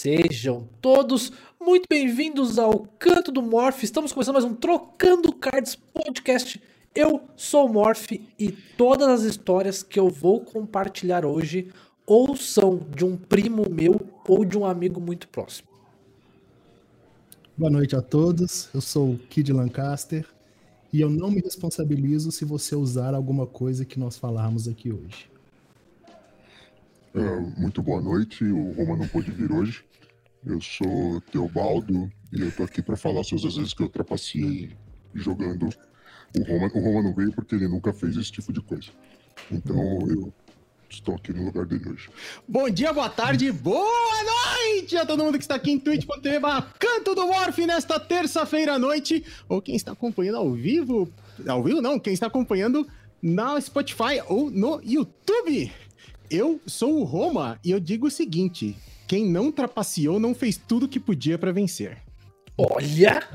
Sejam todos muito bem-vindos ao Canto do Morph. Estamos começando mais um Trocando Cards podcast. Eu sou o Morph e todas as histórias que eu vou compartilhar hoje ou são de um primo meu ou de um amigo muito próximo. Boa noite a todos. Eu sou o Kid Lancaster e eu não me responsabilizo se você usar alguma coisa que nós falarmos aqui hoje. Uh, muito boa noite. O Roma não pôde vir hoje. Eu sou Teobaldo e eu tô aqui para falar sobre as vezes que eu trapacei jogando. O Roma, o Roma não veio porque ele nunca fez esse tipo de coisa. Então eu estou aqui no lugar dele hoje. Bom dia, boa tarde, boa noite a todo mundo que está aqui em twitch.tv Canto do Morph nesta terça-feira à noite, ou quem está acompanhando ao vivo, ao vivo não, quem está acompanhando na Spotify ou no YouTube. Eu sou o Roma e eu digo o seguinte: quem não trapaceou não fez tudo que podia para vencer. Olha!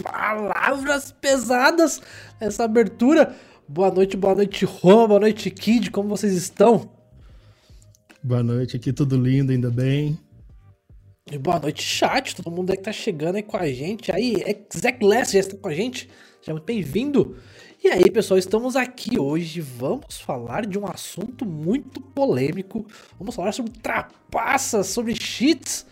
Palavras pesadas nessa abertura. Boa noite, boa noite, Roma, boa noite, Kid, como vocês estão? Boa noite, aqui tudo lindo, ainda bem. E boa noite, chat, todo mundo aí que tá chegando aí com a gente. Aí, Zack Less já está com a gente, seja muito bem-vindo. E aí, pessoal, estamos aqui hoje. Vamos falar de um assunto muito polêmico. Vamos falar sobre trapaças, sobre cheats,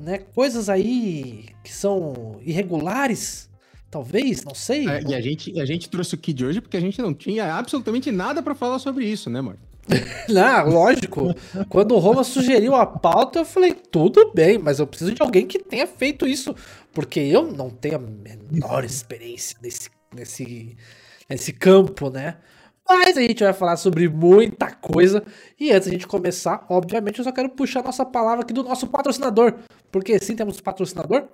né? Coisas aí que são irregulares. Talvez, não sei. É, e a gente, a gente trouxe o Kid hoje porque a gente não tinha absolutamente nada para falar sobre isso, né, mano? não, lógico. Quando o Roma sugeriu a pauta, eu falei, tudo bem, mas eu preciso de alguém que tenha feito isso. Porque eu não tenho a menor experiência nesse, nesse, nesse campo, né? Mas a gente vai falar sobre muita coisa. E antes a gente começar, obviamente, eu só quero puxar nossa palavra aqui do nosso patrocinador. Porque sim, temos patrocinador.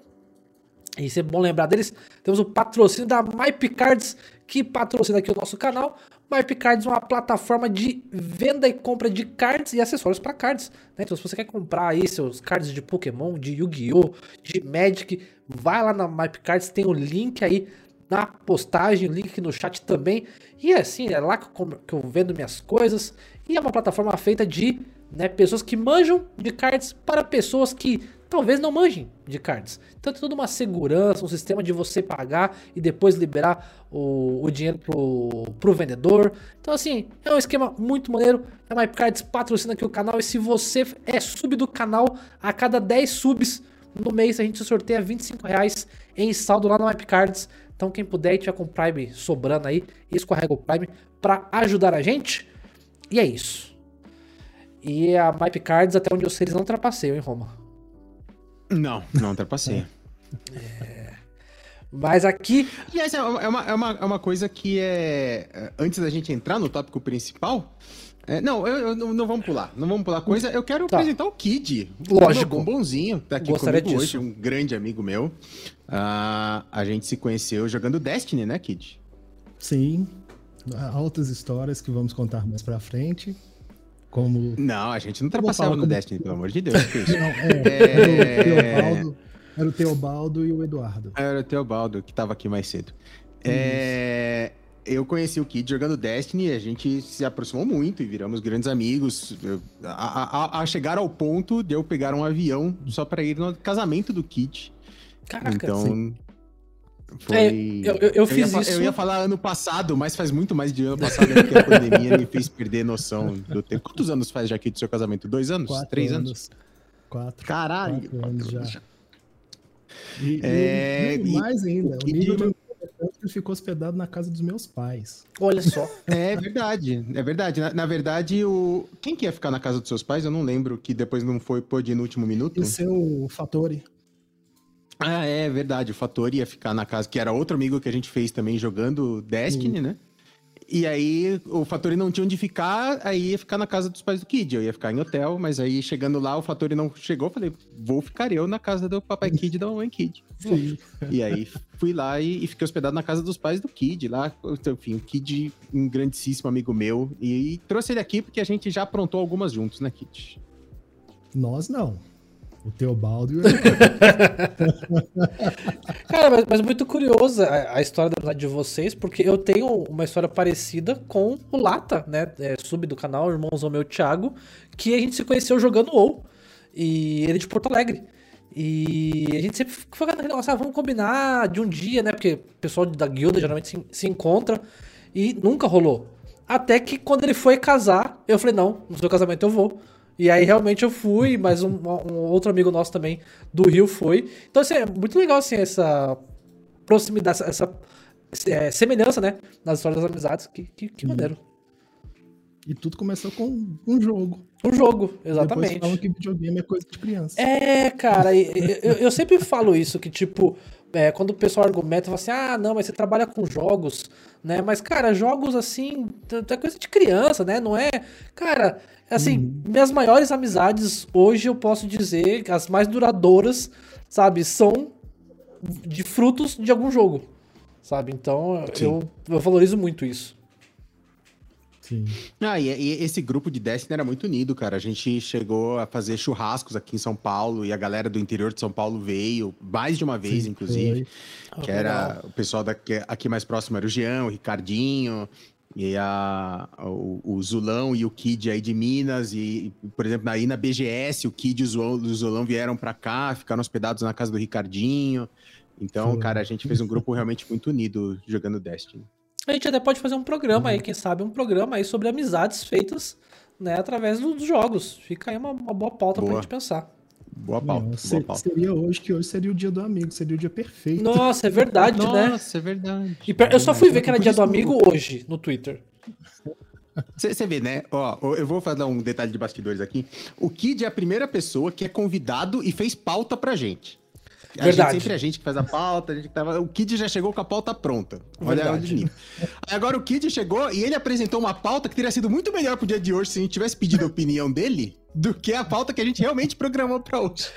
E é bom lembrar deles. Temos o patrocínio da MyPicards, que patrocina aqui o nosso canal. MyPicards é uma plataforma de venda e compra de cards e acessórios para cards. Né? Então, se você quer comprar aí seus cards de Pokémon, de Yu-Gi-Oh!, de Magic, vai lá na MyPicards, tem o link aí na postagem, link no chat também. E é assim, é lá que eu, que eu vendo minhas coisas. E é uma plataforma feita de né, pessoas que manjam de cards para pessoas que talvez não manjem de cards. Então tem toda uma segurança, um sistema de você pagar e depois liberar o, o dinheiro pro, pro vendedor. Então assim, é um esquema muito maneiro. A MyCards patrocina aqui o canal e se você é sub do canal, a cada 10 subs no mês a gente sorteia 25 reais em saldo lá no MyCards. Então quem puder e tiver com o Prime sobrando aí, escorrega o Prime para ajudar a gente. E é isso. E a Mype Cards, até onde eu sei, eles não trapaceiam em Roma. Não, não ultrapassei. é. Mas aqui. E essa é uma, é, uma, é uma coisa que é. Antes da gente entrar no tópico principal. É, não, eu, eu, não vamos pular. Não vamos pular coisa. Eu quero tá. apresentar o Kid. Lógico. O bombonzinho. Tá aqui Gostaria comigo disso. hoje, um grande amigo meu. Uh, a gente se conheceu jogando Destiny, né, Kid? Sim. Altas histórias que vamos contar mais pra frente. Como... Não, a gente não trapassava no como... Destiny, pelo amor de Deus. não, é, é... Era o Teobaldo e o Eduardo. Era o Teobaldo, que tava aqui mais cedo. É, eu conheci o Kid jogando Destiny, a gente se aproximou muito e viramos grandes amigos. a, a, a, chegar ao ponto de eu pegar um avião só para ir no casamento do Kid. Caraca, então, sim. Foi... É, eu, eu, eu, fiz ia, isso. Eu ia falar ano passado, mas faz muito mais de ano passado né, que a pandemia me fez perder noção do tempo. Quantos anos faz já aqui do seu casamento? Dois anos? Quatro Três anos? anos? Quatro. Caralho. Quatro anos já. E, é, e, mais ainda, o nível de ele ficou hospedado na casa dos meus pais. Olha só. É verdade, é verdade. Na, na, verdade, o quem que ia ficar na casa dos seus pais? Eu não lembro, que depois não foi pôde no último minuto. O seu Fatori. Ah, é verdade. O Fator ia ficar na casa, que era outro amigo que a gente fez também jogando Destiny, Sim. né? E aí o Fatori não tinha onde ficar, aí ia ficar na casa dos pais do Kid. Eu ia ficar em hotel, mas aí chegando lá, o Fatori não chegou. Falei, vou ficar eu na casa do papai Kid e da mamãe Kid. Sim. E aí fui lá e, e, fiquei hospedado na casa dos pais do Kid lá. Enfim, o Kid, um grandíssimo amigo meu. E, e trouxe ele aqui porque a gente já aprontou algumas juntos, né, Kid? Nós não. O Teobaldo e o Cara, mas, mas, muito curiosa a, história de vocês, porque eu tenho uma história parecida com o Lata, né? É, sub do canal, irmãozão meu Thiago, que a gente se conheceu jogando WoW. e ele é de Porto Alegre. E a gente sempre foi naquele negócio, ah, vamos combinar de um dia, né? Porque o pessoal da guilda geralmente se, se encontra e nunca rolou. Até que quando ele foi casar, eu falei, não, no seu casamento eu vou. E aí realmente eu fui, mas um, um outro amigo nosso também do Rio foi. Então, assim, é muito legal, assim, essa proximidade, essa, é, semelhança, né? Nas histórias das amizades. Que, que, que maneiro. E tudo começou com um jogo. Um jogo, exatamente. Depois falam que videogame é coisa de criança. É, cara, eu, eu sempre falo isso, que tipo, é, quando o pessoal argumenta, fala assim, ah, não, mas você trabalha com jogos, né? Mas, cara, jogos assim, é coisa de criança, né? Não é. Cara, assim, uhum. minhas maiores amizades hoje eu posso dizer, as mais duradouras, sabe, são de frutos de algum jogo, sabe? Então eu, eu valorizo muito isso. Sim. Ah, e, e, esse grupo de Destiny era muito unido, cara. A gente chegou a fazer churrascos aqui em São Paulo e a galera do interior de São Paulo veio mais de uma vez, Sim, inclusive. Foi. Que oh, era legal. o pessoal daqui, aqui mais próximo era o Jean, o Ricardinho, e a, o, o, Zulão e o Kid aí de Minas. E, por exemplo, aí na BGS, o Kid e o Zulão, o Zulão vieram pra cá, ficaram hospedados na casa do Ricardinho. Então, Sim. cara, a gente fez um grupo realmente muito unido jogando Destiny. A gente até pode fazer um programa aí, quem sabe, um programa aí sobre amizades feitas né, através dos jogos. Fica aí uma, uma boa pauta boa. pra gente pensar. Boa pauta. Não, boa pauta. Seria hoje, que hoje seria o dia do amigo, seria o dia perfeito. Nossa, é verdade, né? Nossa, é verdade. E per... Eu só fui ver que era dia do amigo hoje no Twitter. Você vê, né? Ó, eu vou fazer um detalhe de bastidores aqui. O Kid é a primeira pessoa que é convidado e fez pauta pra gente. A Verdade. Gente, sempre a gente que faz a pauta, a gente tava... o Kid já chegou com a pauta pronta. Olha onde nível. Agora o Kid chegou e ele apresentou uma pauta que teria sido muito melhor pro dia de hoje se a gente tivesse pedido a opinião dele do que a pauta que a gente realmente programou pra hoje.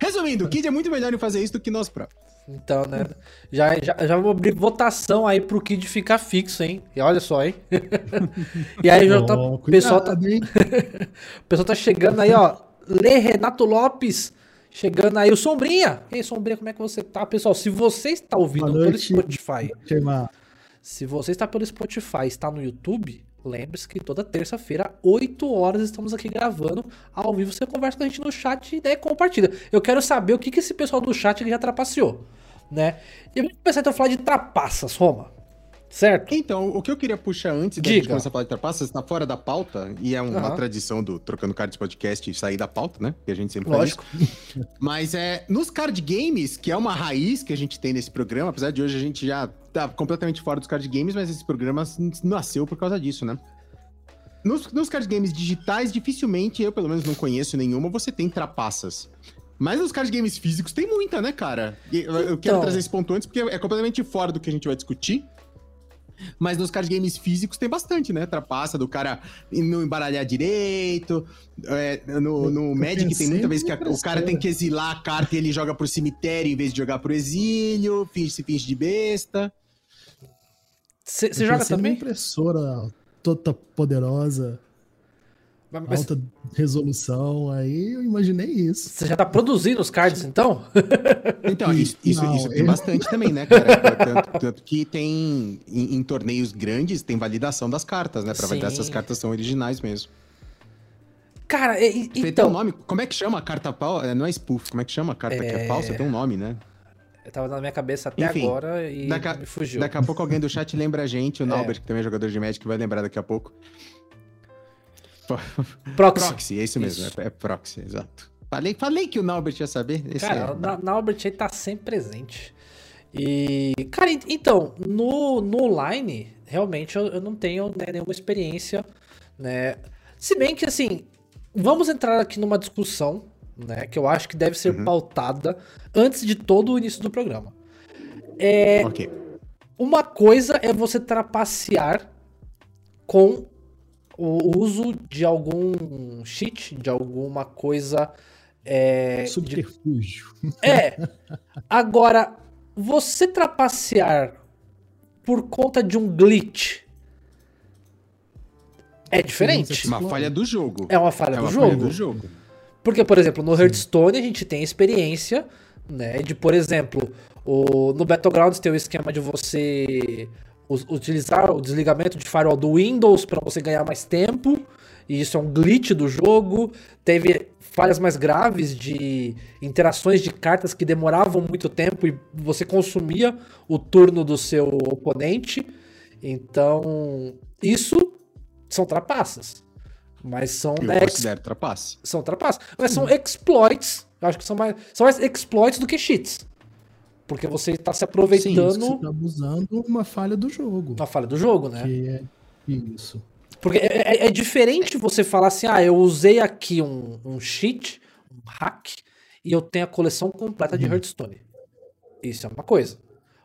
Resumindo, o Kid é muito melhor em fazer isso do que nós próprios. Então, né? Já, já, já vou abrir votação aí pro Kid ficar fixo, hein? E olha só, hein? e aí já tá, o pessoal tá. o pessoal tá chegando aí, ó. Lê Renato Lopes. Chegando aí o Sombrinha. Ei, Sombrinha, como é que você tá? Pessoal, se você está ouvindo pelo Spotify. Se você está pelo Spotify está no YouTube, lembre-se que toda terça-feira, 8 horas, estamos aqui gravando ao vivo. Você conversa com a gente no chat e daí compartilha. Eu quero saber o que, que esse pessoal do chat já trapaceou, né? E vamos começar então a falar de trapaças, Roma. Certo? Então, o que eu queria puxar antes de começar a falar de trapaças, está fora da pauta, e é uma uhum. tradição do Trocando Cards Podcast sair da pauta, né? Que a gente sempre Lógico. faz. Mas é, nos card games, que é uma raiz que a gente tem nesse programa, apesar de hoje a gente já tá completamente fora dos card games, mas esse programa nasceu por causa disso, né? Nos, nos card games digitais, dificilmente, eu pelo menos não conheço nenhuma, você tem trapaças. Mas nos card games físicos tem muita, né, cara? Eu, eu quero então. trazer esse ponto antes, porque é completamente fora do que a gente vai discutir. Mas nos card games físicos tem bastante, né? Trapaça do cara não embaralhar direito. É, no, no Magic tem muita vez que a, o cara tem que exilar a carta e ele joga pro cemitério em vez de jogar pro exílio. Finge, se finge de besta. Você joga também? Uma impressora toda poderosa. Mas... Alta resolução, aí eu imaginei isso. Você já tá produzindo os cards, então? Então, isso, isso, Não, isso tem eu... bastante também, né, cara? Tanto, tanto que tem, em, em, torneios grandes, tem validação das cartas, né? Pra Sim. validar se as cartas são originais mesmo. Cara, e, então... Tem um nome, como é que chama a carta pau? É, não é spoof, como é que chama a carta é... que é falsa? Tem um nome, né? Eu tava na minha cabeça até Enfim, agora e daqui, me fugiu. Daqui a pouco alguém do chat lembra a gente, o é. Naubert, que também é jogador de Magic, vai lembrar daqui a pouco. Proxy. Proxy, é isso mesmo, isso. É, é, proxy, exato. Falei, falei que o Naubert ia saber. Esse cara, é... o Naubert aí tá sempre presente. E, cara, então, no, no online, realmente eu, eu não tenho né, nenhuma experiência, né? Se bem que, assim, vamos entrar aqui numa discussão, né, que eu acho que deve ser uhum. pautada antes de todo o início do programa. É, okay. Uma coisa é você trapacear com o uso de algum cheat, de alguma coisa. É, Subterfúgio. De... É. Agora, você trapacear por conta de um glitch é diferente. Uma falha do jogo. É uma falha, é do, uma jogo. falha do jogo. Porque, por exemplo, no Hearthstone a gente tem experiência, né? De, por exemplo, o, no Battlegrounds tem o esquema de você utilizar o desligamento de firewall do Windows para você ganhar mais tempo. E isso é um glitch do jogo. Teve falhas mais graves de interações de cartas que demoravam muito tempo e você consumia o turno do seu oponente. Então, isso são trapaças. Mas são Eu né, considero trapace. são trapaças. Mas são exploits. Eu acho que são mais, são mais exploits do que cheats. Porque você está se Você aproveitando tá abusando uma falha do jogo. da falha do jogo, né? Que é isso. Porque é, é- é diferente você falar assim, ah, eu usei aqui um, um cheat, um hack, e eu tenho a coleção completa de Hearthstone. Isso é uma coisa.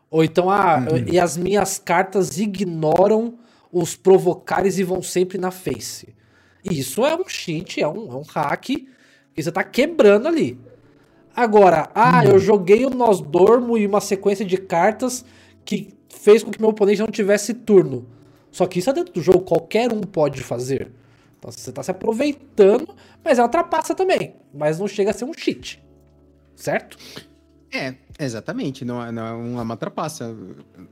Ou então, ah, e as minhas cartas ignoram os provocares e vão sempre na face. Isso é um cheat, é um, é um hack que você tá quebrando ali. Agora, ah, eu joguei o Nós Dormo e uma sequência de cartas que fez com que meu oponente não tivesse turno. Só que isso é dentro do jogo, qualquer um pode fazer. Então você tá se aproveitando, mas é uma trapaça também. Mas não chega a ser um cheat. Certo? É, exatamente. Não é, não é uma trapaça.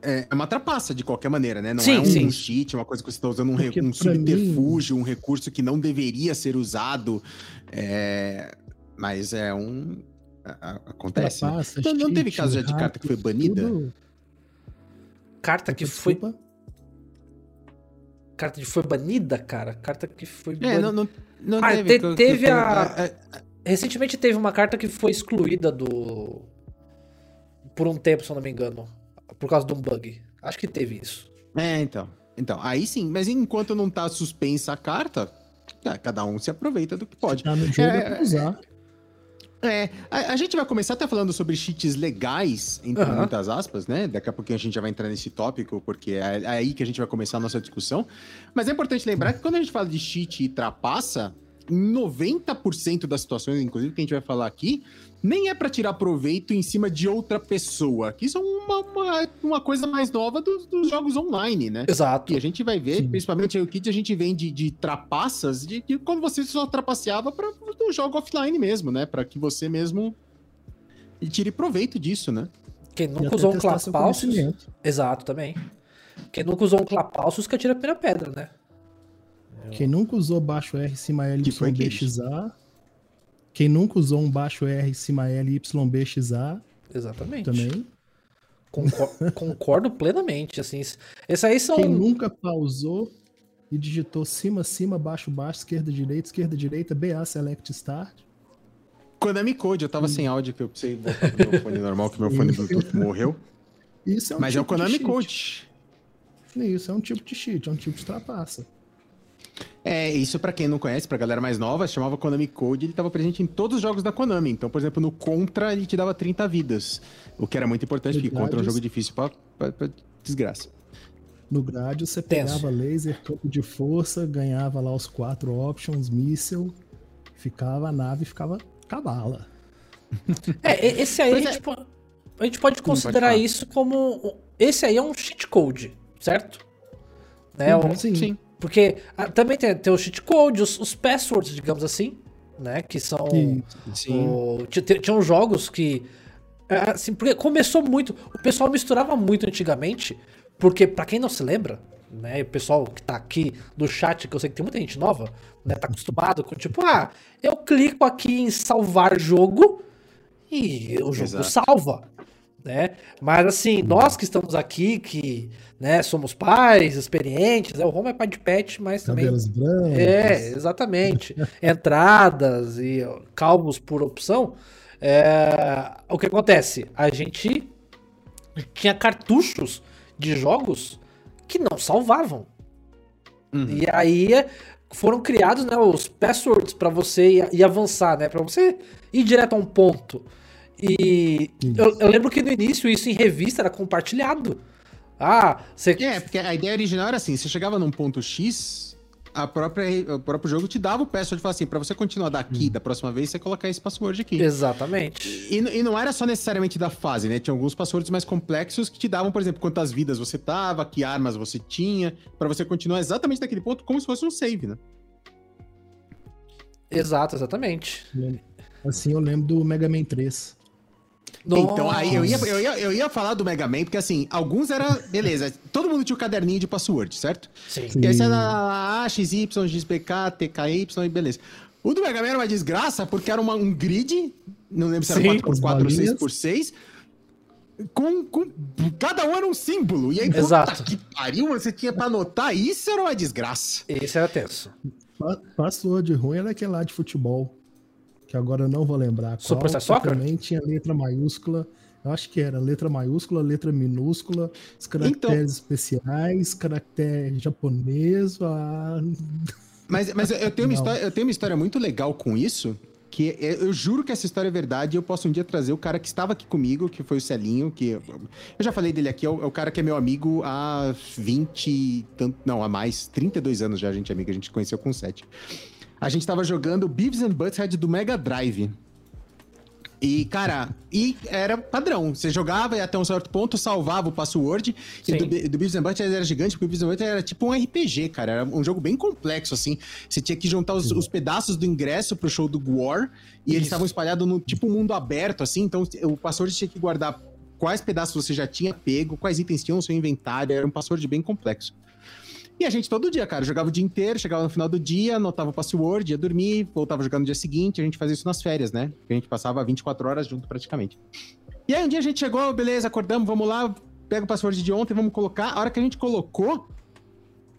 É uma trapaça de qualquer maneira, né? Não Sim, é um sim. cheat, uma coisa que você está usando um, re- um subterfúgio, um recurso que não deveria ser usado. É, Mas é um. Acontece. né? Então, não teve caso já de carta que foi banida? tudo- Carta que foi. Carta que foi banida, cara. Carta que foi É, banida. não, não, não Ah, teve. te- teve a- é, é, Recentemente teve uma carta que foi excluída do. Por um tempo, se eu não me engano. Por causa de um bug. Acho que teve isso. É, então. Então, aí sim. Mas enquanto não tá suspensa a carta, é, cada um se aproveita do que pode. Tá no jogo É, é, pra usar. É, a, a gente vai começar até falando sobre cheats legais, entre Aham. muitas aspas, né? Daqui a pouquinho a gente já vai entrar nesse tópico, porque é, é aí que a gente vai começar a nossa discussão. Mas é importante lembrar que quando a gente fala de cheat e trapaça, em 90% das situações, inclusive, que a gente vai falar aqui, nem é pra tirar proveito em cima de outra pessoa. Que isso é uma, uma, uma coisa mais nova dos, dos jogos online, né? Exato. E a gente vai ver, Sim. principalmente o Kid, a gente vem de, de trapaças, de, de quando você só trapaceava para o jogo offline mesmo, né? Para que você mesmo tire proveito disso, né? Quem nunca usou um conhecimento. Exato, também. Quem nunca usou um Clapalcius que atira a primeira pedra, né? Quem nunca usou baixo R cima L Que foi que YBXA. Quem nunca usou um baixo R cima L YBXA Exatamente. também. Concor- concordo plenamente. Assim, esses aí são. Quem nunca pausou e digitou cima, cima, baixo, baixo, esquerda, direita, esquerda, direita, BA Select Start. Konami Code, eu tava sem áudio, que eu precisei voltar pro meu fone normal, que meu fone Bluetooth morreu. Isso é um Mas é o tipo de Konami cheat. Code. Isso é um tipo de cheat, é um tipo de trapaça. É, isso pra quem não conhece, pra galera mais nova, chamava Konami Code, ele tava presente em todos os jogos da Konami. Então, por exemplo, no Contra, ele te dava 30 vidas. O que era muito importante, porque Contra é um jogo difícil pra, pra- pra desgraça. No grade você Tenso. pegava laser, campo de força, ganhava lá os quatro options, míssel, ficava a nave ficava cabala. É, esse aí é. gente, po- a gente pode considerar falar. isso como. Esse aí é um cheat code, certo? Né? Sim. Sim. Porque ah, também tem, tem o cheat code, os, os passwords, digamos assim, né? Que são. Sim. o- tinham jogos que. é, Assim, porque começou muito. O pessoal misturava muito antigamente. Porque, pra quem não se lembra, né? O pessoal que tá aqui do chat, que eu sei que tem muita gente nova, né? Tá acostumado com tipo, ah, eu clico aqui em salvar jogo e o jogo Exato. salva. Né? Mas assim, nós que estamos aqui, que né, somos pais, experientes, né? o Roma é pai de pet, mas também cabelos brancos. é, exatamente. Entradas e ó, calvos por opção. É, o que acontece? A gente tinha cartuchos de jogos que não salvavam. Uhum. E aí é, foram criados né, os passwords para você ir, ir avançar, né? Para você ir direto a um ponto. E eu, eu lembro que no início isso em revista era compartilhado. Ah, você É, porque a ideia original era assim: você chegava num ponto X, a própria, o próprio jogo te dava o password e falava assim: pra você continuar daqui da próxima vez, você colocar esse password aqui. Exatamente. E, e não era só necessariamente da fase, né? Tinha alguns passwords mais complexos que te davam, por exemplo, quantas vidas você tava, que armas você tinha, pra você continuar exatamente naquele ponto como se fosse um save, né? Exato, exatamente. Assim eu lembro do Mega Man 3. Então, aí eu ia, eu, ia, eu ia falar do Mega Man, porque assim, alguns era. Beleza, todo mundo tinha o caderninho de password, certo? Sim. Sim. E aí você era lá, XY, XPK, TKY e beleza. O do Mega Man era uma desgraça porque era uma- um grid, não lembro se era Sim. 4x4 ou As 6x6, com, com- cada um era um símbolo. E aí, puta Exato. que pariu, você tinha pra anotar, isso era uma desgraça. Esse era tenso. Pa- Password ruim era aquele lá de futebol. Que agora eu não vou lembrar. qual, Superstar que Soccer? Também tinha letra maiúscula. Eu acho que era letra maiúscula, letra minúscula, os caracteres especiais, caractere japonês. Ah, Mas, mas eu, tenho uma Não. história, eu tenho uma história muito legal com isso. Que é- eu juro que essa história é verdade. e Eu posso um dia trazer o cara que estava aqui comigo, que foi o Celinho, que eu já falei dele aqui, é o, é o cara que é meu amigo há 20, e tanto, não, há mais, 32 anos já a gente é amigo, a gente conheceu com 7. A gente tava jogando Beavis and Butthead do Mega Drive. E, cara, e era padrão. Você jogava e até um certo ponto salvava o password. E Sim. do, Be- do Beavis and Butthead era gigante, porque o Beavis and Butthead era tipo um RPG, cara. Era um jogo bem complexo, assim. Você tinha que juntar os, os pedaços do ingresso pro show do War. E eles Isso. estavam espalhados no tipo mundo aberto, assim. Então o password tinha que guardar quais pedaços você já tinha pego, quais itens tinham no seu inventário. Era um password bem complexo. E a gente todo dia, cara, jogava o dia inteiro, chegava no final do dia, anotava o password, ia dormir, voltava a jogar no dia seguinte, a gente fazia isso nas férias, né? A gente passava 24 horas junto praticamente. E aí um dia a gente chegou, beleza, acordamos, vamos lá, pega o password de ontem, vamos colocar. A hora que a gente colocou,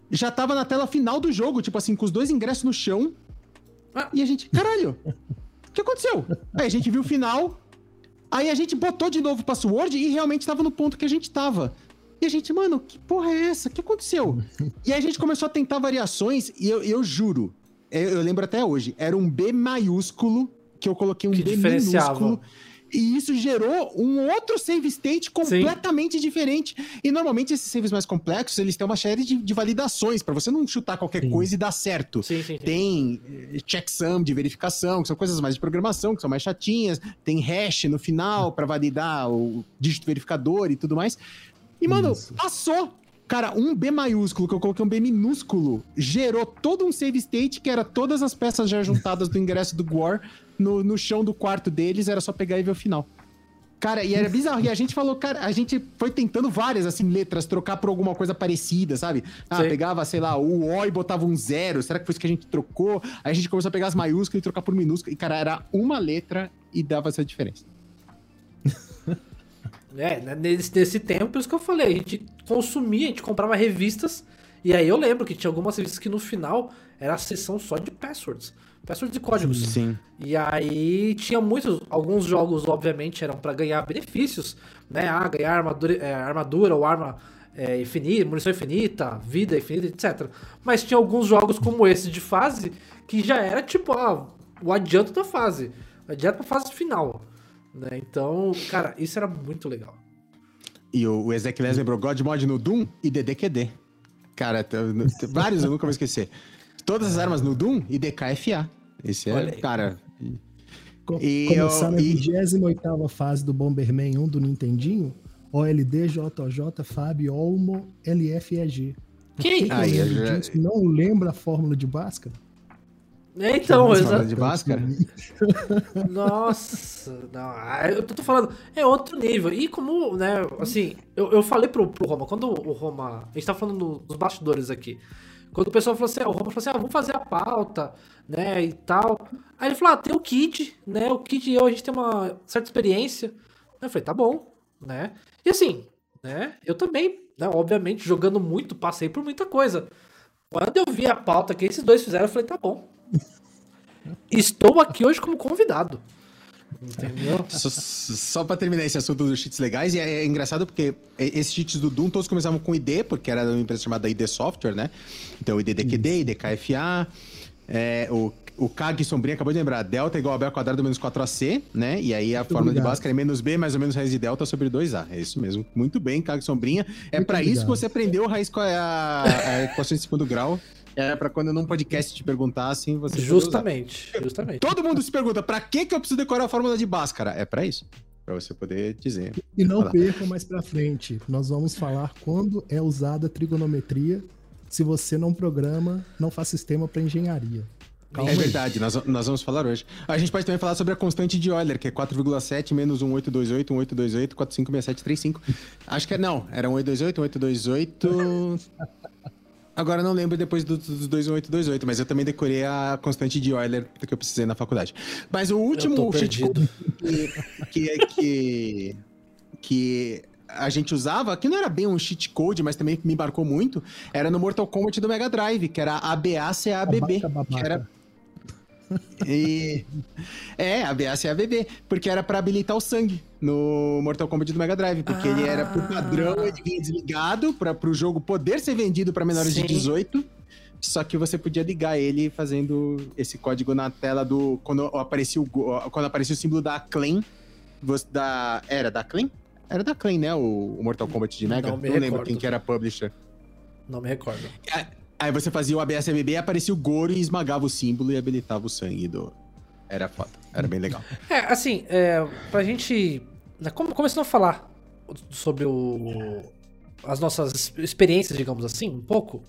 já tava na tela final do jogo, tipo assim, com os dois ingressos no chão. Ah. E a gente, caralho, o que aconteceu? Aí a gente viu o final, aí a gente botou de novo o password e realmente tava no ponto que a gente tava. E a gente, mano, que porra é essa? O que aconteceu? E aí a gente começou a tentar variações e eu, eu juro, eu, eu lembro até hoje, era um B maiúsculo, que eu coloquei um Que B minúsculo. E isso gerou um outro save state completamente diferente. E normalmente esses saves mais complexos, eles têm uma série de, de validações para você não chutar qualquer Sim. coisa e dar certo. Sim, sim, sim. Tem eh, checksum de verificação, que são coisas mais de programação, que são mais chatinhas. Tem hash no final para validar o dígito verificador e tudo mais. E, mano, Isso. passou. Cara, um B maiúsculo, que eu coloquei um B minúsculo, gerou todo um save state, que era todas as peças já juntadas do ingresso do Gore no, no chão do quarto deles, era só pegar e ver o final. Cara, e era bizarro. E a gente falou, cara, a gente foi tentando várias, assim, letras, trocar por alguma coisa parecida, sabe? Ah, Sei. pegava, sei lá, o O e botava um zero. Será que foi isso que a gente trocou? Aí a gente começou a pegar as maiúsculas e trocar por minúsculas. E, cara, era uma letra e dava essa diferença. É, né, nesse, nesse tempo, por isso que eu falei, a gente consumia, a gente comprava revistas, e aí eu lembro que tinha algumas revistas que no final era a seção só de passwords. Passwords e códigos. Sim. E aí tinha muitos, alguns jogos, obviamente, eram pra ganhar benefícios, né? Ah, ganhar armadura, é, armadura ou arma é, infinita, munição infinita, vida infinita, etc. Mas tinha alguns jogos como esse de fase que já era tipo, ah, o adianto da fase. O adianto pra fase final. Né? Então, cara, isso era muito legal. E o, o Ezequiel lembrou God Mod no Doom e DDQD. Cara, vários eu nunca vou esquecer. Todas as armas no Doom e DKFA. Esse é, Olha aí. cara. Co- E começar eu- e- 28 fase do Bomberman 1 do Nintendinho, OLD, JJ, FAB, Olmo, LFEG. Que que Aí, eu lembro já-? Não lembra a fórmula de Bhaskara? É, Então, Você exa- fala de Bhaskara? Nossa, não, ah, eu tô falando, é outro nível. E como, né, assim, eu, eu falei pro, pro Roma, quando o Roma, a gente tá falando nos bastidores aqui, quando o pessoal falou assim, ah, o Roma falou assim, ah, vamos fazer a pauta, né, e tal. Aí ele falou, ah, tem o Kid, né, o Kid e eu, a gente tem uma certa experiência. Eu falei, tá bom, né. E assim, né, eu também, né, obviamente, jogando muito, passei por muita coisa. Quando eu vi a pauta que esses dois fizeram, eu falei, tá bom. Estou aqui hoje como convidado. Entendeu? Só, só pra terminar esse assunto dos cheats legais, e é, é engraçado porque esses cheats do Doom todos começavam com ID, porque era uma empresa chamada ID Software, né? Então, IDDQD, IDKFA, é, o, o CAG Sombrinha acabou de lembrar, delta igual a B ao quadrado menos 4AC, né? E aí a fórmula de. Bhaskara é menos B mais ou menos raiz de delta sobre 2A. É isso mesmo. Muito bem, CAG Sombrinha. É pra isso que você aprendeu a raiz com a, a equação de segundo grau. É pra quando num podcast te perguntar assim, você... Justamente, justamente. Todo mundo se pergunta, pra que que eu preciso decorar a fórmula de Bhaskara? É pra isso. Pra você poder dizer. E não Olha lá. percam mais pra frente. Nós vamos falar quando é usada a trigonometria. Se você não programa, não faz sistema para engenharia. Calma é aí. verdade, nós, nós vamos falar hoje. A gente pode também falar sobre a constante de Euler, que é 4,7 menos 1828, 1828, 456735. Acho que é, não, era 1828, 1828... Agora não lembro depois do- dos 21828, mas eu também decorei a constante de Euler que eu precisei na faculdade. Mas o último tô cheat perdido. code que, que, que, que a gente usava, que não era bem um cheat code, mas também me embarcou muito, era no Mortal Kombat do Mega Drive, que era ABACABB. Que era e... É, ABAC e ABB, porque era pra habilitar o sangue no Mortal Kombat do Mega Drive, porque ele era por padrão, ele vinha desligado para pro jogo poder ser vendido pra menores Sim. de 18. Só que você podia ligar ele fazendo esse código na tela do quando aparecia o quando aparecia o símbolo da Clan, você- da era da Clan? Era da Clan, né, o, o Mortal Kombat de Mega? Não Não, lembro quem que era a publisher. Não me recordo. Aí você fazia o ABS ABB, aparecia o Goro e esmagava o símbolo e habilitava o sangue do Era foda, era bem legal. É, assim, é, pra gente. né, como- começando a falar sobre o, as nossas experiências, digamos assim, um pouco.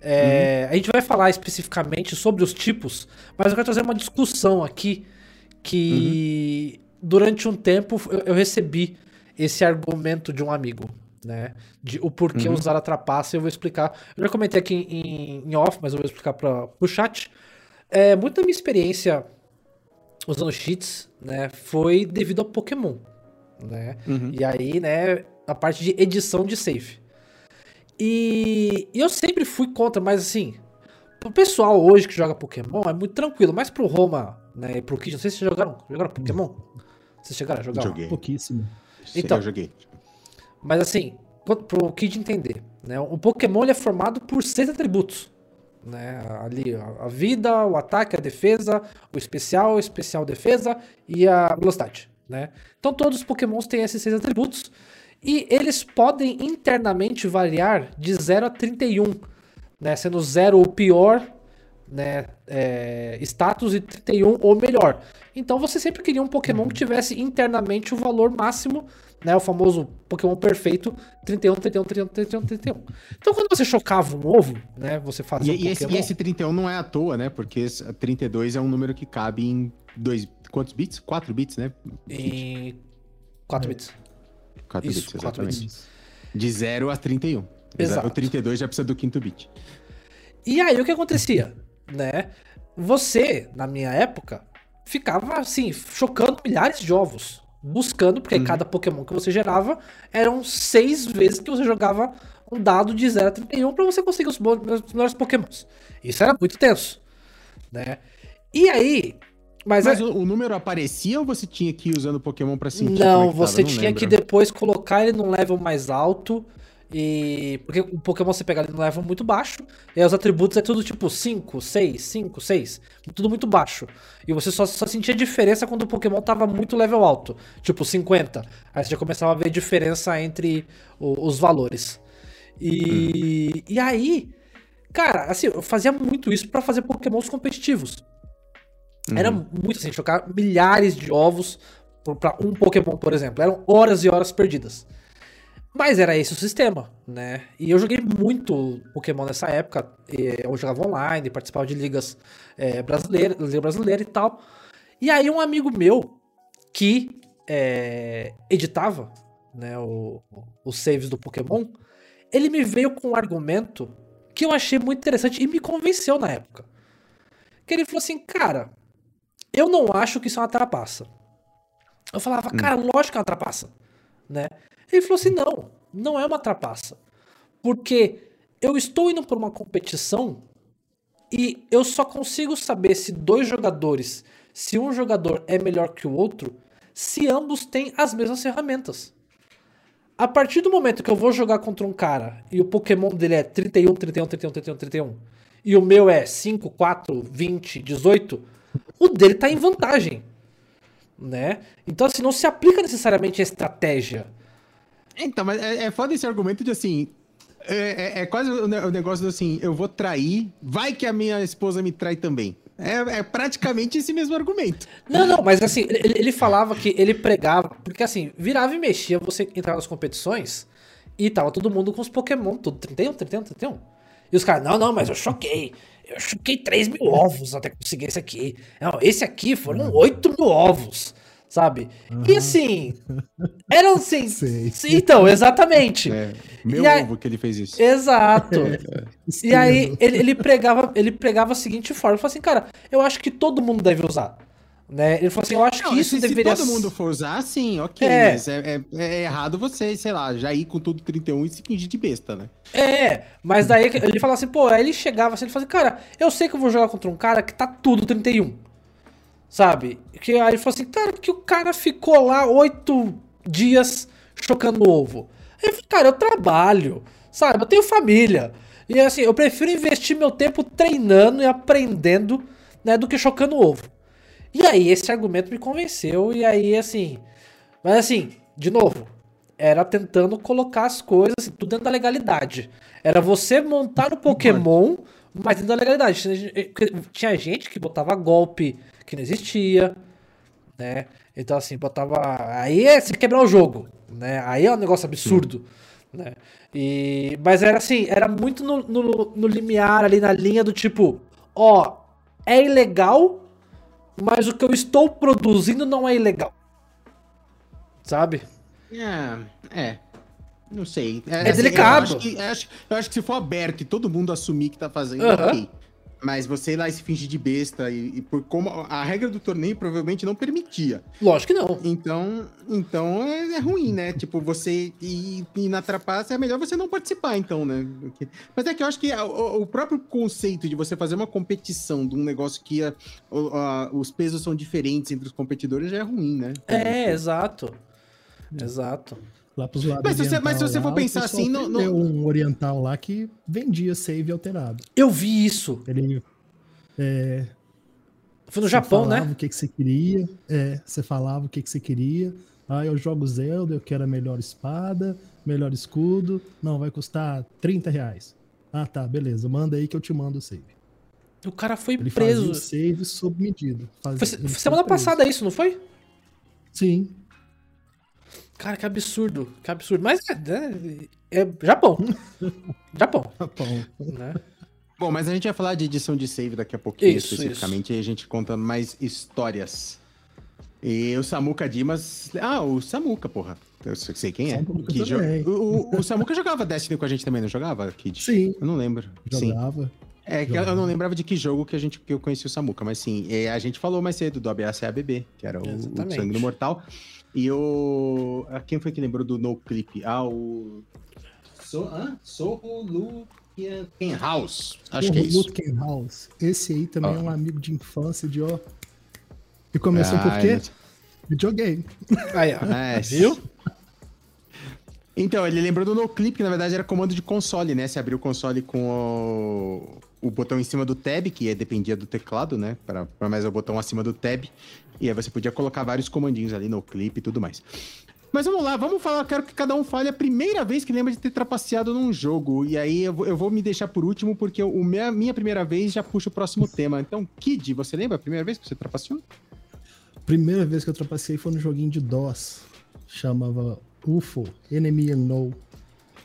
é, A gente vai falar especificamente sobre os tipos, mas eu quero trazer uma discussão aqui que durante um tempo eu, eu recebi esse argumento de um amigo, né? De o porquê Uhum. usar a trapaça, eu vou explicar. Eu já comentei aqui em, em off, mas eu vou explicar para o chat. É, muito da minha experiência usando cheats, né, foi devido ao Pokémon, né? Uhum. E aí, né, a parte de edição de save. E, e eu sempre fui contra, mas assim, pro pessoal hoje que joga Pokémon é muito tranquilo, mas pro Roma, né, e pro Kid, não sei se vocês jogaram, jogaram Pokémon? Vocês chegaram a jogar? Joguei. Pouquíssimo. Então. eu joguei. Mas assim, pro Kid entender, né? O Pokémon ele é formado por seis atributos. Né? Ali, a vida, o ataque, a defesa, o especial, o especial defesa e a velocidade. Né? Então todos os Pokémons têm esses seis atributos. E eles podem internamente variar de 0 a 31. Né? Sendo 0 o pior né, é, status e 31 ou melhor. Então você sempre queria um Pokémon que tivesse internamente o valor máximo, né, o famoso Pokémon perfeito, 31, 31, 31, 31, 31. Então quando você chocava um ovo, né, você fazia E, um e esse, e esse 31 não é à toa, né? Porque esse 32 é um número que cabe em dois. Quantos bits? 4 bits, né? em 4 bits. 4 Isso, bits, quatro exatamente. bits. De 0 a 31. Exato. O 32 já precisa do quinto bit. E aí o que acontecia, né? Você, na minha época, ficava assim, chocando milhares de ovos. Buscando, porque cada Pokémon que você gerava eram seis vezes que você jogava um dado de 0 a 31 para você conseguir os, bo- os melhores Pokémons. Isso era muito tenso, né? E aí. Mas, Mas é- o, o número aparecia ou você tinha que ir usando Pokémon pra sentir? é não, tava? você Não tinha lembro. que depois colocar ele num level mais alto. E. Porque o Pokémon você pega ele num level muito baixo. E aí os atributos é tudo tipo 5, 6, 5, 6. Tudo muito baixo. E você só, só sentia diferença quando o Pokémon tava muito level alto. Tipo 50. Aí você já começava a ver diferença entre o- os valores. E. E aí. Cara, assim, eu fazia muito isso pra fazer Pokémons competitivos. Era muito assim, chocar milhares de ovos pra um Pokémon, por exemplo. Eram horas e horas perdidas. Mas era esse o sistema, né? E eu joguei muito Pokémon nessa época. Eu jogava online, participava de ligas é, brasileiras, liga brasileira e tal. E aí um amigo meu que é, editava né, o- os saves do Pokémon, ele me veio com um argumento que eu achei muito interessante e me convenceu na época. Que ele falou assim, cara, eu não acho que isso é uma trapaça. Eu falava, cara, lógico que é uma trapaça, né? Ele falou assim, não, não é uma trapaça. Porque eu estou indo por uma competição e eu só consigo saber se dois jogadores, se um jogador é melhor que o outro, se ambos têm as mesmas ferramentas. A partir do momento que eu vou jogar contra um cara e o Pokémon dele é 31, 31, 31, 31, 31, e o meu é 5, 4, 20, 18, o dele tá em vantagem. Né? Então, assim, não se aplica necessariamente a estratégia. Então, mas é, é foda esse argumento de assim. É, é- é quase o ne- o negócio do assim, eu vou trair, vai que a minha esposa me trai também. É, é praticamente esse mesmo argumento. Não, não, mas assim, ele, ele falava que ele pregava, porque assim, virava e mexia, você entrava nas competições e tava todo mundo com os Pokémon, tudo 31, 31, 31. E os caras, não, não, mas eu choquei. Eu choquei 3 mil ovos até conseguir esse aqui. Não, esse aqui foram 8 mil ovos. Sabe? E assim, eram assim. Sei. Então, exatamente. É, meu aí- ovo que ele fez isso. Exato. E aí ele, ele pregava, ele pregava a seguinte forma, ele falou assim, cara, eu acho que todo mundo deve usar. Né? Ele falou assim, eu acho Não, que isso se, se deveria todo mundo for usar, sim, ok. É. Mas é, é- é errado você, sei lá, já ir com tudo 31 e se fingir de besta, né? É, mas daí ele falava assim, pô, aí ele chegava assim, ele falava assim, cara, eu sei que eu vou jogar contra um cara que tá tudo 31. Sabe? Que aí ele falou assim, cara, que o cara ficou lá oito dias chocando ovo. Aí eu falei, cara, eu trabalho, sabe? Eu tenho família. E assim, eu prefiro investir meu tempo treinando e aprendendo, né, do que chocando ovo. E aí esse argumento me convenceu, e aí assim. Mas assim, de novo, era tentando colocar as coisas assim, tudo dentro da legalidade. Era você montar o Pokémon, mas dentro da legalidade. Tinha gente que botava golpe que não existia, né? Então assim, botava. Aí é você quebrar o jogo, né? Aí é um negócio absurdo, né? E... Mas era assim, era muito no, no, no limiar ali na linha do tipo, ó, é ilegal, mas o que eu estou produzindo não é ilegal. Sabe? É, é. Não sei. É delicado. Eu acho, que, eu acho- que se for aberto e todo mundo assumir que tá fazendo, Aham. ok. Mas você ir lá e se fingir de besta e, e por como a regra do torneio provavelmente não permitia. Lógico que não. Então, então é, é ruim, né? Tipo, você ir, ir na trapaça, é melhor você não participar, então, né? Mas é que eu acho que o, o próprio conceito de você fazer uma competição de um negócio que a- o- a- os pesos são diferentes entre os competidores já é ruim, né? É, exato. Exato. Lá pros lados Mas se você- mas se você for lá, pensar assim, não- não- um oriental lá que vendia save alterado. Eu vi isso. Ele Foi no você Japão, falava né? o que, que você queria. É, você falava o que, que você queria. Ah, eu jogo Zelda, eu quero a melhor espada, melhor escudo. Não, vai custar 30 reais. Ah, tá, beleza. Manda aí que eu te mando o save. O cara foi Ele fazia preso. o save sob medida. Fazia- Foi, foi semana preso. passada isso, não foi? Sim. Cara, que absurdo. Que absurdo. Mas é, né, é Japão. Japão, Japão. né? Bom, mas a gente vai falar de edição de save daqui a pouquinho, Isso, especificamente, e a gente conta mais histórias. E o Samuka Dimas. Ah, o Samuka, porra. Eu sei quem é. Samuka Que jo- o, o- o Samuka jogava Destiny com a gente também, não jogava, Kid? Sim. Eu não lembro. Sim. É que eu não lembrava de que jogo que a gente que eu conheci o Samuka, mas sim, é, a gente falou mais cedo do ABACABB, que era o, o. Sangue do Mortal. E o. ah, Quem foi que lembrou do No Clip? Ah, o. So, hã? Sorro Luken House. Acho que é isso. Lutken House. Esse aí também Ó. é um amigo de infância de ó. E começou Ah, por quê? gente. Videogame. Aí, ó. É, Viu? Então, ele lembrou do NoClip, que na verdade era comando de console, né? Você abriu o console com o, o botão em cima do tab, que é- dependia do teclado, né? Para mais o botão acima do tab. E aí você podia colocar vários comandinhos ali no clipe e tudo mais. Mas vamos lá, vamos falar. Quero que cada um fale a primeira vez que lembra de ter trapaceado num jogo. E aí eu vou, eu vou me deixar por último, porque o minha, minha primeira vez já puxa o próximo tema. Então, Kid, você lembra a primeira vez que você trapaceou? Primeira vez que eu trapacei foi no joguinho de DOS. Chamava UFO, Enemy Unknown.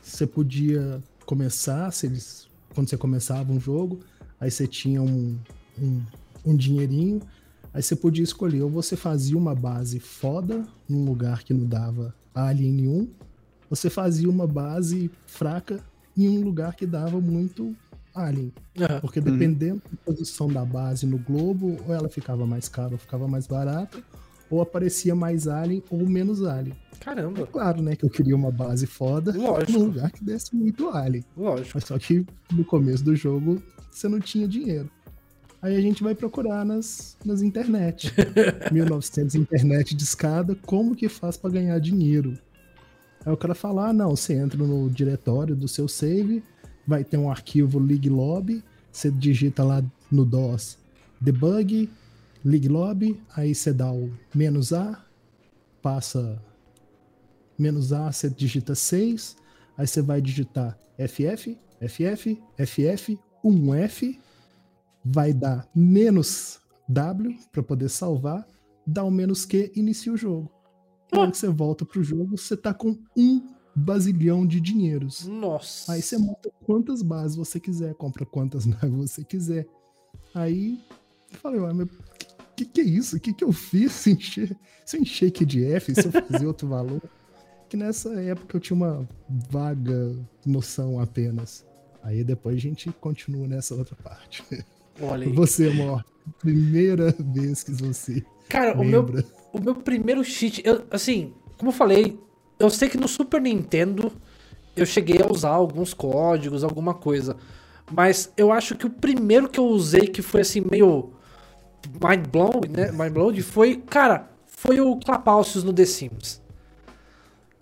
Você podia começar, se eles, quando você começava um jogo, aí você tinha um, um, um dinheirinho, aí você podia escolher, ou você fazia uma base foda, num lugar que não dava alien nenhum, ou você fazia uma base fraca em um lugar que dava muito alien. Porque dependendo da posição da base no globo, ou ela ficava mais cara ou ficava mais barata, ou aparecia mais alien ou menos alien. Caramba. Claro, né, que eu queria uma base foda Lógico. num lugar que desse muito alien. Lógico. Mas só que no começo do jogo você não tinha dinheiro. Aí a gente vai procurar nas, nas internet. 1900 internet de escada, como que faz para ganhar dinheiro? Aí o cara fala: ah, não, você entra no diretório do seu save, vai ter um arquivo League Lobby, você digita lá no DOS debug, League Lobby, aí você dá o menos A, passa menos A, você digita 6, aí você vai digitar FF, FF, FF, 1F, vai dar menos W para poder salvar, dá o menos Q, inicia o jogo. Hora que você volta pro jogo, você tá com um basilhão de dinheiros. Nossa. Aí você monta quantas bases você quiser, compra quantas naves você quiser. Aí eu falei, ué, mas que, que é isso? O que, que eu fiz? Se, encher, se eu encher aqui de F, se eu fazer outro valor? Que nessa época eu tinha uma vaga noção apenas. Aí depois a gente continua nessa outra parte. Olha aí. Você, amor, primeira vez que você Cara, o meu, o meu primeiro cheat, eu, assim, como eu falei, eu sei que no Super Nintendo eu cheguei a usar alguns códigos, alguma coisa. Mas eu acho que o primeiro que eu usei que foi assim meio mind blown, né? Mind blown foi, cara, foi o Clapalcios no The Sims.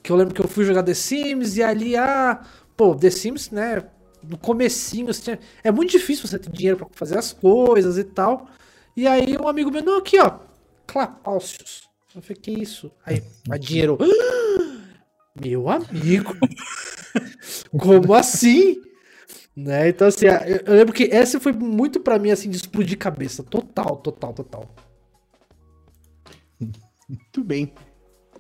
Que eu lembro que eu fui jogar The Sims e ali, ah, pô, The Sims, né? No comecinho, tinha- é muito difícil você ter dinheiro pra fazer as coisas e tal. E aí um amigo meu, não, aqui ó, Clapalcios. Eu falei, que isso? Aí, a dinheiro. Meu amigo! Como assim? Né? Então, assim, eu, lembro que essa foi muito pra mim, assim, de explodir cabeça. Total, total, total. Muito bem.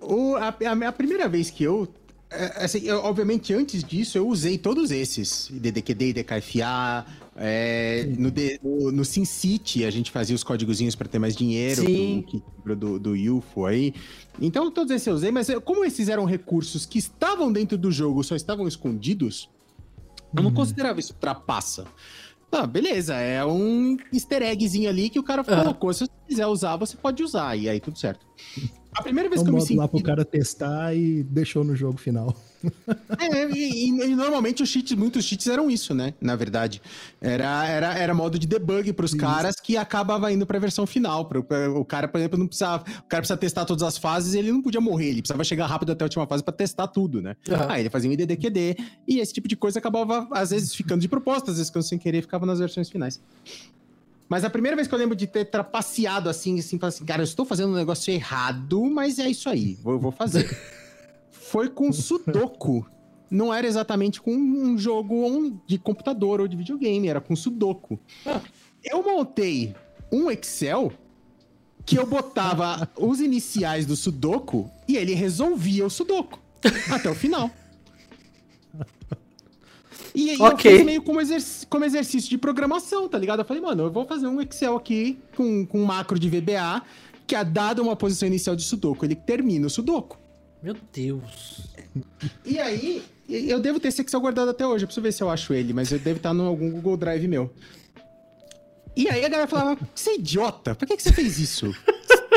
O, a, a- a primeira vez que eu. é, Assim, eu, obviamente, antes disso, eu usei todos esses. DDQD, DKFA. é, no, D- no, no SimCity, a gente fazia os códigozinhos para ter mais dinheiro. Sim. Do, do, do UFO aí. Então, todos esses eu usei, mas como esses eram recursos que estavam dentro do jogo, só estavam escondidos, eu não considerava isso trapaça. Ah, beleza, é um easter eggzinho ali que o cara colocou. Se você quiser usar, você pode usar, e aí tudo certo. A primeira vez É um que eu me senti. lá pro cara testar e deixou no jogo final. É, e, e- normalmente os cheats, muitos cheats eram isso, né? Na verdade. Era, era, era modo de debug pros caras que acabava indo pra versão final. Pra- o cara, por exemplo, não precisava. O cara precisa testar todas as fases e ele não podia morrer. Ele precisava chegar rápido até a última fase pra testar tudo, né? Aham. Aí ele fazia um IDDQD e esse tipo de coisa acabava, às vezes, ficando de propósito, às vezes, ficando sem querer, ficava nas versões finais. Mas a primeira vez que eu lembro de ter trapaceado assim, assim, falar assim, cara, eu estou fazendo um negócio errado, mas é isso aí, vou, vou fazer. Foi com Sudoku. Não era exatamente com um jogo de computador ou de videogame, era com Sudoku. Ah. Eu montei um Excel que eu botava os iniciais do Sudoku e ele resolvia o Sudoku até o final. E aí Ok. eu fiz meio como, exerc- como exercício de programação, tá ligado? Eu falei, mano, eu vou fazer um Excel aqui com, com um macro de VBA que a dada uma posição inicial de Sudoku, ele termina o Sudoku. Meu Deus. E aí, eu devo ter esse Excel guardado até hoje. Eu preciso ver se eu acho ele, mas ele deve estar em algum Google Drive meu. E aí a galera falava: Você é idiota? Por que, que você fez isso?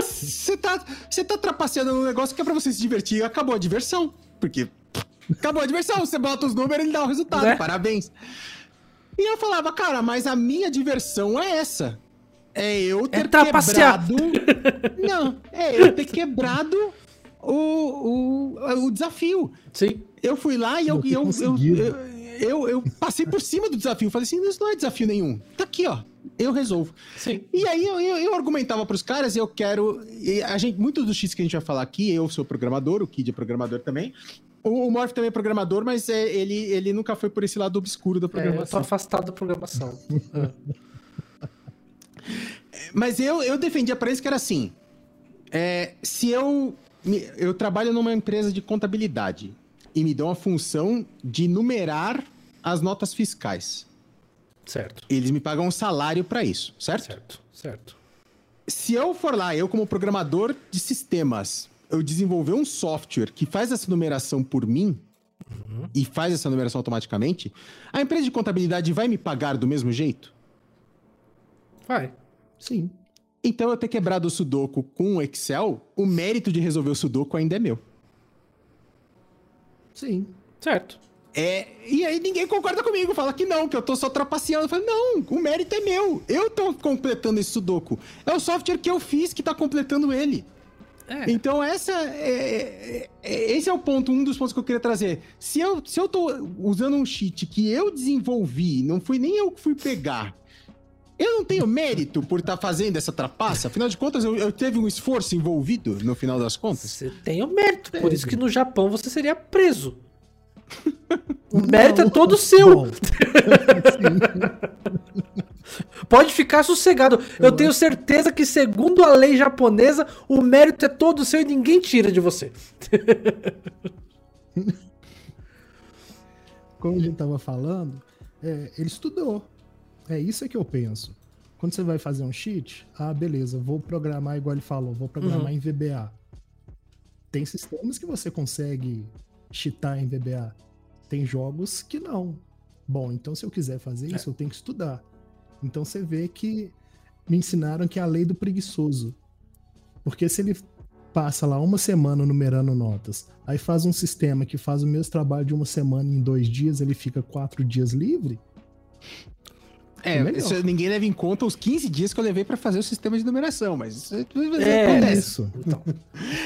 Você tá, tá trapaceando num negócio que é pra você se divertir. Acabou a diversão. Porque acabou a diversão. Você bota os números e ele dá o resultado. Né? Parabéns. E eu falava, cara, mas a minha diversão é essa. É eu ter trapacear. quebrado. Não, é eu ter quebrado o, o, o desafio. Sim. Eu fui lá e eu, eu, eu, eu, eu, eu passei por cima do desafio. Falei assim: isso não é desafio nenhum. Tá aqui, ó. Eu resolvo. Sim. E aí eu, eu, eu argumentava pros caras, eu quero. e A gente, muitos dos X que a gente vai falar aqui, eu sou programador, o Kid é programador também. O, o Morph também é programador, mas é, ele, ele nunca foi por esse lado obscuro da É, eu tô programação. afastado da programação. Ah. Mas eu, eu defendia pra eles que era assim: é, se eu. Eu trabalho numa empresa de contabilidade e me dão a função de numerar as notas fiscais. Certo. Eles me pagam um salário pra isso, certo? Certo. Certo. Se eu for lá, eu como programador de sistemas, eu desenvolver um software que faz essa numeração por mim e faz essa numeração automaticamente, a empresa de contabilidade vai me pagar do mesmo jeito? Vai. Sim. Então eu ter quebrado o Sudoku com o Excel, o mérito de resolver o Sudoku ainda é meu. Sim. Certo. É, e aí ninguém concorda comigo, fala que não, que eu tô só trapaceando. Eu falo, não, o mérito é meu. Eu tô completando esse Sudoku. É o software que eu fiz que tá completando ele. É. Então, essa é, é- é- esse é o ponto, um dos pontos que eu queria trazer. Se eu, se eu tô usando um cheat que eu desenvolvi, não fui nem eu que fui pegar, eu não tenho mérito por estar fazendo essa trapaça? Afinal de contas, eu, eu teve um esforço envolvido no final das contas? Você tem o mérito. Por isso que no Japão você seria preso. O mérito é todo seu. Bom, Pode ficar sossegado. Eu tenho certeza que, segundo a lei japonesa, o mérito é todo seu e ninguém tira de você. como a gente tava falando, é, ele estudou. É isso é que eu penso. Quando você vai fazer um cheat, ah, beleza, vou programar igual ele falou, vou programar Uhum. em VBA. Tem sistemas que você consegue cheatar em VBA. Tem jogos que não. Bom, então se eu quiser fazer isso, eu tenho que estudar. Então você vê que me ensinaram que é a lei do preguiçoso. Porque se ele passa lá uma semana numerando notas, aí faz um sistema que faz o mesmo trabalho de uma semana em dois dias, ele fica quatro dias livre, É, É isso ninguém leva em conta os 15 dias que eu levei pra fazer o sistema de numeração, mas isso É, acontece. isso. Então,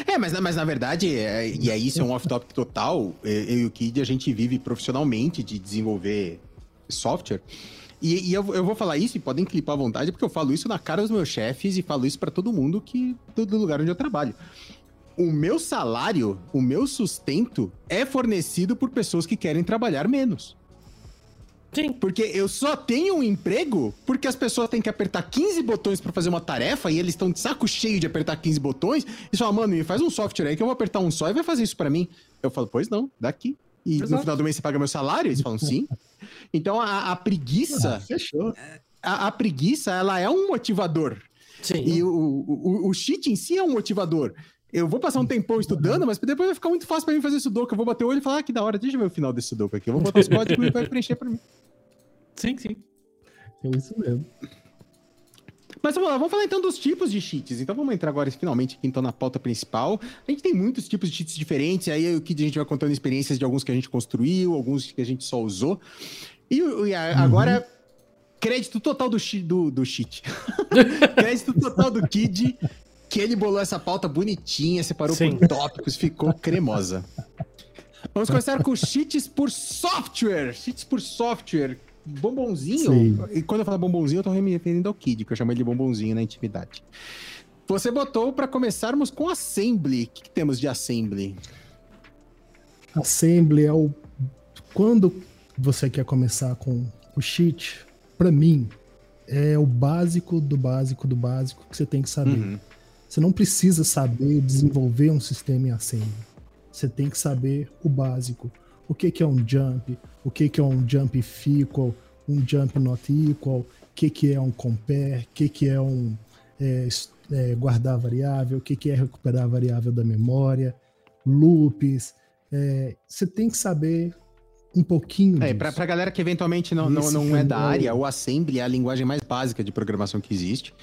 É, mas, na- mas na verdade, é, e aí isso é um off-topic total, é, eu e o Kid, a gente vive profissionalmente de desenvolver software. E, e eu, eu vou falar isso, e podem clipar à vontade, porque eu falo isso na cara dos meus chefes e falo isso pra todo mundo que do, lugar onde eu trabalho. O meu salário, o meu sustento é fornecido por pessoas que querem trabalhar menos. sim. Porque eu só tenho um emprego porque as pessoas têm que apertar 15 botões pra fazer uma tarefa e eles estão de saco cheio de apertar 15 botões e só, mano, me faz um software aí que eu vou apertar um só e vai fazer isso pra mim. Eu falo, pois não, daqui. E no Exato. final do mês você paga meu salário? Eles falam, sim. Então a, a preguiça, Ah, fechou. a, a preguiça, ela é um motivador. Sim. E o, o, o, cheat em si é um motivador. Eu vou passar um tempão estudando, mas depois vai ficar muito fácil pra mim fazer sudoku. Eu vou bater o olho e falar, ah, que da hora, deixa eu ver o final desse sudoku aqui. Eu vou botar os códigos e vai preencher pra mim. Sim, sim. É isso mesmo. Mas vamos lá, vamos falar então dos tipos de cheats. Então vamos entrar agora finalmente aqui então na pauta principal. A gente tem muitos tipos de cheats diferentes, aí o que a gente vai contando experiências de alguns que a gente construiu, alguns que a gente só usou. E, e a- agora, crédito total do, do, do cheat. crédito total do Kid, que ele bolou essa pauta bonitinha, separou Sim. por tópicos, ficou cremosa. Vamos começar com cheats por software. Cheats por software. Bombonzinho. Sim. E quando eu falo bombonzinho, eu tô me referindo ao Kid, que eu chamo ele de bombonzinho na intimidade. Você botou para começarmos com Assembly. O que, que temos de Assembly? Assembly é o. Quando você quer começar com o cheat, pra mim, é o básico do básico do básico que você tem que saber. Uhum. Você não precisa saber desenvolver um sistema em Assembly. Você tem que saber o básico. O que, que é um jump, o que, que é um jump equal, um jump not equal, o que, que é um compare, o que, que é um é, é, guardar variável, o que, que é recuperar a variável da memória, loops. é, você tem que saber um pouquinho É, pra, pra galera que eventualmente não, não, não é da o- área, o Assembly é a linguagem mais básica de programação que existe.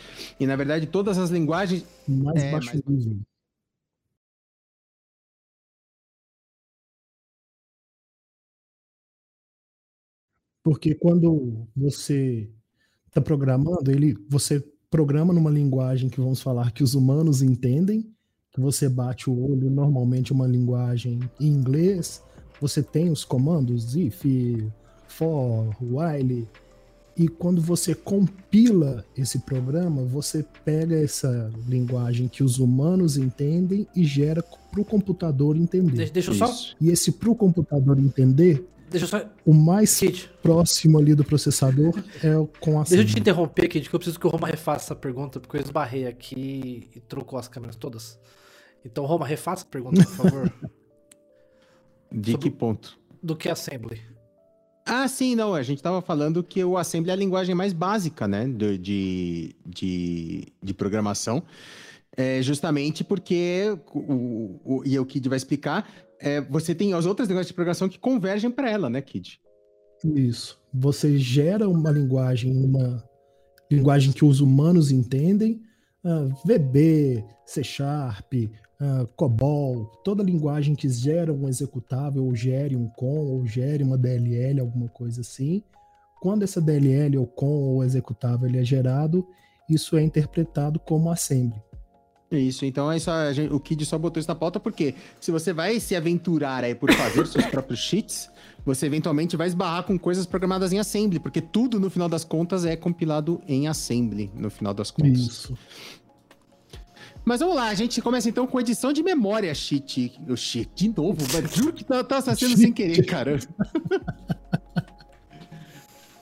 E na verdade, todas as linguagens. mais é, baixo mas- nível. Porque quando você está programando, ele, você programa numa linguagem que vamos falar que os humanos entendem, que você bate o olho normalmente uma linguagem em inglês, você tem os comandos if, for, while, e quando você compila esse programa, você pega essa linguagem que os humanos entendem e gera para o computador entender. Deixa, deixa eu só. E esse para o computador entender, Deixa eu só. o mais Kid, próximo ali do processador é o com a deixa eu te interromper, Kid, que eu preciso que o Roma refaça essa pergunta, porque eu esbarrei aqui e trocou as câmeras todas. Então, Roma, refaça a pergunta, por favor. De Sobre- que ponto? do que Assembly. Ah, sim, não. A gente tava falando que o Assembly é a linguagem mais básica, né? De, de, de, de programação. É justamente porque, o, o, e o Kid vai explicar, é, você tem as outras linguagens de programação que convergem para ela, né, Kid? Isso. Você gera uma linguagem, uma linguagem que os humanos entendem, ah, VB, C Sharp, ah, COBOL, toda linguagem que gera um executável, ou gere um com, ou gere uma DLL, alguma coisa assim. Quando essa DLL ou com ou executável ele é gerado, isso é interpretado como assembly. Isso, então é só, a gente- o Kid só botou isso na pauta porque se você vai se aventurar aí por fazer seus próprios cheats, você eventualmente vai esbarrar com coisas programadas em Assembly, porque tudo no final das contas é compilado em Assembly, no final das contas. Isso. Mas vamos lá, a gente começa então com edição de memória cheat. O cheat, de novo, mas juro que tá, tá sendo sem querer, cara.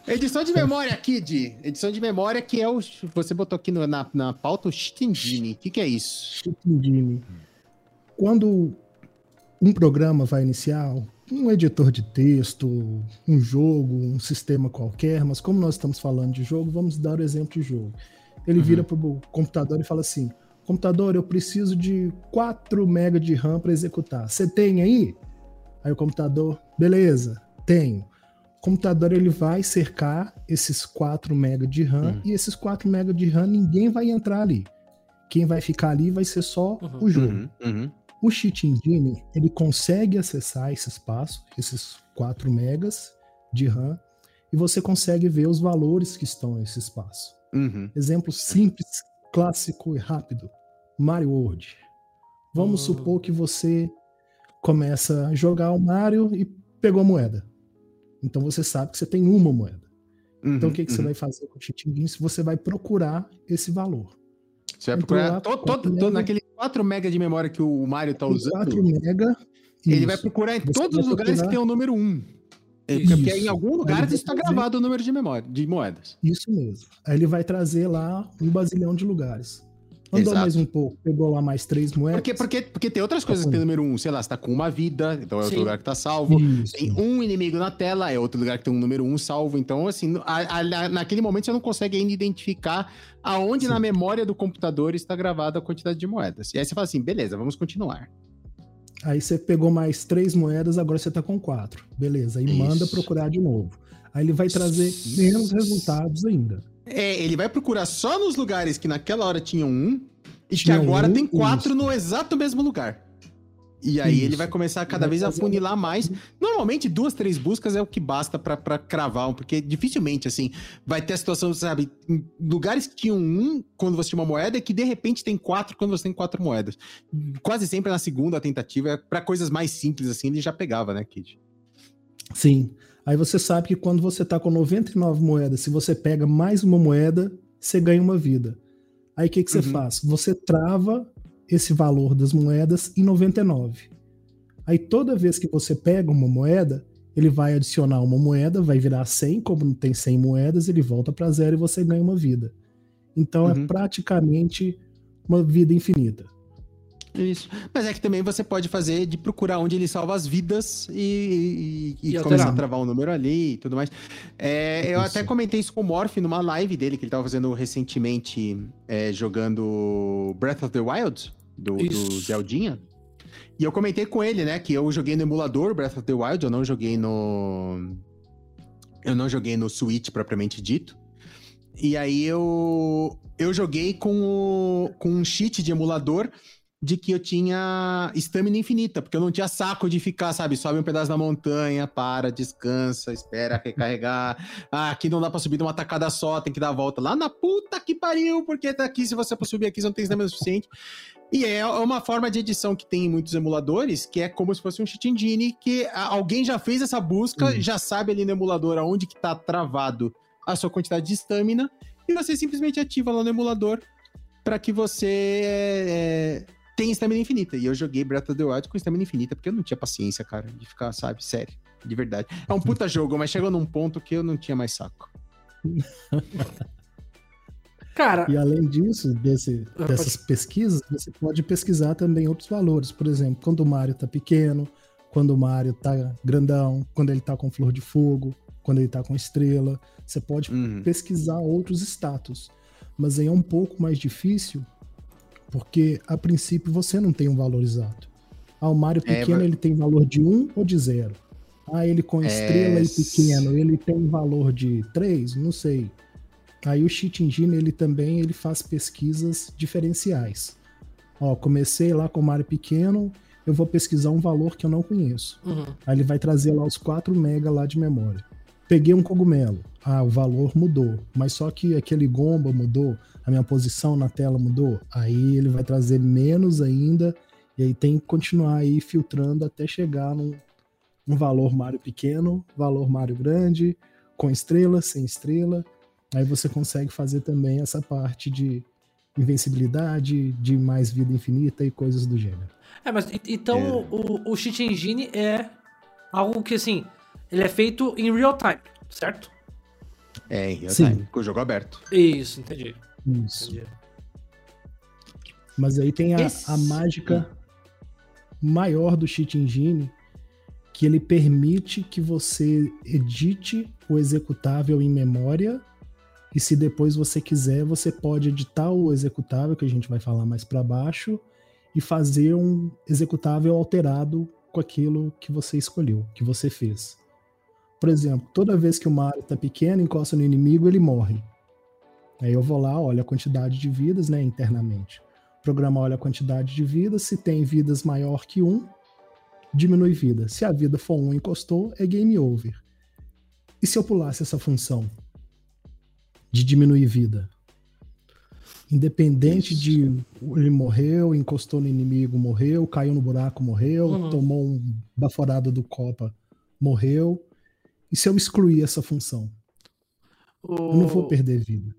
Edição de memória, Kid. Edição de memória que é o. Você botou aqui no- na, na pauta o engine. O que, que é isso? Engine. Quando um programa vai iniciar, um editor de texto, um jogo, um sistema qualquer, mas como nós estamos falando de jogo, vamos dar o exemplo de jogo. Ele Uhum. vira para o computador e fala assim: computador, eu preciso de 4 MB de RAM para executar. Você tem aí? Aí o computador, beleza, tenho. O computador ele vai cercar esses 4 MB de RAM Uhum. e esses 4 MB de RAM ninguém vai entrar ali. Quem vai ficar ali vai ser só Uhum. o jogo. Uhum, uhum. O Cheat Engine, ele consegue acessar esse espaço, esses 4 megas de RAM, e você consegue ver os valores que estão nesse espaço. Uhum. Exemplo simples, clássico e rápido. Mario World. Vamos Hum. supor que você começa a jogar o Mario e pegou a moeda. Então você sabe que você tem uma moeda. Então o que, que você uhum. vai fazer com o Cheat Engine? Você vai procurar esse valor. Você vai Entrou procurar lá, todo, quatro todo, todo, mega. naquele 4 MB de memória que o Mario tá usando. 4 mega. Ele vai isso. procurar em Você todos vai os lugares procurar- que tem o número 1. Isso. Porque em algum lugar vai está gravado o número de memória, de moedas. Isso mesmo. Aí ele vai trazer lá um bazilhão de lugares. Andou Exato. mais um pouco, pegou lá mais três moedas. Porque, porque, porque tem outras coisas que tem número 1. Sei lá, você tá com uma vida, então é outro Sim. lugar que tá salvo. Isso. Tem um inimigo na tela, é outro lugar que tem um número 1 salvo. Então, assim, a- a- naquele momento você não consegue ainda identificar aonde Sim. na memória do computador está gravada a quantidade de moedas. E aí você fala assim, beleza, vamos continuar. Aí você pegou mais três moedas, agora você tá com quatro. Beleza. Manda Isso. procurar de novo. Aí ele vai trazer menos resultados ainda. É, ele vai procurar só nos lugares que naquela hora tinham um e que Tinha agora um, tem quatro isso. no exato mesmo lugar. E aí Isso. ele vai começar a cada vez a funilar mais. Normalmente, duas, três buscas é o que basta pra, pra cravar, um, porque dificilmente, assim, vai ter a situação, sabe, em lugares que tinham um quando você tinha uma moeda e que de repente tem quatro quando você tem quatro moedas. Quase sempre na segunda tentativa, pra coisas mais simples, assim, ele já pegava, né, Kid? Sim. Aí você sabe que quando você tá com 99 moedas, se você pega mais uma moeda, você ganha uma vida. Aí o que, que você Uhum. faz? Você trava esse valor das moedas em 99. Aí toda vez que você pega uma moeda, ele vai adicionar uma moeda, vai virar 100, como não tem 100 moedas, ele volta para zero e você ganha uma vida. Então Uhum. é praticamente uma vida infinita. Isso. Mas é que também você pode fazer de procurar onde ele salva as vidas e, e, e E começar a travar um número ali e tudo mais. É, eu Isso. até comentei isso com o Morph numa live dele que ele tava fazendo recentemente, é, jogando Breath of the Wild, do, do Isso. Zeldinha. E eu comentei com ele, né, que eu joguei no emulador Breath of the Wild, eu não joguei no. Eu não joguei no Switch propriamente dito. E aí eu, eu joguei com, o, com um cheat de emulador de que eu tinha estamina infinita, porque eu não tinha saco de ficar, sabe, sobe um pedaço da montanha, para, descansa, espera recarregar. Ah, aqui não dá pra subir de uma tacada só, tem que dar a volta lá na puta que pariu, porque tá aqui, se você for subir aqui, você não tem estamina suficiente. E é uma forma de edição que tem em muitos emuladores, que é como se fosse um cheat engine, que alguém já fez essa busca, Hum. já sabe ali no emulador aonde que tá travado a sua quantidade de estamina, e você simplesmente ativa lá no emulador para que você é, tenha estamina infinita. E eu joguei Breath of the Wild com estamina infinita, porque eu não tinha paciência, cara, de ficar, sabe, sério, de verdade. É um puta jogo, mas chegou num ponto que eu não tinha mais saco. Cara, E além disso, desse- Ah, dessas pesquisas, você pode pesquisar também outros valores. Por exemplo, quando o Mario tá pequeno, quando o Mario tá grandão, quando ele tá com flor de fogo, quando ele tá com estrela. Você pode Uhum. pesquisar outros status. Mas aí é um pouco mais difícil, porque a princípio você não tem um valor exato. Ah, o Mario É, pequeno mas- ele tem valor de 1 ou de 0? Ah, ele com estrela É, e pequeno, ele tem um valor de 3? Não sei. Aí o Cheat Engine, ele também ele faz pesquisas diferenciais. Ó, comecei lá com o Mario pequeno, eu vou pesquisar um valor que eu não conheço. uhum. Aí ele vai trazer lá os 4 mega lá de memória. Peguei um cogumelo. Ah, o valor mudou. Mas só que aquele gomba mudou, a minha posição na tela mudou. Aí ele vai trazer menos ainda. E aí tem que continuar aí filtrando até chegar num, num valor Mario pequeno, valor Mario grande, com estrela, sem estrela. Aí você consegue fazer também essa parte de invencibilidade, de mais vida infinita e coisas do gênero. É, mas e- então É. o, o Cheat Engine é algo que, assim, ele é feito em real time, certo? É, em real Sim. time, com o jogo aberto. Isso, entendi. Isso. entendi. Mas aí tem a, Esse- a mágica maior do Cheat Engine, que ele permite que você edite o executável em memória e se depois você quiser, você pode editar o executável, que a gente vai falar mais para baixo, e fazer um executável alterado com aquilo que você escolheu, que você fez. Por exemplo, toda vez que o Mario está pequeno, encosta no inimigo, ele morre. Aí eu vou lá, olho a quantidade de vidas, né, internamente. O programa olha a quantidade de vidas, se tem vidas maior que um, diminui vida. Se a vida for um encostou, é game over. E se eu pulasse essa função? de diminuir vida. Independente Isso. de ele morreu, encostou no inimigo, morreu, caiu no buraco, morreu, uhum. tomou um baforada do Copa, morreu. E se eu excluir essa função? O... Eu não vou perder vida.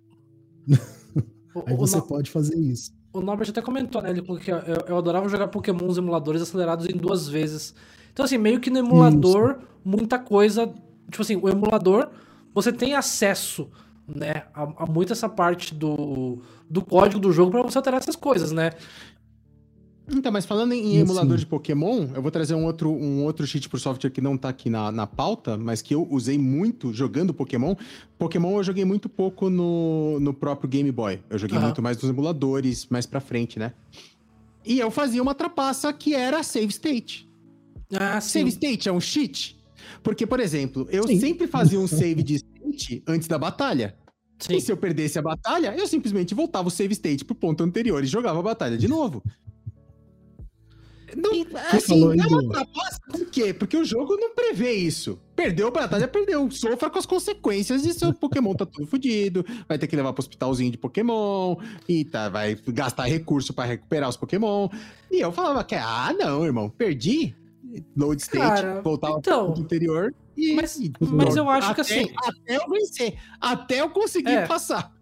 Aí você no... pode fazer isso. O Norbert até comentou, né? Porque eu, eu adorava jogar Pokémon emuladores acelerados em duas vezes. Então, assim, meio que no emulador, isso. muita coisa. Tipo assim, o emulador, você tem acesso né, há, há muito essa parte do, do código do jogo para você alterar essas coisas, né? Então, mas falando em emulador de Pokémon, eu vou trazer um outro, um outro cheat por software que não tá aqui na, na pauta, mas que eu usei muito jogando Pokémon. Pokémon eu joguei muito pouco no, no próprio Game Boy. Eu joguei uhum. muito mais nos emuladores, mais pra frente, né? E eu fazia uma trapaça que era save state. Ah, sim. Save state é um cheat? Porque, por exemplo, eu sim. sempre fazia um save de state antes da batalha. Sim. E se eu perdesse a batalha, eu simplesmente voltava o save state pro ponto anterior e jogava a batalha de novo. Não, assim, é uma trapaça por quê? Porque o jogo não prevê isso. Perdeu a batalha, perdeu. Sofra com as consequências e seu Pokémon tá tudo fodido. Vai ter que levar pro hospitalzinho de Pokémon. E tá, vai gastar recurso para recuperar os Pokémon. E eu falava que, ah, não, irmão, perdi load state, Cara, voltava então, pro anterior e. Mas, mas eu acho até, que assim. Até eu vencer, até eu conseguir é, passar.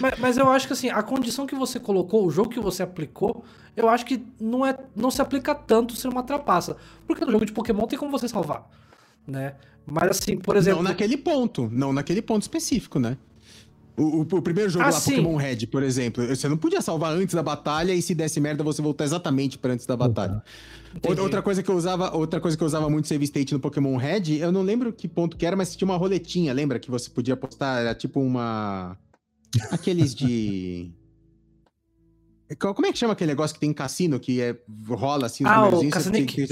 Mas, mas, eu acho que assim, a condição que você colocou, o jogo que você aplicou, eu acho que não, é, não se aplica tanto ser uma trapaça. Porque no jogo de Pokémon tem como você salvar. Né? Mas assim, por exemplo. Não naquele ponto, não naquele ponto específico, né? O, o, o, primeiro jogo ah, lá, sim. Pokémon Red, por exemplo, você não podia salvar antes da batalha e se desse merda você voltar exatamente para antes da batalha. Uhum. Entendi. Outra coisa que eu usava, outra coisa que eu usava muito save state no Pokémon Red, eu não lembro que ponto que era, mas tinha uma roletinha, lembra que você podia postar, era tipo uma aqueles de Como é que chama aquele negócio que tem em cassino que é rola assim os ah, o caça-níquel.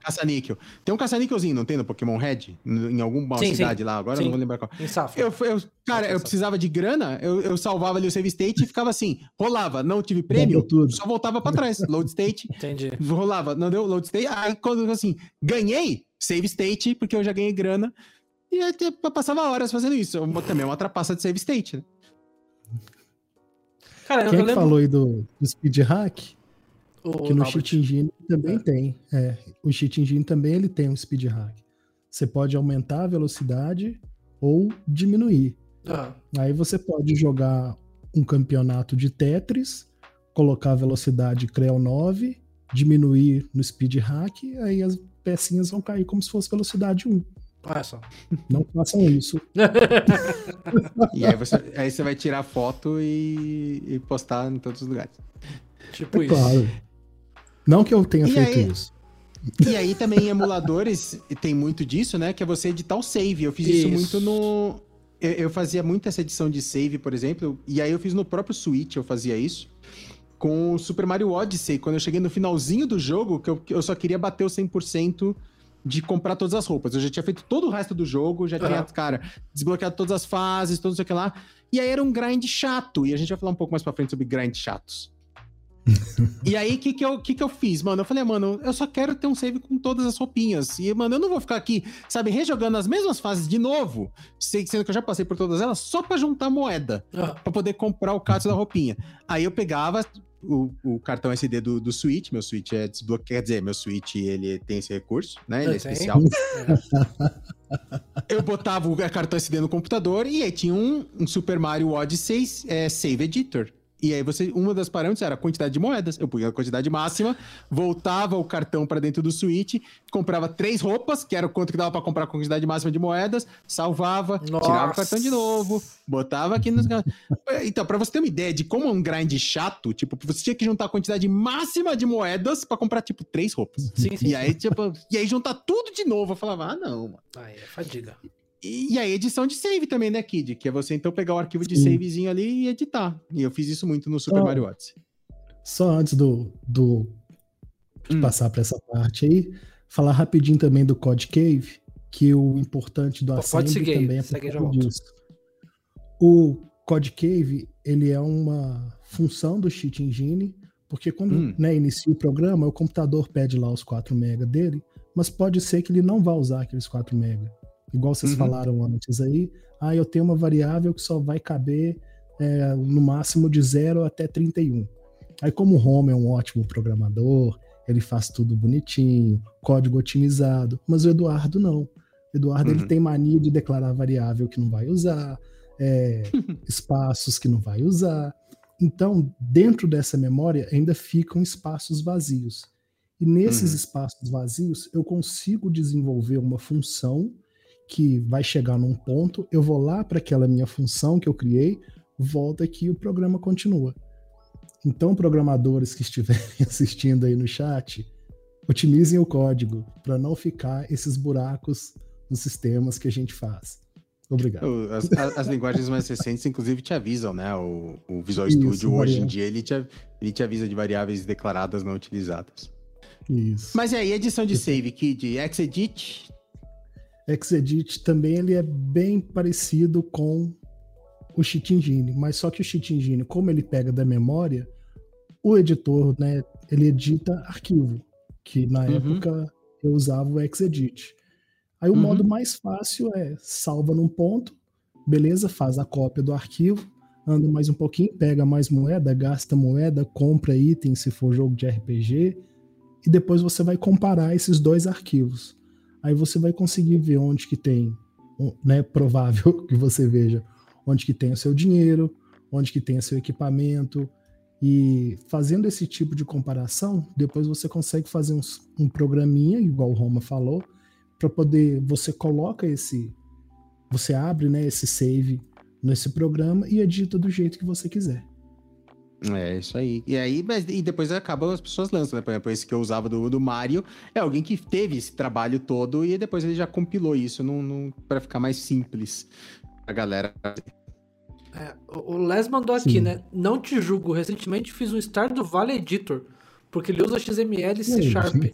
Caça-níquel. Tem um caça-níquelzinho, não tem no Pokémon Red? Em alguma sim, cidade sim. lá, agora sim. não vou lembrar qual. Em Safra. Eu, eu, cara, eu precisava de grana, eu, eu salvava ali o save state e ficava assim, rolava, não tive prêmio, só voltava pra trás, load state. Entendi. Rolava, não deu load state, aí quando assim, ganhei, save state, porque eu já ganhei grana, e aí, passava horas fazendo isso. Também é uma trapaça de save state, né? Cara, Quem é que falou aí do, do speed hack? O, que no Cheat Engine também é. tem. É, o Cheat Engine também ele tem um speed hack. Você pode aumentar a velocidade ou diminuir. Ah. Aí você pode jogar um campeonato de Tetris, colocar a velocidade Creo 9, diminuir no speed hack, aí as pecinhas vão cair como se fosse velocidade 1. Olha só. Não façam isso. e aí você, aí você vai tirar foto e, e postar em todos os lugares. Tipo é isso. Claro. Não que eu tenha e feito aí, isso. E aí também em emuladores tem muito disso, né? Que é você editar o save. Eu fiz isso, isso muito no. Eu, eu, fazia muito essa edição de save, por exemplo, e aí eu fiz no próprio Switch, eu fazia isso. Com o Super Mario Odyssey, quando eu cheguei no finalzinho do jogo, que eu, eu só queria bater o 100% de comprar todas as roupas. Eu já tinha feito todo o resto do jogo, já tinha, cara, desbloqueado todas as fases, tudo isso aqui lá. E aí era um grind chato. E a gente vai falar um pouco mais pra frente sobre grind chatos e aí, o que, que, eu, que, que eu fiz, mano? Eu falei, mano, eu só quero ter um save com todas as roupinhas. E, mano, eu não vou ficar aqui, sabe, rejogando as mesmas fases de novo, sendo que eu já passei por todas elas, só pra juntar moeda. Ah. Pra poder comprar o caso da roupinha. Aí eu pegava o, o cartão SD do, do Switch, meu Switch é desbloqueado, quer dizer, meu Switch ele tem esse recurso, né? Ele é especial. eu botava o cartão SD no computador e aí tinha um, um Super Mario Odyssey é, Save Editor E aí você, uma das parâmetros era a quantidade de moedas. Eu punha a quantidade máxima, voltava o cartão para dentro do Switch, comprava três roupas, que era o quanto que dava para comprar a quantidade máxima de moedas, salvava, Nossa. tirava o cartão de novo, botava aqui nos. Então, para você ter uma ideia de como é um grind chato, tipo, você tinha que juntar a quantidade máxima de moedas para comprar, tipo, três roupas. Sim, sim. E aí, tipo, e aí juntar tudo de novo. Eu falava, ah, não, mano. Aí é fadiga. E, a edição de save também, né, Kid? Que é você então pegar o arquivo de Sim. savezinho ali e editar. E eu fiz isso muito no Super Ah. Mario Odyssey. Só antes do, do de Hum. passar para essa parte aí, falar rapidinho também do Code Cave, que o importante do Assembly seguir também é por disso. O Code Cave, ele é uma função do Cheat Engine, porque quando Hum. né, inicia o programa, o computador pede lá os 4 MB dele, mas pode ser que ele não vá usar aqueles 4 MB. Igual vocês Uhum. falaram antes aí, ah, eu tenho uma variável que só vai caber é, no máximo de 0 até 31. Aí, como o Home é um ótimo programador, ele faz tudo bonitinho, código otimizado, mas o Eduardo não. O Eduardo ele Uhum. tem mania de declarar variável que não vai usar, é, espaços que não vai usar. Então, dentro dessa memória ainda ficam espaços vazios. E nesses Uhum. espaços vazios, eu consigo desenvolver uma função que vai chegar num ponto, eu vou lá para aquela minha função que eu criei, volta aqui e o programa continua. Então, programadores que estiverem assistindo aí no chat, otimizem o código para não ficar esses buracos nos sistemas que a gente faz. Obrigado. As, as linguagens mais recentes, inclusive, te avisam, né? O, o Visual Isso, Studio, hoje em dia, ele te, ele te avisa de variáveis declaradas não utilizadas. Isso. Mas e aí, edição de save, Kid? Xedit? Xedit também ele é bem parecido com o Cheat Engine, mas só que o Cheat Engine, como ele pega da memória, o editor, né, ele edita arquivo, que na Uhum. época eu usava o Xedit. Aí o Uhum. modo mais fácil é salva num ponto, beleza, faz a cópia do arquivo, anda mais um pouquinho, pega mais moeda, gasta moeda, compra item se for jogo de RPG, e depois você vai comparar esses dois arquivos. Aí você vai conseguir ver onde que tem, um, né, provável que você veja onde que tem o seu dinheiro, onde que tem o seu equipamento, e fazendo esse tipo de comparação, depois você consegue fazer uns- um programinha, igual o Roma falou, para poder, você coloca esse, você abre, né, esse save nesse programa e edita do jeito que você quiser. É, isso aí. E aí, mas, e depois acaba as pessoas lançam, né? Por exemplo, esse que eu usava do, do Mario é alguém que teve esse trabalho todo e depois ele já compilou isso num, num, para ficar mais simples a galera. É, o Les mandou aqui, Sim. né? Não te julgo. Recentemente fiz um Stardew Valley Editor, porque ele usa XML e C Easy. Sharp.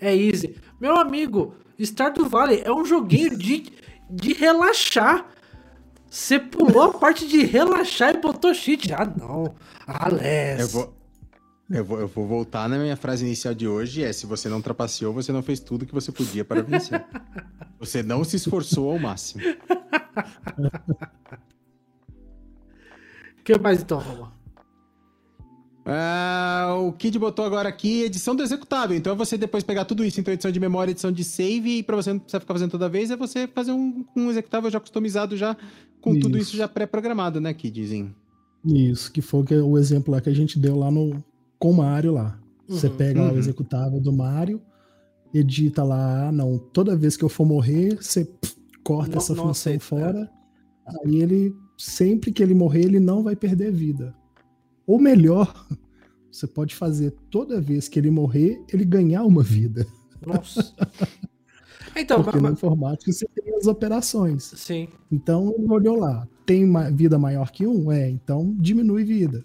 É easy. Meu amigo, Stardew Valley é um joguinho de, de relaxar. Você pulou a parte de relaxar e botou cheat. Ah, não. Les. Eu vou, eu, vou, eu vou voltar na minha frase inicial de hoje: é se você não trapaceou, você não fez tudo que você podia para vencer. você não se esforçou ao máximo. O que mais então, Roma? Ah, o Kid botou agora aqui edição do executável. Então é você depois pegar tudo isso, então edição de memória, edição de save, e pra você não precisar ficar fazendo toda vez, é você fazer um, um executável já customizado, já com tudo Isso. isso já pré-programado, né, Kidzinho? Isso, que foi que- o exemplo lá que a gente deu lá no com o Mario lá. Você Uhum, pega lá uhum. o executável do Mario, edita lá, ah, não, toda vez que eu for morrer, você pff, corta Não- essa não função aceita, fora. Aí ele, sempre que ele morrer, ele não vai perder vida. Ou melhor, você pode fazer toda vez que ele morrer, ele ganhar uma vida. Nossa. Então, porque ma- no ma- informático você tem as operações. sim. Então ele olhou lá, tem ma- vida maior que um? É, então diminui vida.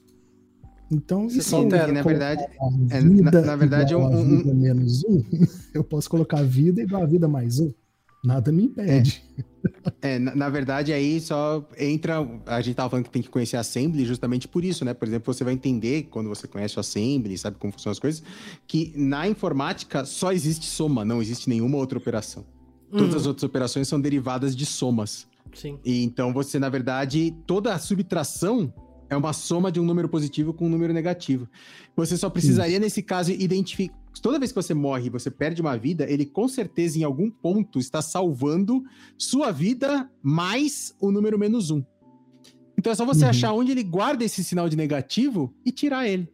Então Você isso altera, na colocar verdade, a é, na- vida na verdade, igual a um- um- vida menos um, eu posso colocar vida igual a vida mais um. Nada me impede. É, na, na verdade, aí só entra. A gente tava falando que tem que conhecer Assembly justamente por isso, né? Por exemplo, você vai entender quando você conhece o Assembly, sabe como funcionam as coisas, que na informática só existe soma, não existe nenhuma outra operação. Todas as outras operações são derivadas de somas. Sim. E então você, na verdade, toda a subtração é uma soma de um número positivo com um número negativo. Você só precisaria, nesse caso, identificar. Toda vez que você morre e você perde uma vida, ele com certeza, em algum ponto, está salvando sua vida mais o número menos um. Então é só você Uhum. achar onde ele guarda esse sinal de negativo e tirar ele.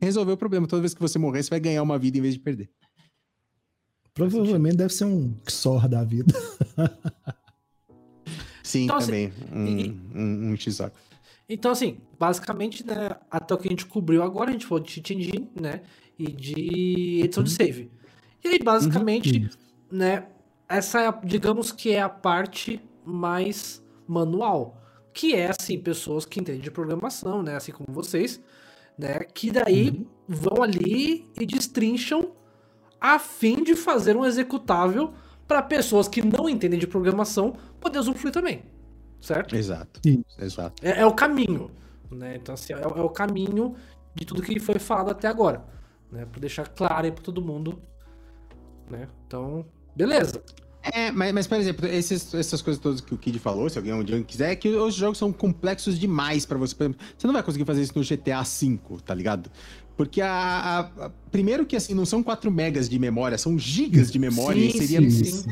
Resolveu o problema. Toda vez que você morrer, você vai ganhar uma vida em vez de perder. Provavelmente deve ser um XOR da vida. Sim, Então, assim, também. Um, e- um, um XOR. Então, assim, basicamente, né, até o que a gente cobriu agora, a gente falou de cheat engine, né, e de edição de save. E aí, basicamente, né, essa é, a- digamos que é a parte mais manual, que é, assim, pessoas que entendem de programação, né, assim como vocês, né, que daí vão ali e destrincham a fim de fazer um executável para pessoas que não entendem de programação poder usufruir também, certo? Exato. Exato. É, é o caminho, né? Então, assim, é, é o caminho de tudo que foi falado até agora, né? Pra deixar claro aí pra todo mundo, né? Então, beleza. É, mas, mas por exemplo, esses- essas coisas todas que o Kid falou, se alguém um dia quiser, é que os jogos são complexos demais pra você. Exemplo, você não vai conseguir fazer isso no GTA V, tá ligado? Porque a, a- a- primeiro que assim, não são 4 megas de memória, são gigas de memória Sim, e seria sim, sim.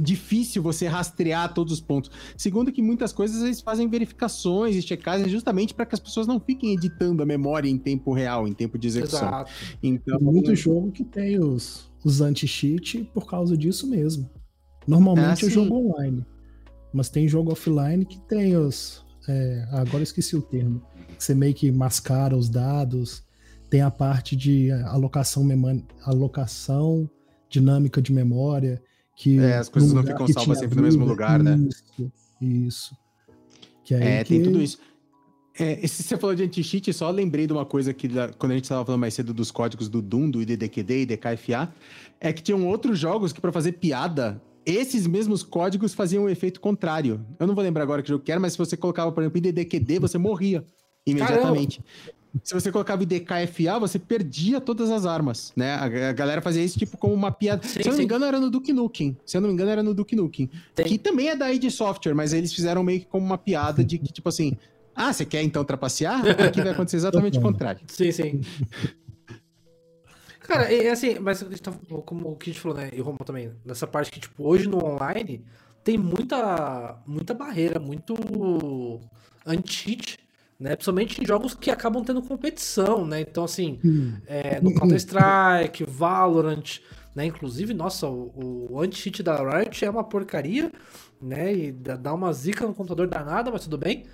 Difícil você rastrear todos os pontos. Segundo que muitas coisas eles fazem verificações e checagens justamente para que as pessoas não fiquem editando a memória em tempo real, em tempo de execução. Exato. Então, Tem muito jogo que tem os, os anti-cheat por causa disso mesmo. Normalmente Ah, é jogo online. Mas tem jogo offline que tem os. é, agora eu esqueci o termo. Você meio que mascara os dados. Tem a parte de alocação, alocação dinâmica de memória. Que É, as coisas não ficam salvas sempre no mesmo vida, lugar, né? Isso. Isso. Que É, que- tem tudo isso. É, esse- você falou de anti-cheat, só lembrei de uma coisa que quando a gente estava falando mais cedo dos códigos do Doom, do IDDQD e DKFA, é que tinham outros jogos que para fazer piada, esses mesmos códigos faziam um efeito contrário. Eu não vou lembrar agora que jogo que era, mas se você colocava, por exemplo, IDDQD, você morria imediatamente. Se você colocava IDKFA, você perdia todas as armas, né? A, a galera fazia isso tipo como uma piada. Sim, se eu não sim. me engano, era no Duke Nukem. Se eu não me engano, era no Duke Nukem. Tem. Que também é da id Software, mas eles fizeram meio que como uma piada de que, tipo assim, ah, você quer então trapacear? Aqui vai acontecer exatamente o contrário. Sim, sim. Cara, é assim, mas tá- como o que a gente falou, né? E o Romulo também, nessa parte que, tipo, hoje no online tem muita, muita barreira, muito anti-cheat, né? Principalmente em jogos que acabam tendo competição, né? Então, assim, Hum. é, no Counter-Strike, Valorant, né? Inclusive, nossa, o, o anti-cheat da Riot é uma porcaria, né? E dá uma zica no computador danada, mas tudo bem.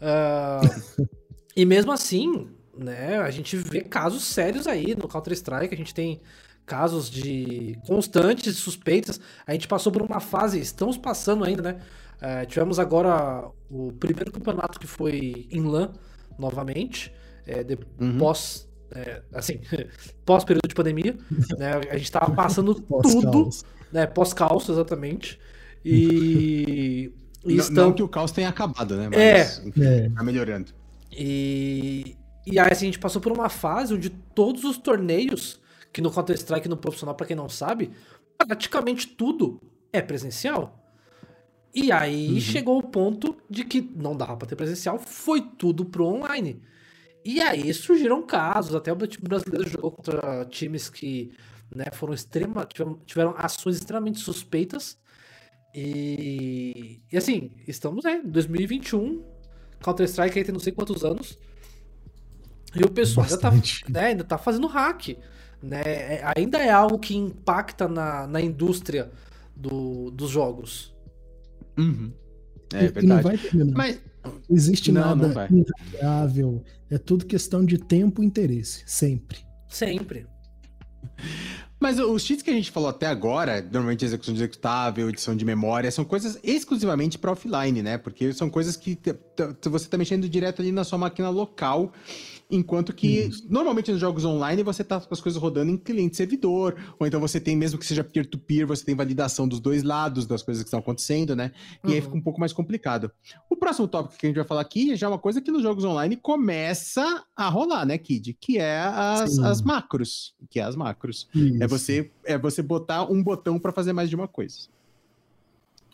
Ah, e mesmo assim, né, a gente vê casos sérios aí no Counter-Strike, a gente tem casos de constantes suspeitas. A gente passou por uma fase, estamos passando ainda, né? Eh, tivemos agora o primeiro campeonato que foi em LAN novamente, eh, de- Uhum. pós, eh, assim, pós período de pandemia, né? A gente tava passando tudo, Pós-caos. né? Pós-calço, exatamente. E, e Não, não estamos- que o caos tenha acabado, né? É. enfim, É. tá melhorando. E, e aí assim, a gente passou por uma fase onde todos os torneios, que no Counter-Strike no profissional, pra quem não sabe, praticamente tudo é presencial. E aí chegou o ponto de que não dava pra ter presencial, foi tudo pro online. E aí surgiram casos, até o time brasileiro jogou contra times que né, foram extrema, tiveram, tiveram ações extremamente suspeitas. E, e assim, estamos né, em 2021, Counter-Strike aí tem não sei quantos anos. E o pessoal ainda tá, né, ainda tá fazendo hack. Né? É- ainda é algo que impacta na, na indústria do- dos jogos. Uhum. E- É e não verdade. vai terminar. Mas, Não existe Não, não nada vai. invariável. É tudo questão de tempo e interesse. Sempre. Sempre. mas os cheats que a gente falou até agora, normalmente execução de executável, edição de memória, são coisas exclusivamente para offline, né? Porque são coisas que você tá mexendo direto ali na sua máquina local, enquanto que normalmente nos jogos online você tá com as coisas rodando em cliente servidor, ou então você tem mesmo que seja peer-to-peer, você tem validação dos dois lados das coisas que estão acontecendo, né? E aí Uhum. fica um pouco mais complicado. O próximo tópico que a gente vai falar aqui é já uma coisa que nos jogos online começa a rolar, né, Kid? Que é as, Sim. as macros. Que é as macros. É Isso. você, é você botar um botão para fazer mais de uma coisa.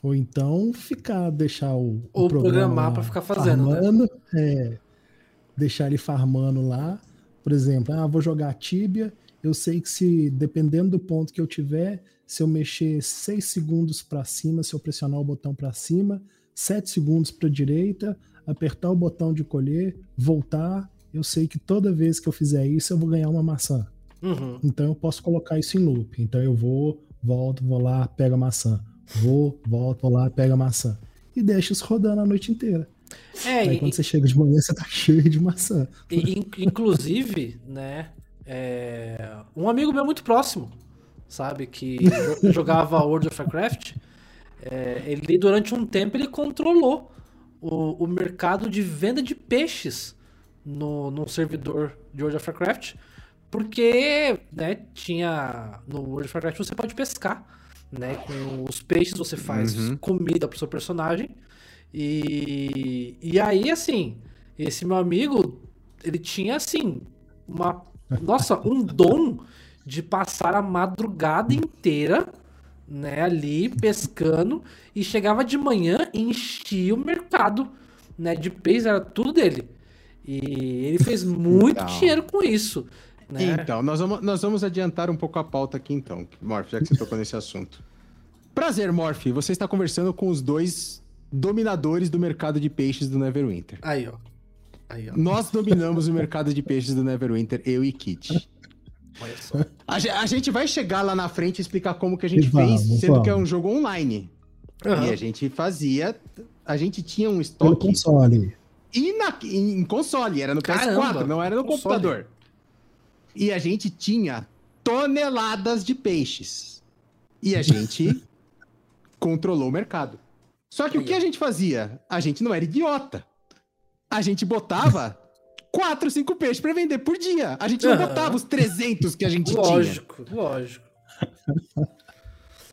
Ou então ficar, deixar o, o Ou programa programar pra ficar fazendo, né? farmando, é, deixar ele farmando lá. Por exemplo, ah, vou jogar Tibia. Eu sei que se, dependendo do ponto que eu tiver, se eu mexer 6 segundos para cima, se eu pressionar o botão para cima, 7 segundos para direita, apertar o botão de colher, voltar, eu sei que toda vez que eu fizer isso eu vou ganhar uma maçã. Uhum. Então eu posso colocar isso em loop. Então eu vou, volto, vou lá, pego a maçã. Vou, volto, vou lá, pego a maçã. E deixa isso rodando a noite inteira. É, Aí e- quando você chega de manhã, você tá cheio de maçã. E, in- inclusive, né, é, um amigo meu muito próximo, sabe, que jo- jogava World of Warcraft, é, ele durante um tempo ele controlou o, o mercado de venda de peixes no, num servidor de World of Warcraft, porque, né, tinha no World of Warcraft você pode pescar, né, com os peixes você faz Uhum. comida pro seu personagem e, e aí, assim, esse meu amigo, ele tinha, assim, uma. Nossa, um dom de passar a madrugada inteira, né, ali pescando, e chegava de manhã e enchia o mercado, né, de peixe, era tudo dele. E ele fez muito Então. dinheiro com isso. Né? Então, nós vamos, nós vamos adiantar um pouco a pauta aqui então, Morph, já que você tocou nesse assunto. Prazer, Morph, você está conversando com os dois dominadores do mercado de peixes do Neverwinter. Aí, ó. Aí, ó. Nós dominamos o mercado de peixes do Neverwinter, eu e Kit. Olha só. A, a gente vai chegar lá na frente e explicar como que a gente Vamos, fez, sendo que é vamos. um jogo online. Aham. E a gente fazia. A gente tinha um Pelo estoque console. e na, em, em console, era no Caramba, PS4, não era no console. computador. E a gente tinha toneladas de peixes. E a gente controlou o mercado. Só que o que a gente fazia? A gente não era idiota. A gente botava quatro, cinco peixes pra vender por dia. A gente não botava os 300 que a gente tinha. Lógico, lógico.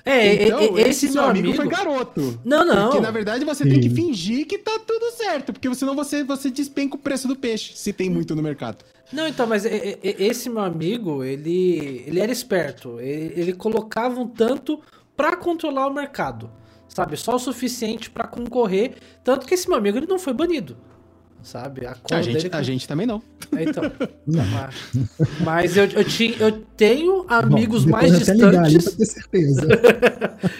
É, Então, e- e- esse, meu amigo. foi garoto. Não, não. Porque, na verdade, você tem que Sim. fingir que tá tudo certo. Porque senão você, você despenca o preço do peixe, se tem muito no mercado. Não, então, mas esse meu amigo, ele, ele era esperto. Ele, ele colocava um tanto pra controlar o mercado, sabe? Só o suficiente pra concorrer. Tanto que esse meu amigo, ele não foi banido, sabe? A, A gente, dele- a gente também não. É, Então, mas, mas eu, eu, tinha, eu tenho amigos Bom, mais ligar distantes. ter certeza.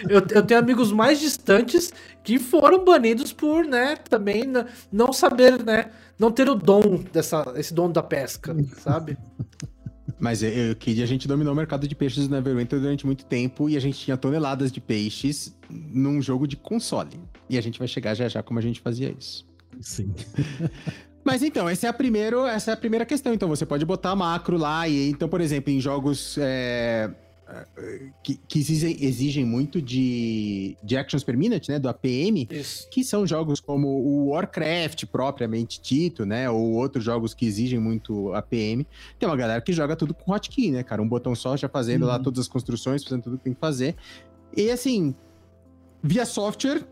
Eu, eu tenho amigos mais distantes que foram banidos por, né, também não saber, né, não ter o dom dessa, esse dom da pesca, sabe? Mas eu, eu, Kid, a gente dominou o mercado de peixes do Neverwinter durante muito tempo e a gente tinha toneladas de peixes num jogo de console. E a gente vai chegar já já como a gente fazia isso. Sim. Mas então, essa é a, primeiro, essa é a primeira questão. Então, você pode botar macro lá. E então, por exemplo, em jogos é, que, que exigem, exigem muito de, de actions per minute, né? Do APM, Isso. que são jogos como o Warcraft propriamente dito, né? Ou outros jogos que exigem muito APM. Tem uma galera que joga tudo com hotkey, né, cara? Um botão só já fazendo lá Uhum. todas as construções, fazendo tudo que tem que fazer. E assim, via software,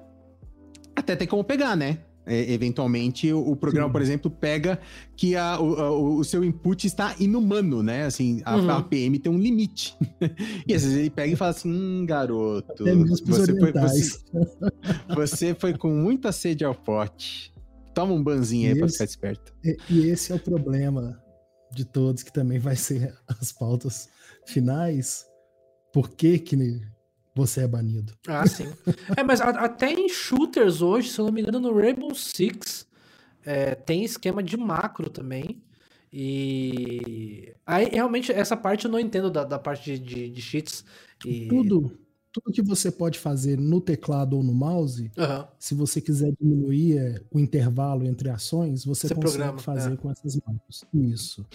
até tem como pegar, né? É, eventualmente, o, o programa, Sim. por exemplo, pega que a- o, o seu input está inumano, né? Assim, a, Uhum. a APM tem um limite. e às vezes ele pega e fala assim: hum, garoto, você foi, você, você foi com muita sede ao pote. Toma um banzinho aí pra Isso. ficar esperto. E, e esse é o problema de todos, que também vai ser as pautas finais. Por que, que você é banido? Ah, sim. É, mas a- até em shooters hoje, se eu não me engano, no Rainbow Six, é, tem esquema de macro também. E aí realmente essa parte eu não entendo da, da parte de, de, de cheats. E... Tudo, tudo que você pode fazer no teclado ou no mouse, Aham. se você quiser diminuir é, o intervalo entre ações, você, Você consegue programa, fazer é. com essas macros. Isso.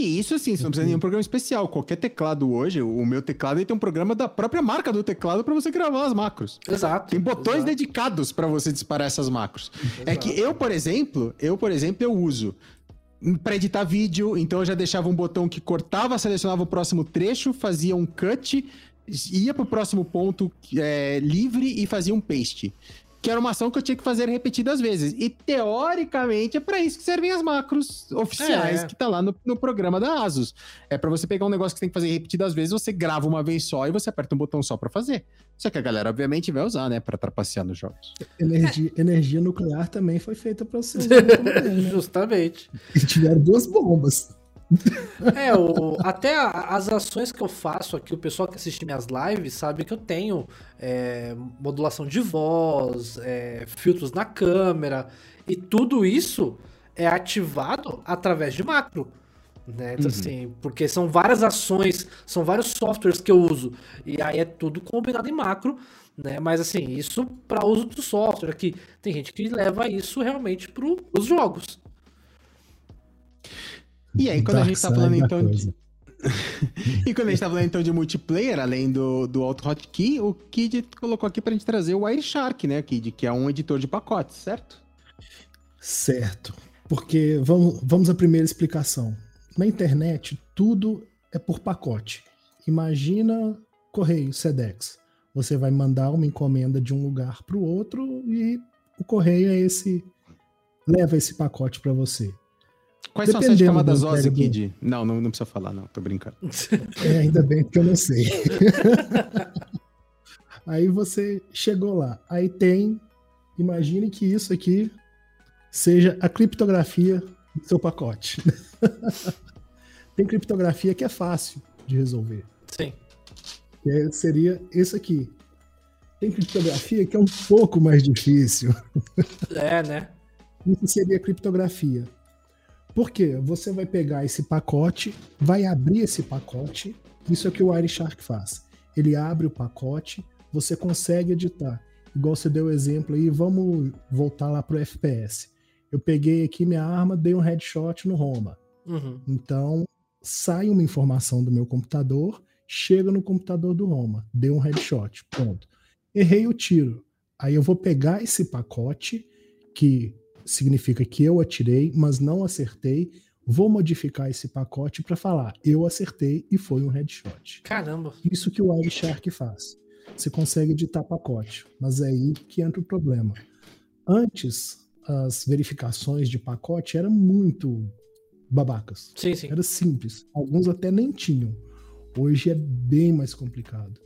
E isso, assim, você não precisa de nenhum programa especial. Qualquer teclado hoje, o meu teclado, ele tem um programa da própria marca do teclado para você gravar as macros. Exato. Tem botões exato, dedicados para você disparar essas macros. É exato. que eu, por exemplo, eu, por exemplo, eu uso para editar vídeo, então eu já deixava um botão que cortava, selecionava o próximo trecho, fazia um cut, ia pro próximo ponto é, livre e fazia um paste. Que era uma ação que eu tinha que fazer repetidas vezes. E teoricamente é para isso que servem as macros oficiais É. que tá lá no, no programa da Asus. É para você pegar um negócio que você tem que fazer repetidas vezes, você grava uma vez só e você aperta um botão só para fazer. Só que a galera, obviamente, vai usar, né, para trapacear nos jogos. Energia, energia nuclear também foi feita para tem, né? Justamente. E tiveram duas bombas. É, o, até as ações que eu faço aqui, o pessoal que assiste minhas lives sabe que eu tenho é, modulação de voz, é, filtros na câmera, e tudo isso é ativado através de macro. Né? Então, uhum. assim, porque são várias ações, são vários softwares que eu uso, e aí é tudo combinado em macro. Né? Mas assim, isso para uso do software, que tem gente que leva isso realmente para os jogos. E aí, quando a gente tá falando então de... e quando a gente tá falando então de multiplayer, além do, do Auto Hotkey, o Kid colocou aqui pra gente trazer o Wireshark, né, Kid? Que é um editor de pacotes, certo? Certo. Porque vamos, vamos à primeira explicação. Na internet, tudo é por pacote. Imagina correio, SEDEX. Você vai mandar uma encomenda de um lugar para o outro e o correio é esse leva esse pacote para você. Quais são as sete camadas OSI aqui de... Não, não, não precisa falar, não. Tô brincando. É, ainda bem que eu não sei. Aí você chegou lá. Aí tem... Imagine que isso aqui seja a criptografia do seu pacote. tem criptografia que é fácil de resolver. Sim. Que seria esse aqui. Tem criptografia que é um pouco mais difícil. É, né? Isso seria criptografia. Por quê? Você vai pegar esse pacote, vai abrir esse pacote. Isso é o que o Wireshark faz. Ele abre o pacote, você consegue editar. Igual você deu o exemplo aí, vamos voltar lá para o FPS. Eu peguei aqui minha arma, dei um headshot no Roma. Uhum. Então, sai uma informação do meu computador, chega no computador do Roma, dei um headshot, ponto. Errei o tiro. Aí eu vou pegar esse pacote que significa que eu atirei, mas não acertei. Vou modificar esse pacote para falar eu acertei e foi um headshot. Caramba! Isso que o Wireshark faz. Você consegue editar pacote, mas é aí que entra o problema. Antes, as verificações de pacote eram muito babacas. Sim, sim. Era simples. Alguns até nem tinham. Hoje é bem mais complicado.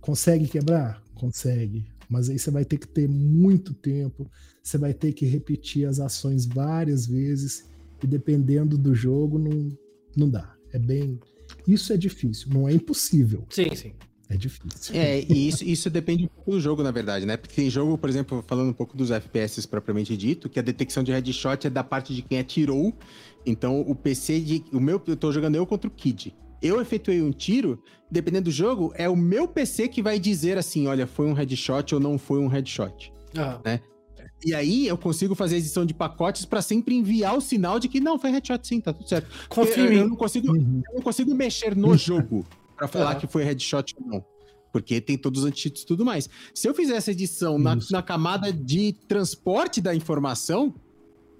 Consegue quebrar? Consegue. Mas aí você vai ter que ter muito tempo, você vai ter que repetir as ações várias vezes e dependendo do jogo não, não dá. É bem. Isso é difícil, não é impossível. Sim, sim. É difícil. É, e isso, isso depende um pouco do jogo, na verdade, né? Porque tem jogo, por exemplo, falando um pouco dos FPS propriamente dito, que a detecção de headshot é da parte de quem atirou. Então, o PC de. O meu, eu tô jogando eu contra o Kid. Eu efetuei um tiro, dependendo do jogo, é o meu PC que vai dizer assim: olha, foi um headshot ou não foi um headshot. Ah. Né? E aí eu consigo fazer edição de pacotes para sempre enviar o sinal de que não, foi headshot sim, tá tudo certo. Confia eu, eu, não consigo, uhum. eu não consigo mexer no jogo para falar que foi headshot ou não. Porque tem todos os antídotos e tudo mais. Se eu fizer essa edição na, na, camada de transporte da informação,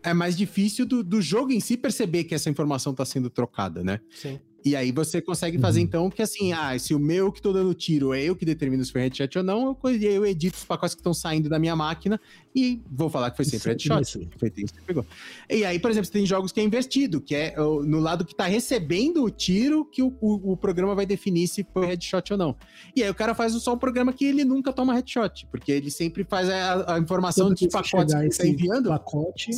é mais difícil do, do jogo em si perceber que essa informação está sendo trocada, né? Sim. E aí você consegue fazer, uhum. então, que assim, ah, se o meu que tô dando tiro é eu que determino se foi headshot ou não, eu, eu edito os pacotes que estão saindo da minha máquina e vou falar que foi sempre headshot. Foi isso que pegou. E aí, por exemplo, você tem jogos que é invertido, que é no lado que tá recebendo o tiro que o, o, o programa vai definir se foi headshot ou não. E aí o cara faz só um programa que ele nunca toma headshot, porque ele sempre faz a, a informação de pacotes que ele tá enviando. Pacote,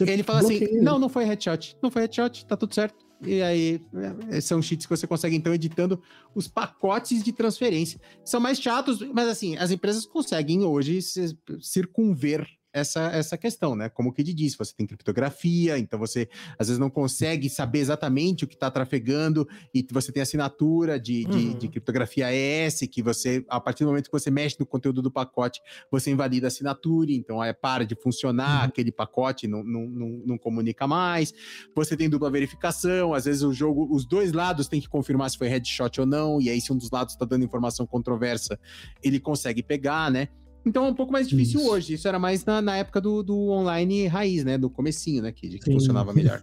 ele fala assim: não, não foi headshot, não foi headshot, tá tudo certo. E aí, é, são cheats que você consegue, então, editando os pacotes de transferência. São mais chatos, mas assim, as empresas conseguem hoje circunver essa, essa questão, né? Como o Kid disse, você tem criptografia, então você às vezes não consegue saber exatamente o que está trafegando, e você tem assinatura de, de, uhum. de, criptografia ES, que você, a partir do momento que você mexe no conteúdo do pacote, você invalida a assinatura, então é, para de funcionar, uhum. aquele pacote não, não, não, não comunica mais. Você tem dupla verificação, às vezes o jogo, os dois lados têm que confirmar se foi headshot ou não, e aí se um dos lados está dando informação controversa, ele consegue pegar, né? Então é um pouco mais difícil Isso. hoje. Isso era mais na, na época do, do, online raiz, né? Do comecinho, né? Que, que funcionava melhor.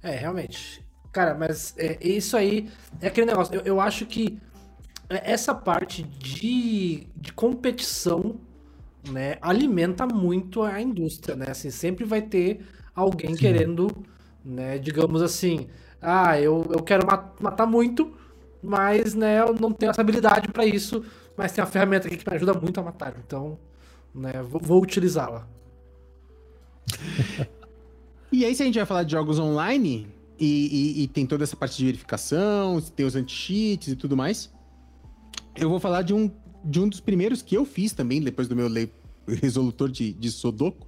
É, realmente. Cara, mas é, isso aí é aquele negócio. Eu, eu acho que essa parte de, de competição né, alimenta muito a indústria, né? Assim, sempre vai ter alguém Sim. querendo, né, digamos assim, ah, eu, eu quero matar muito, mas né, eu não tenho essa habilidade para isso mas tem uma ferramenta aqui que me ajuda muito a matar, então né, vou, vou utilizá-la. E aí, se a gente vai falar de jogos online, e, e- e tem toda essa parte de verificação, tem os anti-cheats e tudo mais, eu vou falar de um, de um dos primeiros que eu fiz também, depois do meu le- resolutor de, de Sudoku,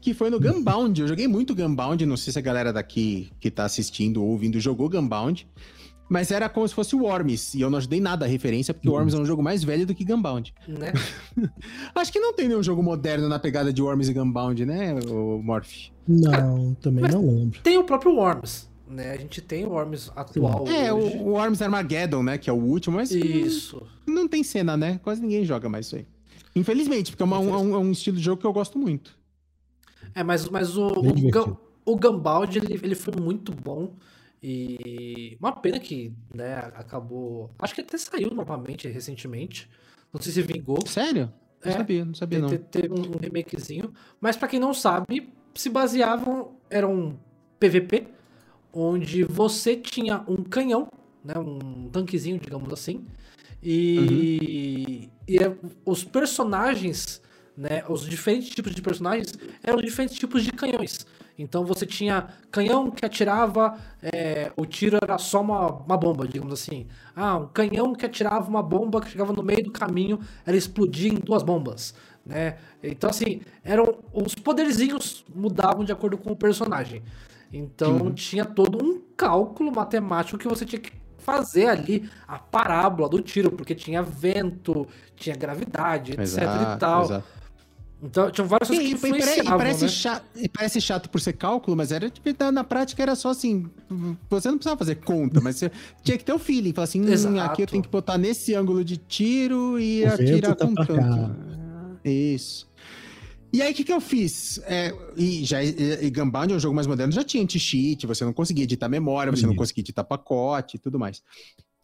que foi no Gunbound. Eu joguei muito Gunbound, não sei se a galera daqui que tá assistindo ou ouvindo jogou Gunbound, mas era como se fosse o Worms, e eu não ajudei nada a referência, porque o Worms é um jogo mais velho do que Gunbound. Né? Acho que não tem nenhum jogo moderno na pegada de Worms e Gunbound, né, o Morph? Não, também Mas- não lembro. Tem o próprio Worms, né? A gente tem o Worms atual É, hoje. o, Worms Armageddon, né, que é o último, mas Isso. não tem cena, né? Quase ninguém joga mais isso aí. Infelizmente, porque é, uma- um, é um estilo de jogo que eu gosto muito. É, mas, mas o, Bem o, o Gambald, ele, ele foi muito bom. E uma pena que, né, acabou. Acho que até saiu novamente recentemente. Não sei se vingou. Sério? Não É. sabia, não sabia não. Te- Teve um remakezinho. Mas pra quem não sabe, se baseavam. Era um PVP, onde você tinha um canhão, né? Um tanquezinho, digamos assim. E, e é- os personagens, né? Os diferentes tipos de personagens eram diferentes tipos de canhões. Então você tinha canhão que atirava, é, o tiro era só uma, uma bomba, digamos assim. Ah, um canhão que atirava uma bomba que chegava no meio do caminho, ela explodia em duas bombas, né? Então assim, eram os poderzinhos mudavam de acordo com o personagem. Então tinha todo um cálculo matemático que você tinha que fazer ali a parábola do tiro, porque tinha vento, tinha gravidade, etc e tal. exato. Então tinham várias coisas E, que pare- e influenciavam, parece, né? chato, e parece chato por ser cálculo, mas era tipo, na- na prática era só assim. Você não precisava fazer conta, mas você tinha que ter o feeling. Falar assim, hum, aqui eu tenho que botar nesse ângulo de tiro e O atirar tá com tanto. cá. Isso. E aí, o que, que eu fiz? É, e já, e, e Gunbound é um jogo mais moderno, já tinha anti-cheat, você não conseguia editar memória, você não Isso. conseguia editar pacote e tudo mais. O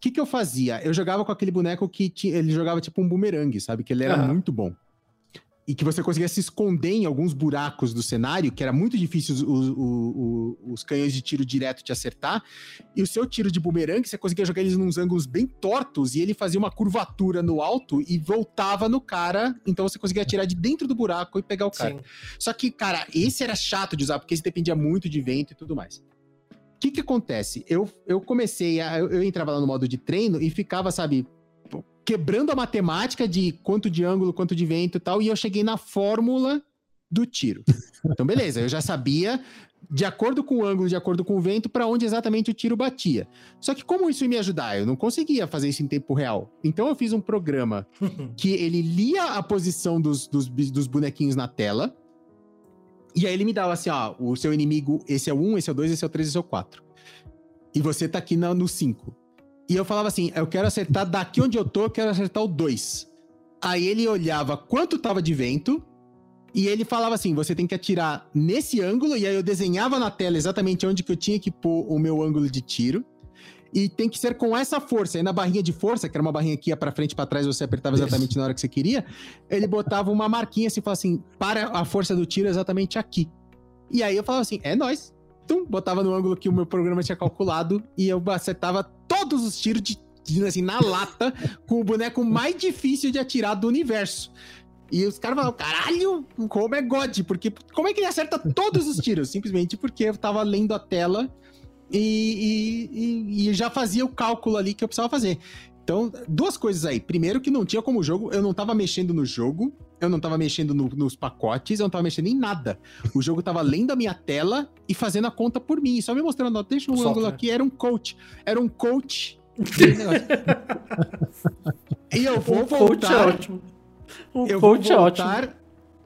que, que eu fazia? Eu jogava com aquele boneco que tinha, ele jogava tipo um bumerangue, sabe? Que ele era Aham. muito bom. E que você conseguia se esconder em alguns buracos do cenário, que era muito difícil os, os- os- os canhões de tiro direto te acertar. E o seu tiro de bumerangue, você conseguia jogar eles nos ângulos bem tortos, e ele fazia uma curvatura no alto e voltava no cara. Então você conseguia atirar de dentro do buraco e pegar o cara. Sim. Só que, cara, esse era chato de usar, porque esse dependia muito de vento e tudo mais. O que que acontece? Eu, eu comecei a... Eu, eu entrava lá no modo de treino e ficava, sabe, quebrando a matemática de quanto de ângulo, quanto de vento e tal, e eu cheguei na fórmula do tiro. Então, beleza, eu já sabia, de acordo com o ângulo, de acordo com o vento, para onde exatamente o tiro batia. Só que como isso ia me ajudar? Eu não conseguia fazer isso em tempo real. Então eu fiz um programa que ele lia a posição dos, dos, dos bonequinhos na tela. E aí ele me dava assim, ó, o seu inimigo, esse é o 1, esse é o 2, esse é o 3, esse é o 4. E você tá aqui no 5. E eu falava assim, eu quero acertar daqui onde eu tô, eu quero acertar o 2. Aí ele olhava quanto tava de vento, e ele falava assim, você tem que atirar nesse ângulo, e aí eu desenhava na tela exatamente onde que eu tinha que pôr o meu ângulo de tiro. E tem que ser com essa força. Aí na barrinha de força, que era uma barrinha que ia pra frente e pra trás, você apertava exatamente na hora que você queria, ele botava uma marquinha assim, falava assim, para a força do tiro exatamente aqui. E aí eu falava assim, é nóis. Tum, botava no ângulo que o meu programa tinha calculado e eu acertava todos os tiros de, assim, na lata com o boneco mais difícil de atirar do universo. E os caras falavam, caralho, como é God? Porque como é que ele acerta todos os tiros? Simplesmente porque eu tava lendo a tela e, e- e- já fazia o cálculo ali que eu precisava fazer. Então, duas coisas aí. Primeiro, que não tinha como jogo, eu não tava mexendo no jogo, eu não tava mexendo no- nos pacotes, eu não tava mexendo em nada. O jogo tava lendo a minha tela e fazendo a conta por mim, só me mostrando, ó, deixa um O ângulo aqui, era um coach. Era um coach. e eu vou um coach é voltar ótimo. Um eu vou coach é ótimo. voltar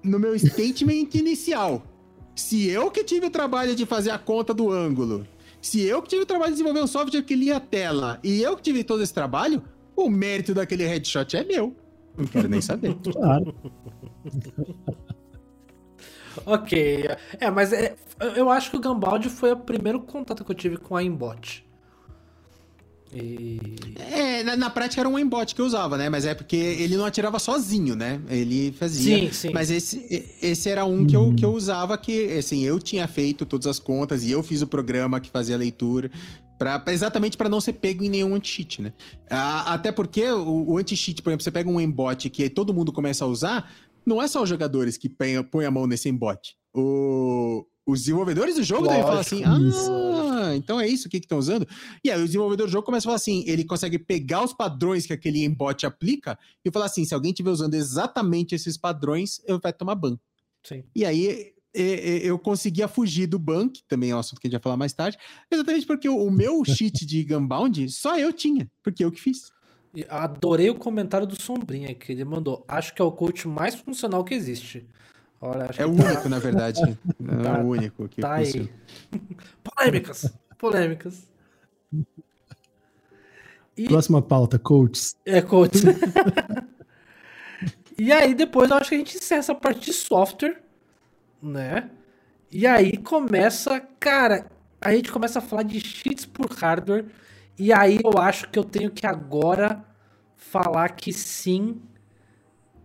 no meu statement inicial. Se eu que tive o trabalho de fazer a conta do ângulo, se eu que tive o trabalho de desenvolver um software que lia a tela, e eu que tive todo esse trabalho, o mérito daquele headshot é meu. Não quero nem saber. Claro. Ok. É, mas é, eu acho que o Gambaldi foi o primeiro contato que eu tive com a Aimbot. E. É, na, na prática era um aimbot que eu usava, né? Mas é porque ele não atirava sozinho, né? Ele fazia. Sim, sim. Mas esse, esse era um que eu, que eu usava que, assim, eu tinha feito todas as contas e eu fiz o programa que fazia a leitura. Pra, exatamente para não ser pego em nenhum anti-cheat, né? Ah, até porque o, o anti-cheat, por exemplo, você pega um embot que todo mundo começa a usar, não é só os jogadores que põem, a mão nesse embot. O, Os desenvolvedores do jogo devem falar assim: ah, então é isso que estão usando. E aí o desenvolvedor do jogo começa a falar assim: ele consegue pegar os padrões que aquele embot aplica e falar assim: se alguém estiver usando exatamente esses padrões, eu vai tomar ban. Sim. E aí eu conseguia fugir do ban, que também é um assunto que a gente vai falar mais tarde, exatamente porque o meu cheat de Gunbound só eu tinha, porque eu que fiz. Adorei o comentário do Sombrinha que ele mandou. Acho que é o coach mais funcional que existe. Olha, é o único, tá... na verdade. Tá, é o único que tá funciona. aí. Polêmicas. Polêmicas. E... Próxima pauta, coaches. É, coaches. e aí, depois eu acho que a gente encerra essa parte de software, né? E aí começa, cara, a gente começa a falar de cheats por hardware. E aí eu acho que eu tenho que agora falar que sim,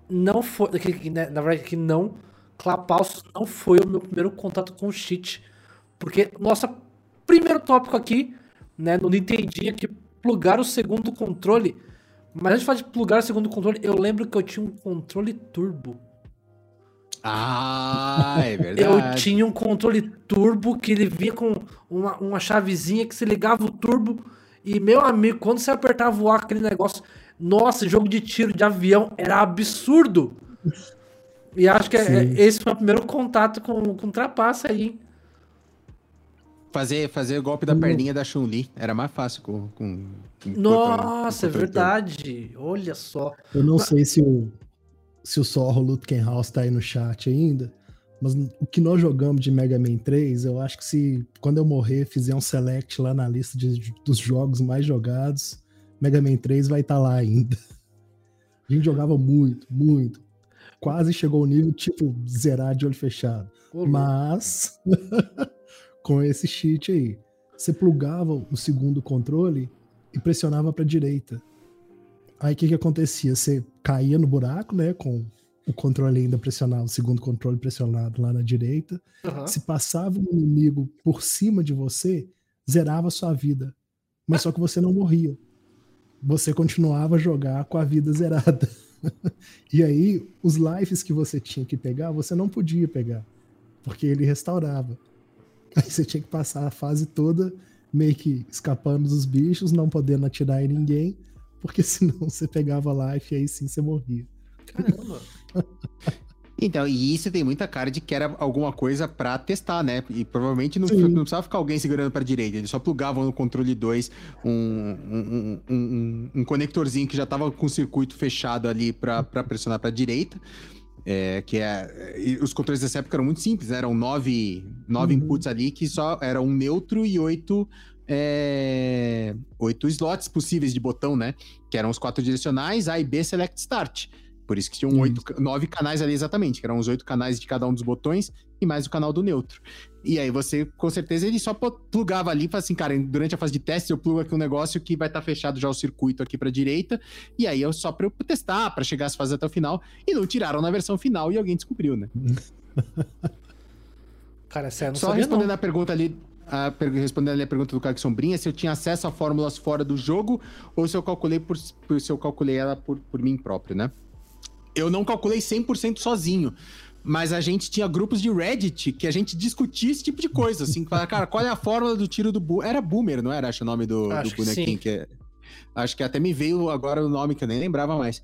não foi. Que, né, na verdade, que não Clubhouse não foi o meu primeiro contato com cheat. Porque nosso primeiro tópico aqui, né, no Nintendinho, que plugar o segundo controle. Mas antes de falar de plugar o segundo controle, eu lembro que eu tinha um controle turbo. Ah, é verdade. eu tinha um controle turbo que ele vinha com uma, uma chavezinha que se ligava o turbo. E, meu amigo, quando você apertava o ar, aquele negócio. Nossa, jogo de tiro de avião era absurdo. E acho que é, esse foi o primeiro contato com, com trapaça aí. Fazer, fazer o golpe da perninha da Chun-Li era mais fácil com. com, com Nossa, com é verdade. Olha só. Eu não Mas... sei se o, se o Sorro Lutkenhaus tá aí no chat ainda. Mas o que nós jogamos de Mega Man 3, eu acho que se quando eu morrer fizer um select lá na lista de, dos jogos mais jogados, Mega Man 3 vai estar tá lá ainda. A gente jogava muito, muito quase chegou ao nível tipo zerar de olho fechado. Mas com esse cheat aí, você plugava o segundo controle e pressionava para direita. Aí o que que acontecia? Você caía no buraco, né, com o controle ainda pressionado, o segundo controle pressionado lá na direita. Uhum. Se passava um inimigo por cima de você, zerava sua vida. Mas só que você não morria. Você continuava a jogar com a vida zerada. e aí, os lives que você tinha que pegar, você não podia pegar, porque ele restaurava. Aí você tinha que passar a fase toda meio que escapando dos bichos, não podendo atirar em ninguém, porque senão você pegava life e aí sim você morria. Caramba! Então, e isso tem muita cara de que era alguma coisa para testar, né? E provavelmente não, não, precisava ficar alguém segurando para direita, eles só plugavam no controle 2 um, um, um, um, conectorzinho que já tava com o circuito fechado ali para pressionar para direita. É, que é. Os controles dessa época eram muito simples, né? Eram nove, nove uhum. inputs ali que só era um neutro e oito. É, oito slots possíveis de botão, né? Que eram os quatro direcionais, A e B Select Start. Por isso que tinham oito, nove canais ali exatamente, que eram os oito canais de cada um dos botões e mais o canal do neutro. E aí você, com certeza, ele só plugava ali e falava assim, cara, durante a fase de teste eu plugo aqui um negócio que vai estar tá fechado já o circuito aqui para direita, e aí eu só para eu testar, para chegar às fases até o final, e não tiraram na versão final e alguém descobriu, né? cara, sério, não Só respondendo não. a pergunta ali, a, respondendo ali a pergunta do Caio Sombrinha, se eu tinha acesso a fórmulas fora do jogo ou se eu calculei por, se eu calculei ela por, por mim próprio, né? eu não calculei 100% sozinho. Mas a gente tinha grupos de Reddit que a gente discutia esse tipo de coisa, assim, cara, qual é a fórmula do tiro do Boomer? Era Boomer, não era? Acho o nome do, do bonequinho que, que é... Acho que até me veio agora o nome que eu nem lembrava mais.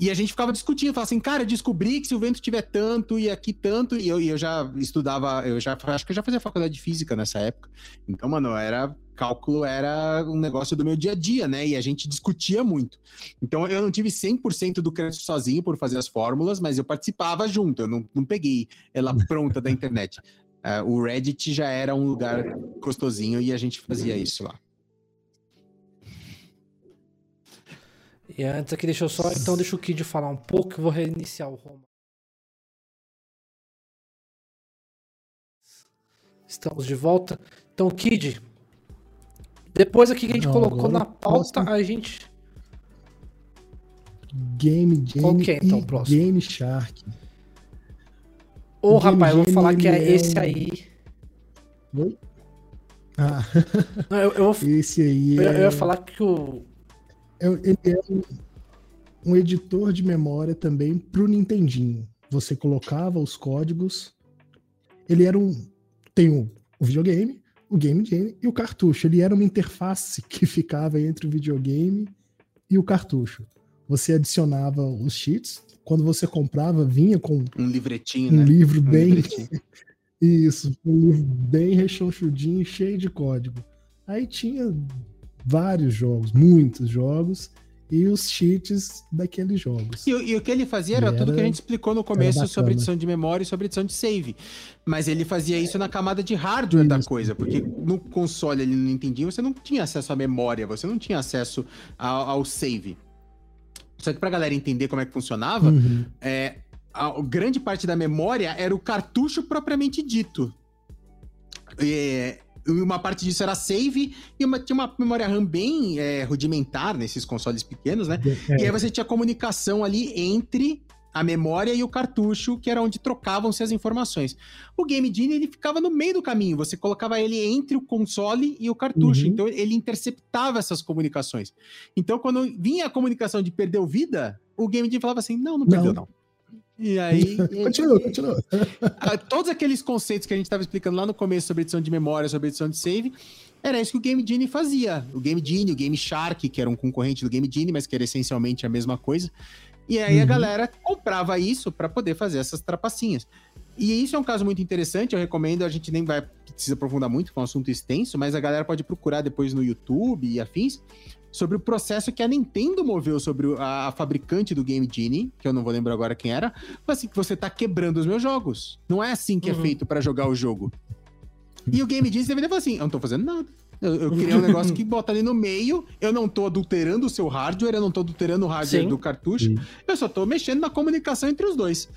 E a gente ficava discutindo, falava assim, cara, descobri que se o vento tiver tanto e aqui tanto, e eu, e eu já estudava, eu já acho que eu já fazia faculdade de física nessa época. Então, mano, era cálculo era um negócio do meu dia a dia, né? E a gente discutia muito. Então eu não tive 100% do crédito sozinho por fazer as fórmulas, mas eu participava junto, eu não, não peguei ela pronta da internet. Uh, o Reddit já era um lugar gostosinho e a gente fazia isso lá. E antes aqui, deixa eu só. Então, deixa o Kid falar um pouco, eu vou reiniciar o Roma. Estamos de volta. Então, Kid, depois aqui que a gente Não, colocou na pauta, a gente. Game, Game. Qual que é, então, próximo? Game Shark. Ô, oh, rapaz, eu vou falar que é esse aí. Oi? Ah. Não, eu, eu, esse aí. Eu, é... eu ia falar que o. Ele é um, um editor de memória também pro Nintendinho. Você colocava os códigos. Ele era um, tem o, o videogame, o game jam e o cartucho. Ele era uma interface que ficava entre o videogame e o cartucho. Você adicionava os cheats, quando você comprava, vinha com Um livretinho, um né? livro Um bem. livretinho. Isso, um livro bem rechonchudinho, cheio de código. Aí tinha vários jogos, muitos jogos, e os cheats daqueles jogos. E, o- e o que ele fazia era, Era- tudo que a gente explicou no começo sobre edição de memória e sobre edição de save. Mas ele fazia isso na camada de hardware da Isso. coisa, porque no console ele não entendia, você não tinha acesso à memória, você não tinha acesso ao, ao save. Só que pra galera entender como é que funcionava, Uhum. é, a, a grande parte da memória era o cartucho propriamente dito. É, uma parte disso era save e uma, tinha uma memória RAM bem é, rudimentar nesses consoles pequenos, né? E aí É, você tinha comunicação ali entre a memória e o cartucho, que era onde trocavam-se as informações. O Game Genie, ele ficava no meio do caminho, você colocava ele entre o console e o cartucho, Uhum. então ele interceptava essas comunicações. Então quando vinha a comunicação de perdeu vida, o Game Genie falava assim, não, não perdeu não. E aí, Continua, continua. ah, todos aqueles conceitos que a gente estava explicando lá no começo sobre edição de memória, sobre edição de save, era isso que o Game Genie fazia. O Game Genie, o Game Shark, que era um concorrente do Game Genie, mas que era essencialmente a mesma coisa. E aí a Uhum. galera comprava isso para poder fazer essas trapacinhas. E isso é um caso muito interessante, eu recomendo, a gente nem vai precisa aprofundar muito, que é um assunto extenso, mas a galera pode procurar depois no YouTube e afins sobre o processo que a Nintendo moveu sobre o- a, a fabricante do Game Genie, que eu não vou lembrar agora quem era, mas assim, que você tá quebrando os meus jogos. Não é assim que é Uhum. feito para jogar o jogo. E o Game Genie deveria falar assim, eu não tô fazendo nada. Eu, eu criei um negócio que bota ali no meio, eu não tô adulterando o seu hardware, eu não tô adulterando o hardware Sim. do cartucho, Sim. eu só tô mexendo na comunicação entre os dois.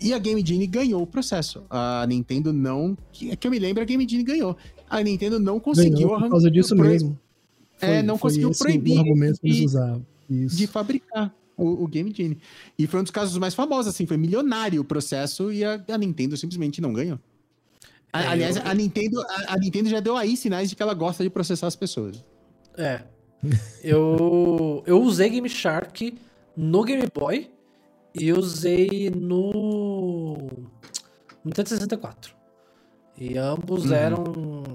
E a Game Genie ganhou o processo. A Nintendo não. Que, é que eu me lembro, a Game Genie ganhou. A Nintendo não conseguiu Ganhou por arrancar- causa disso pro- mesmo. É, não conseguiu proibir de- de fabricar o, o Game Genie. E foi um dos casos mais famosos, assim, foi milionário o processo e a, a Nintendo simplesmente não ganhou. A- É, Aliás, eu- a, Nintendo, a, a Nintendo já deu aí sinais de que ela gosta de processar as pessoas. É. Eu, eu usei Game Shark no Game Boy e usei no Nintendo 64. E ambos Uhum. eram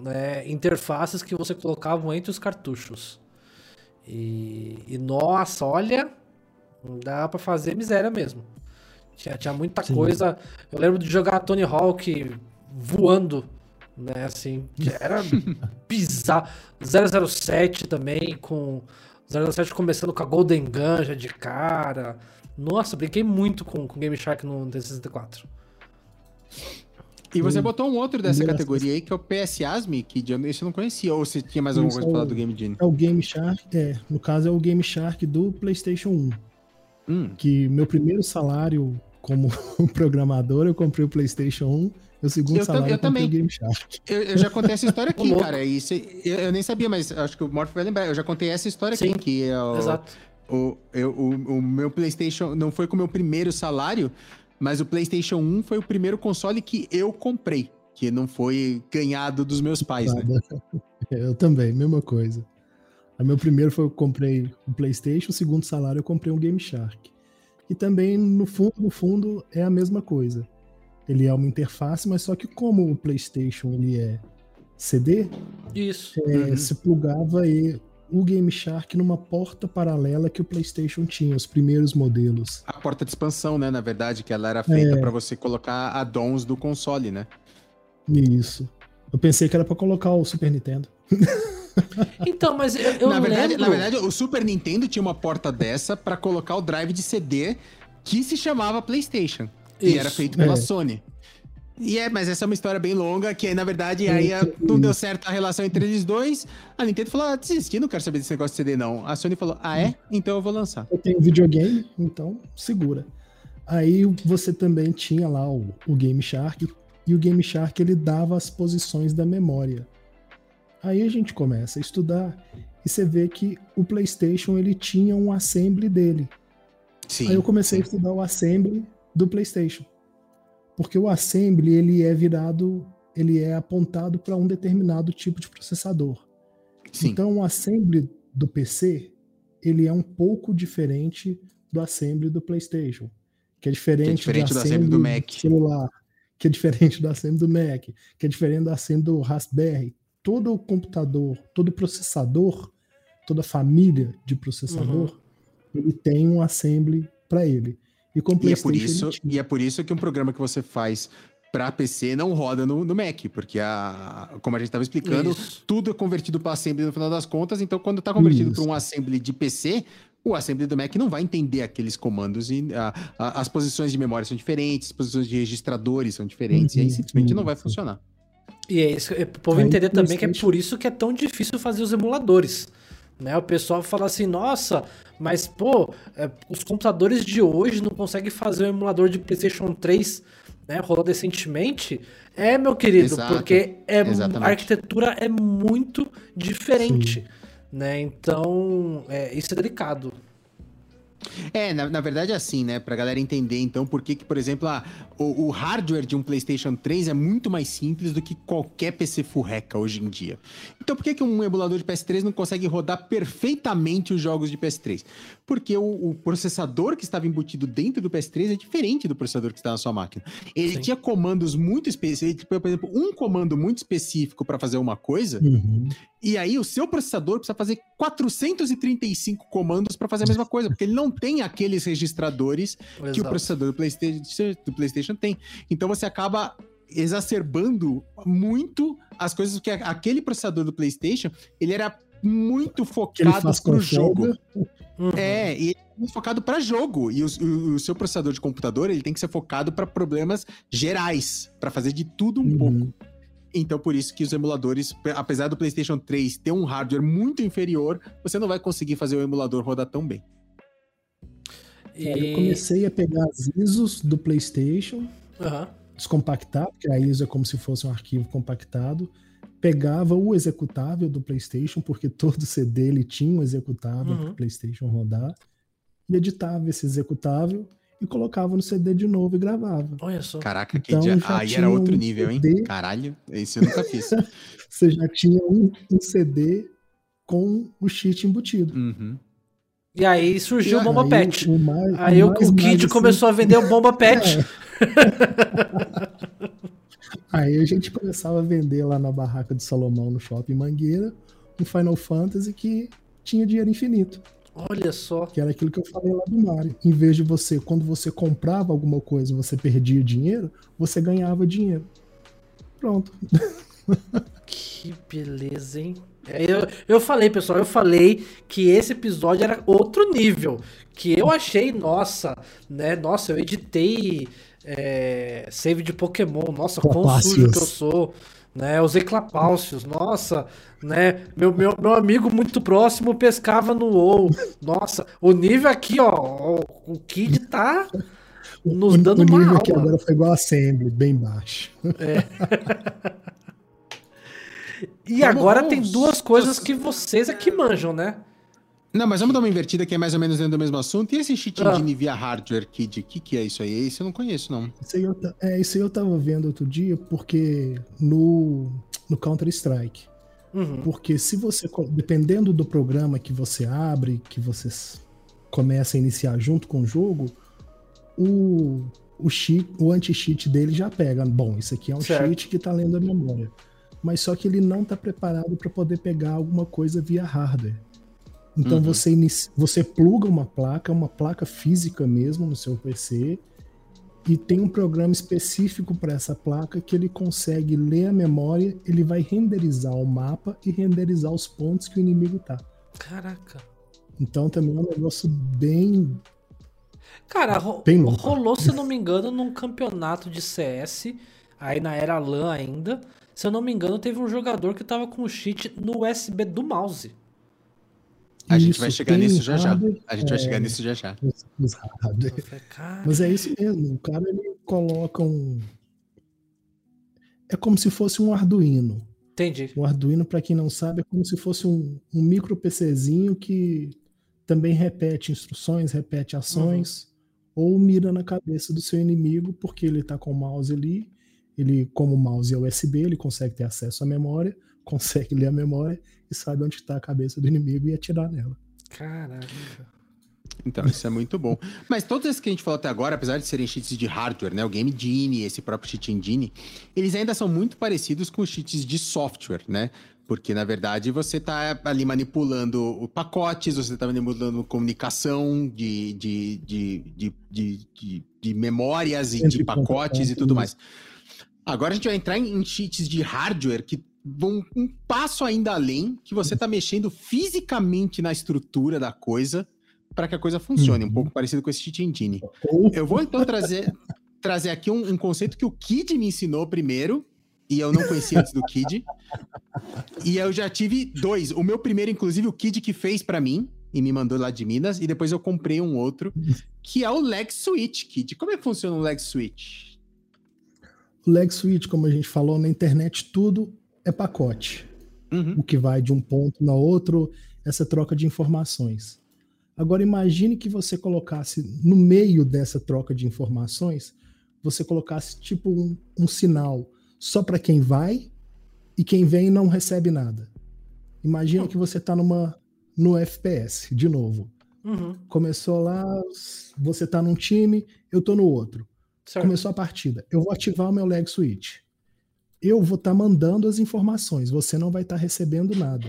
né, interfaces que você colocava entre os cartuchos. E, e, nossa, olha, dá pra fazer miséria mesmo. Tinha, tinha muita Sim. coisa. Eu lembro de jogar Tony Hawk voando, né? Assim, era bizarro. 007 também, com 007 começando com a Golden Gun já de cara. Nossa, brinquei muito com, com Game Shark no Nintendo 64. E você botou um outro dessa Engraçado. categoria aí, que é o PS Asmi, que esse eu não conhecia. Ou se tinha mais alguma Isso coisa é pra falar o- do Game Genie? É o Game Shark, é, no caso é o Game Shark do PlayStation 1. Hum. Que meu primeiro salário como programador, eu comprei o PlayStation 1. Meu segundo Eu salário eu também. o Game Shark. Eu, eu já contei essa história aqui, cara. Isso, eu, eu nem sabia, mas acho que o Morph vai lembrar. Eu já contei essa história Sim, aqui, que é o, Exato. O, eu- o, o meu PlayStation não foi com o meu primeiro salário, mas o PlayStation 1 foi o primeiro console que eu comprei, que não foi ganhado dos meus pais, né? Eu também, mesma coisa. O meu primeiro foi eu comprei o PlayStation, o segundo salário eu comprei um Game Shark. E também, no fundo, no fundo, é a mesma coisa. Ele é uma interface, mas só que como o PlayStation ele é CD, Isso. é, Uhum. se plugava e o Game Shark numa porta paralela que o PlayStation tinha, os primeiros modelos. A porta de expansão, né? Na verdade, que ela era feita É. pra você colocar add-ons do console, né? Isso. Eu pensei que era pra colocar o Super Nintendo. Então, mas eu, eu na, verdade, lembro... na verdade, o Super Nintendo tinha uma porta dessa pra colocar o drive de CD que se chamava PlayStation. E Isso. era feito pela É. Sony. E é, mas essa é uma história bem longa, que aí, na verdade, aí a- não deu certo a relação entre eles dois. A Nintendo falou: ah, desisti, não quero saber desse negócio de CD, não. A Sony falou: ah, é? Então eu vou lançar. Eu tenho videogame, então segura. Aí você também tinha lá o, o Game Shark, e o Game Shark ele dava as posições da memória. Aí a gente começa a estudar e você vê que o PlayStation ele tinha um assembly dele. Sim. Aí eu comecei a estudar o assembly do PlayStation. Porque o assembly ele é virado, ele é apontado para um determinado tipo de processador. Sim. Então o assembly do PC, ele é um pouco diferente do assembly do PlayStation, que é diferente, diferente do do assembly do Mac. celular, que é diferente do assembly do Mac, que é diferente do assembly do Raspberry. Todo computador, todo processador, toda família de processador, uhum. ele tem um assembly para ele. E, com e, é por isso, e é por isso que um programa que você faz para PC não roda no, no, Mac, porque a, como a gente estava explicando, Isso. tudo é convertido para assembly no final das contas. Então, quando está convertido para um assembly de PC, o assembly do Mac não vai entender aqueles comandos e a, a, as posições de memória são diferentes, as posições de registradores são diferentes, uhum, e aí uhum. simplesmente uhum. não vai funcionar. E é isso, é o povo entender também que é por isso que é tão difícil fazer os emuladores. Né? O pessoal fala assim, nossa, mas pô, é, os computadores de hoje não conseguem fazer um emulador de PlayStation 3 né, rolou recentemente, é, meu querido, Exato. porque é, a arquitetura é muito diferente. Sim. Né? Então, é, isso é delicado. É, na, na verdade é assim, né? Pra galera entender, então, por que, que por exemplo, ah, o, o, hardware de um PlayStation 3 é muito mais simples do que qualquer PC furreca hoje em dia. Então, por que, que um emulador de PS3 não consegue rodar perfeitamente os jogos de PS3? Porque o, o processador que estava embutido dentro do PS3 é diferente do processador que está na sua máquina. Ele Sim. tinha comandos muito específicos, por exemplo, um comando muito específico para fazer uma coisa, uhum. e aí o seu processador precisa fazer 435 comandos para fazer a mesma coisa, porque ele não tem aqueles registradores Exato. que o processador do PlayStation, do PlayStation tem. Então você acaba exacerbando muito as coisas, porque aquele processador do PlayStation, ele era muito focado pro jogo. Uhum. É, e ele é muito focado para jogo. E o, o, o, seu processador de computador, ele tem que ser focado para problemas gerais, para fazer de tudo um uhum. pouco. Então, por isso que os emuladores, apesar do PlayStation 3 ter um hardware muito inferior, você não vai conseguir fazer o emulador rodar tão bem. E... Eu comecei a pegar as ISOs do PlayStation, uhum. descompactar, porque a ISO é como se fosse um arquivo compactado. Pegava o executável do PlayStation, porque todo CD ele tinha um executável uhum. para o PlayStation rodar, e editava esse executável e colocava no CD de novo e gravava. Olha só. Caraca, que então, dia... aí era outro um nível, CD... hein? Caralho, isso eu nunca fiz. Você já tinha um, um CD com o cheat embutido. Uhum. E aí surgiu o Bomba aí, Pet. O mais, aí o, o Kid assim, começou a vender o Bomba Pet. É. aí a gente começava a vender lá na barraca de Salomão, no shopping Mangueira, um Final Fantasy que tinha dinheiro infinito. Olha só. Que era aquilo que eu falei lá do Mario. Em vez de você, quando você comprava alguma coisa você perdia dinheiro, você ganhava dinheiro. Pronto. Que beleza, hein? Eu, eu falei, pessoal, eu falei que esse episódio era outro nível. Que eu achei, nossa, né? Nossa, eu editei é, save de Pokémon. Nossa, quão sujo que eu sou. Né, os eclapáucios, nossa, né? Meu, meu, meu amigo muito próximo pescava no WoW. Nossa, o nível aqui, ó, o Kid tá nos dando o, o nível uma aula. aqui agora foi igual a Assembly, bem baixo. É. E agora tem duas coisas que vocês aqui manjam, né? Não, mas vamos dar uma invertida que é mais ou menos dentro do mesmo assunto. E esse cheat ah. de via hardware kid, o que, que é isso aí? Esse eu não conheço, não. Isso aí eu, é, isso aí eu tava vendo outro dia, porque no, no Counter-Strike. Uhum. Porque se você, dependendo do programa que você abre, que você começa a iniciar junto com o jogo, o, o, cheat, o anti-cheat dele já pega. Bom, isso aqui é um certo. cheat que tá lendo a memória mas só que ele não está preparado para poder pegar alguma coisa via hardware. Então uhum. você, inicia, você pluga uma placa, uma placa física mesmo no seu PC, e tem um programa específico para essa placa que ele consegue ler a memória, ele vai renderizar o mapa e renderizar os pontos que o inimigo tá. Caraca. Então também é um negócio bem. Cara, ro bem rolou, se eu não me engano, num campeonato de CS, aí na era LAN ainda, se eu não me engano, teve um jogador que tava com o cheat no USB do mouse. A gente vai chegar nisso já já. A gente é, vai chegar nisso já já. Mas é isso mesmo. O cara ele coloca um. É como se fosse um Arduino. Entendi. O Arduino, para quem não sabe, é como se fosse um, um micro PCzinho que também repete instruções, repete ações, uhum. ou mira na cabeça do seu inimigo, porque ele está com o mouse ali ele, como o mouse é USB, ele consegue ter acesso à memória, consegue ler a memória e sabe onde está a cabeça do inimigo e atirar nela. Caraca. Então, isso é muito bom. Mas todos esses que a gente falou até agora, apesar de serem cheats de hardware, né? O Game Genie, esse próprio cheat engine, eles ainda são muito parecidos com os cheats de software, né? Porque, na verdade, você está ali manipulando pacotes, você está manipulando comunicação de, de, de, de, de, de, de memórias e de pacotes e tudo mais. Agora a gente vai entrar em cheats de hardware que vão um passo ainda além, que você está mexendo fisicamente na estrutura da coisa para que a coisa funcione, um pouco parecido com esse cheat engine. Eu vou então trazer, trazer aqui um, um conceito que o Kid me ensinou primeiro, e eu não conhecia antes do Kid. E eu já tive dois. O meu primeiro, inclusive, o Kid que fez para mim e me mandou lá de Minas. E depois eu comprei um outro, que é o Leg Switch, Kid. Como é que funciona o Leg Switch? O Leg Switch, como a gente falou na internet, tudo é pacote. Uhum. O que vai de um ponto na outro, essa troca de informações. Agora imagine que você colocasse no meio dessa troca de informações, você colocasse tipo um, um sinal só para quem vai e quem vem não recebe nada. Imagina uhum. que você está numa no FPS, de novo. Uhum. Começou lá, você está num time, eu estou no outro. Certo. Começou a partida. Eu vou ativar o meu leg switch. Eu vou estar tá mandando as informações, você não vai estar tá recebendo nada.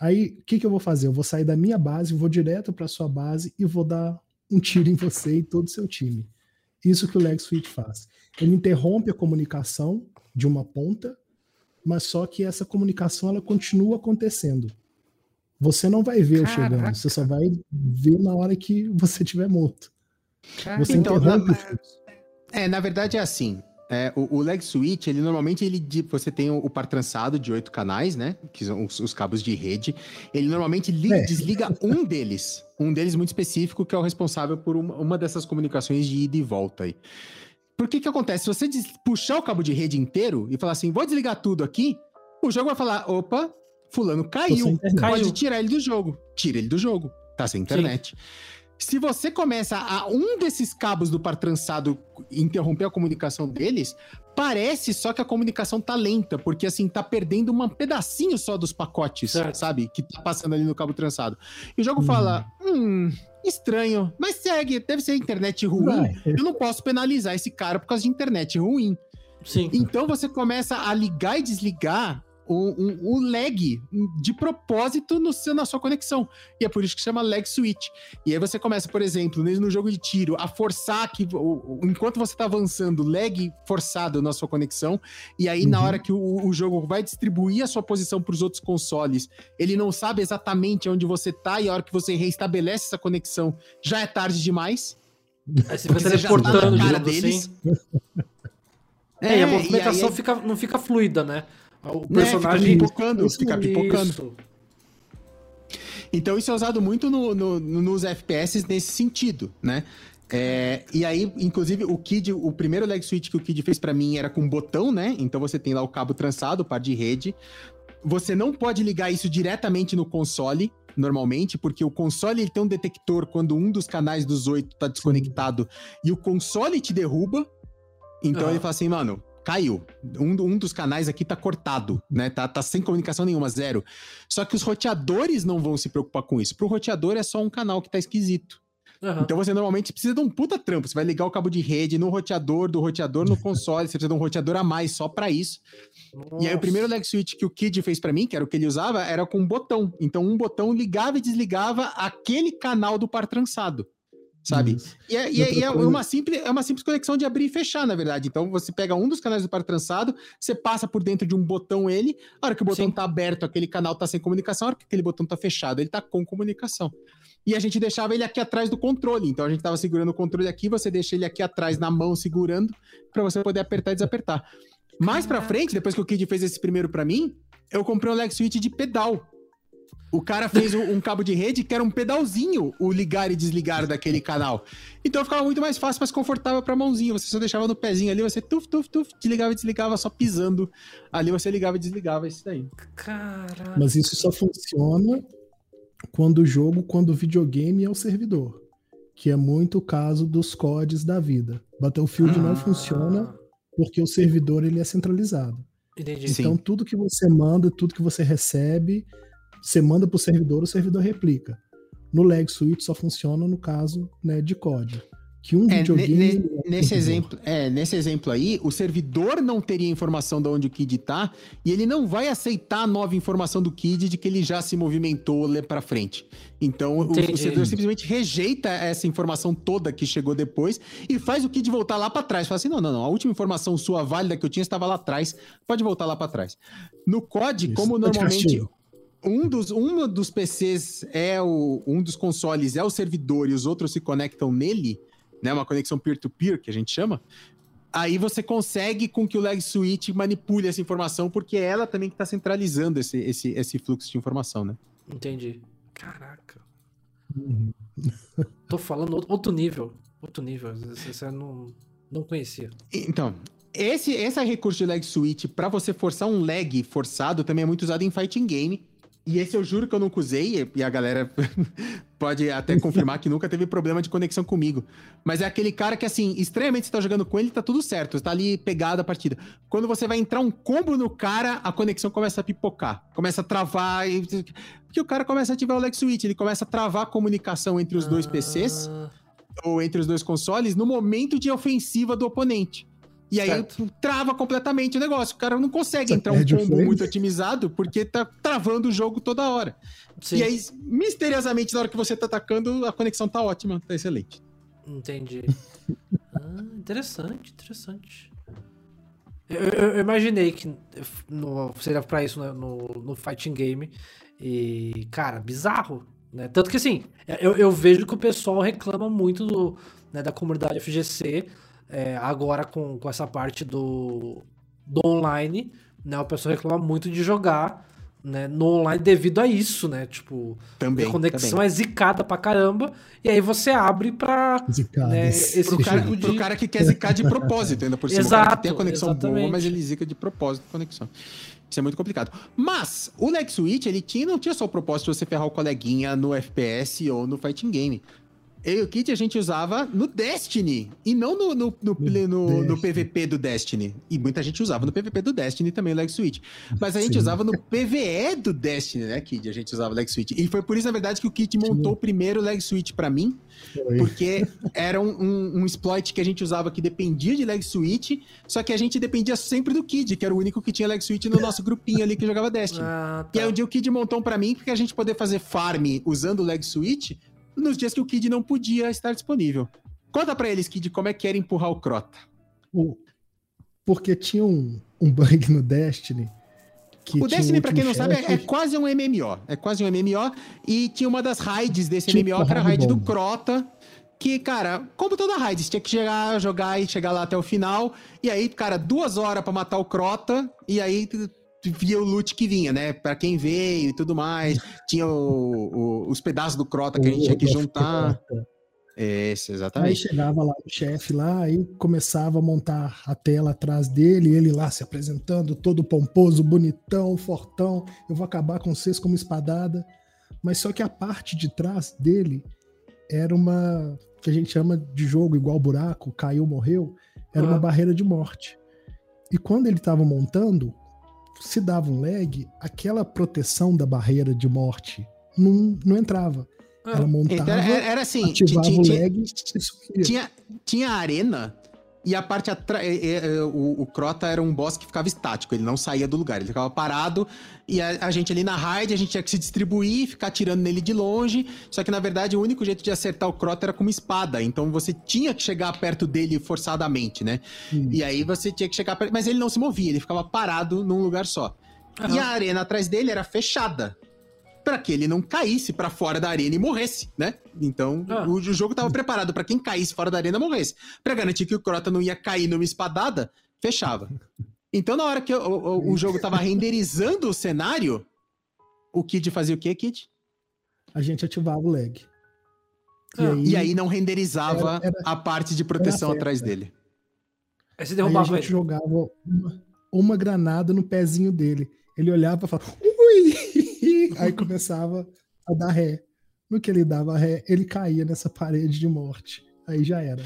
Aí, o que, que eu vou fazer? Eu vou sair da minha base, vou direto para sua base e vou dar um tiro em você e todo o seu time. Isso que o leg switch faz. Ele interrompe a comunicação de uma ponta, mas só que essa comunicação ela continua acontecendo. Você não vai ver Caraca. chegando, você só vai ver na hora que você estiver morto. Caraca. Você então, interrompe na, É, na verdade é assim. É, o, o, leg switch, ele normalmente ele você tem o, o par trançado de oito canais, né? Que são os, os cabos de rede. Ele normalmente li, é. desliga um deles, um deles muito específico que é o responsável por uma, uma dessas comunicações de ida e volta aí. Por que que acontece? Se você puxar o cabo de rede inteiro e falar assim, vou desligar tudo aqui, o jogo vai falar, opa, fulano caiu, pode tirar ele do jogo. Tira ele do jogo, tá sem internet. Sim. Se você começa a um desses cabos do par trançado interromper a comunicação deles, parece só que a comunicação tá lenta, porque assim, tá perdendo um pedacinho só dos pacotes, certo. sabe? Que tá passando ali no cabo trançado. E o jogo hum. fala: hum, estranho, mas segue, deve ser internet ruim. Eu não posso penalizar esse cara por causa de internet ruim. Sim. Então você começa a ligar e desligar o, um, o lag de propósito no seu, na sua conexão. E é por isso que chama lag switch. E aí você começa, por exemplo, no jogo de tiro, a forçar que, o, enquanto você está avançando, lag forçado na sua conexão. E aí, uhum. na hora que o, o, jogo vai distribuir a sua posição para os outros consoles, ele não sabe exatamente onde você está, e a hora que você reestabelece essa conexão, já é tarde demais. Aí você vai teleportando tá cara deles. Assim. É, e a movimentação e aí, fica, não fica fluida, né? O personagem. Né? Fica pipocando, isso, fica pipocando. Isso. Então isso é usado muito no, no, nos FPS nesse sentido, né? É, e aí, inclusive, o Kid, o primeiro leg switch que o Kid fez para mim era com botão, né? Então você tem lá o cabo trançado, o par de rede. Você não pode ligar isso diretamente no console, normalmente, porque o console ele tem um detector quando um dos canais dos oito tá desconectado e o console te derruba. Então uhum. ele fala assim, mano, caiu. Um, um dos canais aqui tá cortado, né? Tá, tá sem comunicação nenhuma, zero. Só que os roteadores não vão se preocupar com isso. Pro roteador é só um canal que tá esquisito. Uhum. Então você normalmente precisa de um puta trampo. Você vai ligar o cabo de rede no roteador, do roteador no console, você precisa de um roteador a mais só para isso. Nossa. E aí o primeiro leg switch que o Kid fez para mim, que era o que ele usava, era com um botão. Então um botão ligava e desligava aquele canal do par trançado sabe? E, é, e, é, e é, uma simples, é uma simples conexão de abrir e fechar, na verdade. Então você pega um dos canais do par trançado, você passa por dentro de um botão ele, a hora que o botão Sim. tá aberto, aquele canal tá sem comunicação, a hora que aquele botão tá fechado, ele tá com comunicação. E a gente deixava ele aqui atrás do controle. Então a gente tava segurando o controle aqui, você deixa ele aqui atrás na mão segurando para você poder apertar e desapertar. Mais para frente, depois que o Kid fez esse primeiro para mim, eu comprei um leg switch de pedal. O cara fez um cabo de rede que era um pedalzinho o ligar e desligar daquele canal. Então ficava muito mais fácil, mais confortável pra mãozinha. Você só deixava no pezinho ali, você tuf, tuf, tuf, desligava e desligava só pisando. Ali você ligava e desligava, isso daí. Caraca. Mas isso só funciona quando o jogo, quando o videogame é o servidor. Que é muito o caso dos CODs da vida. Battlefield ah. não funciona porque o servidor ele é centralizado. Entendi. Então Sim. tudo que você manda, tudo que você recebe você manda para o servidor, o servidor replica. No leg switch só funciona no caso né, de COD. Que um É, videogame. ne- é nesse, servidor. exemplo, é, nesse exemplo aí, o servidor não teria informação de onde o Kid tá e ele não vai aceitar a nova informação do Kid de que ele já se movimentou lá pra frente. Então, o, Entendi. o servidor simplesmente rejeita essa informação toda que chegou depois e faz o Kid voltar lá pra trás. Fala assim: não, não, não, a última informação sua válida que eu tinha estava lá atrás, pode voltar lá pra trás. No COD, Isso. como normalmente castigo. Um dos, um dos PCs é o. Um dos consoles é o servidor e os outros se conectam nele, né? Uma conexão peer-to-peer, que a gente chama. Aí você consegue com que o leg switch manipule essa informação, porque é ela também que está centralizando esse, esse, esse fluxo de informação, né? Entendi. Caraca. Uhum. Tô falando outro- outro nível. Outro nível. Eu não, não conhecia. Então, esse, esse recurso de lag switch para você forçar um lag forçado também é muito usado em fighting game. E esse eu juro que eu nunca usei, e a galera pode até confirmar que nunca teve problema de conexão comigo. Mas é aquele cara que, assim, estranhamente você tá jogando com ele, tá tudo certo, você tá ali pegado a partida. Quando você vai entrar um combo no cara, a conexão começa a pipocar, começa a travar. E... Porque o cara começa a ativar o lag switch, ele começa a travar a comunicação entre os dois PCs Ah, ou entre os dois consoles no momento de ofensiva do oponente. E aí Certo. trava completamente o negócio. O cara não consegue Você entrar um perde o combo muito otimizado porque tá travando o jogo toda hora. Sim, E aí, misteriosamente, na hora que você tá atacando, a conexão tá ótima, tá excelente. entendi. Ah, interessante, interessante. Eu, eu- eu imaginei que no, seria pra isso né, no, no fighting game. E, cara, bizarro. Né? Tanto que assim, eu, eu vejo que o pessoal reclama muito do, né, da comunidade FGC é, agora com, com essa parte do, do online. Né? O pessoal reclama muito de jogar né, no online devido a isso, né? Tipo, Também. a conexão também. é zicada pra caramba. E aí você abre pra. Zicadas. né, esse Pro cara, tipo de- pro cara que quer zicar de propósito, ainda por cima. o cara Exato, que tem a conexão boa, exatamente. mas ele zica de propósito a conexão. Isso é muito complicado. Mas o leg switch, ele tinha, não tinha só o propósito de você ferrar o coleguinha no FPS ou no fighting game. Eu e o Kit a gente usava no Destiny e não no, no, no, no- no. PVP do Destiny. E muita gente usava no PVP do Destiny também o leg switch. Mas a gente Sim. usava no PVE do Destiny, né, Kid? A gente usava o leg switch. E foi por isso, na verdade, que o Kit montou o primeiro leg switch pra mim. Foi. Porque era um, um, um exploit que a gente usava que dependia de leg switch, só que a gente dependia sempre do Kid, que era o único que tinha leg switch no nosso grupinho ali que jogava Destiny. Ah, E tá. aí um dia o Kid montou um pra mim porque a gente poder fazer farm usando o leg switch nos dias que o Kid não podia estar disponível. Conta pra eles, Kid, como é que era empurrar o Crota. Porque tinha um, um bug no Destiny. Que o Destiny, um pra quem não sabe, é, é quase um MMO. É quase um MMO. E tinha uma das raids desse Tipo MMO, que era a raid do. Crota. Que, cara, como toda raid, você tinha que chegar, jogar e chegar lá até o final. E aí, cara, duas horas pra matar o Crota. E aí via o loot que vinha, né? Pra quem veio e tudo mais. Tinha o- o- os pedaços do Crota que a gente tinha que juntar. Esse, Aí exatamente. chegava lá o chefe lá, aí começava a montar a tela atrás dele, ele lá se apresentando, todo pomposo, bonitão, fortão. Eu vou acabar com vocês como espadada. Mas só que a parte de trás dele era uma que a gente chama de jogo igual buraco, caiu, morreu, era Ah. uma barreira de morte. E quando ele estava montando, se dava um lag, aquela proteção da barreira de morte não, não entrava. Ah, Ela montava, Então, era, era assim, ti- ativava ti- o lag e tinha, tinha a arena e a parte atrás. O, o Crota era um boss que ficava estático, ele não saía do lugar, ele ficava parado e a, a gente ali na raid, a gente tinha que se distribuir, ficar tirando nele de longe. Só que na verdade o único jeito de acertar o Crota era com uma espada, então você tinha que chegar perto dele forçadamente, né? E aí você tinha que chegar perto, mas ele não se movia, ele ficava parado num lugar só. Aham. E a arena atrás dele era fechada. Pra que ele não caísse pra fora da arena e morresse, né? Então, Ah. o, o jogo tava preparado pra quem caísse fora da arena morresse. Pra garantir que o Crota não ia cair numa espadada, fechava. Então, na hora que o, o- o jogo tava renderizando o cenário, o Kid fazia o quê, Kid? a gente ativava o lag. E Ah, aí, E aí não renderizava Era- era- a parte de proteção atrás dele. Aí você aí a derrubava gente ele. jogava uma, uma granada no pezinho dele. Ele olhava e falava, ui! Aí começava a dar ré. No que ele dava ré, ele caía nessa parede de morte. Aí já era.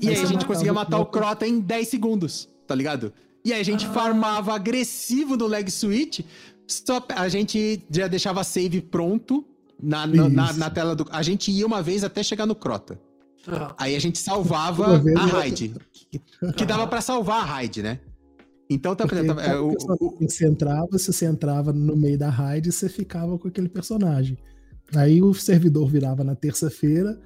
E Aí aí a gente conseguia matar o Crota. Em 10 segundos, tá ligado? E aí a gente Ah. farmava agressivo no leg switch, só a gente já deixava save pronto, Na, na, na, na tela do. A gente ia uma vez até chegar no Crota. Ah, Aí a gente salvava a raid. Que, que dava pra salvar a raid, né? Então, tá, exemplo, é, o- o- você entrava, se você entrava no meio da raid, você ficava com aquele personagem. Aí o servidor virava na terça-feira,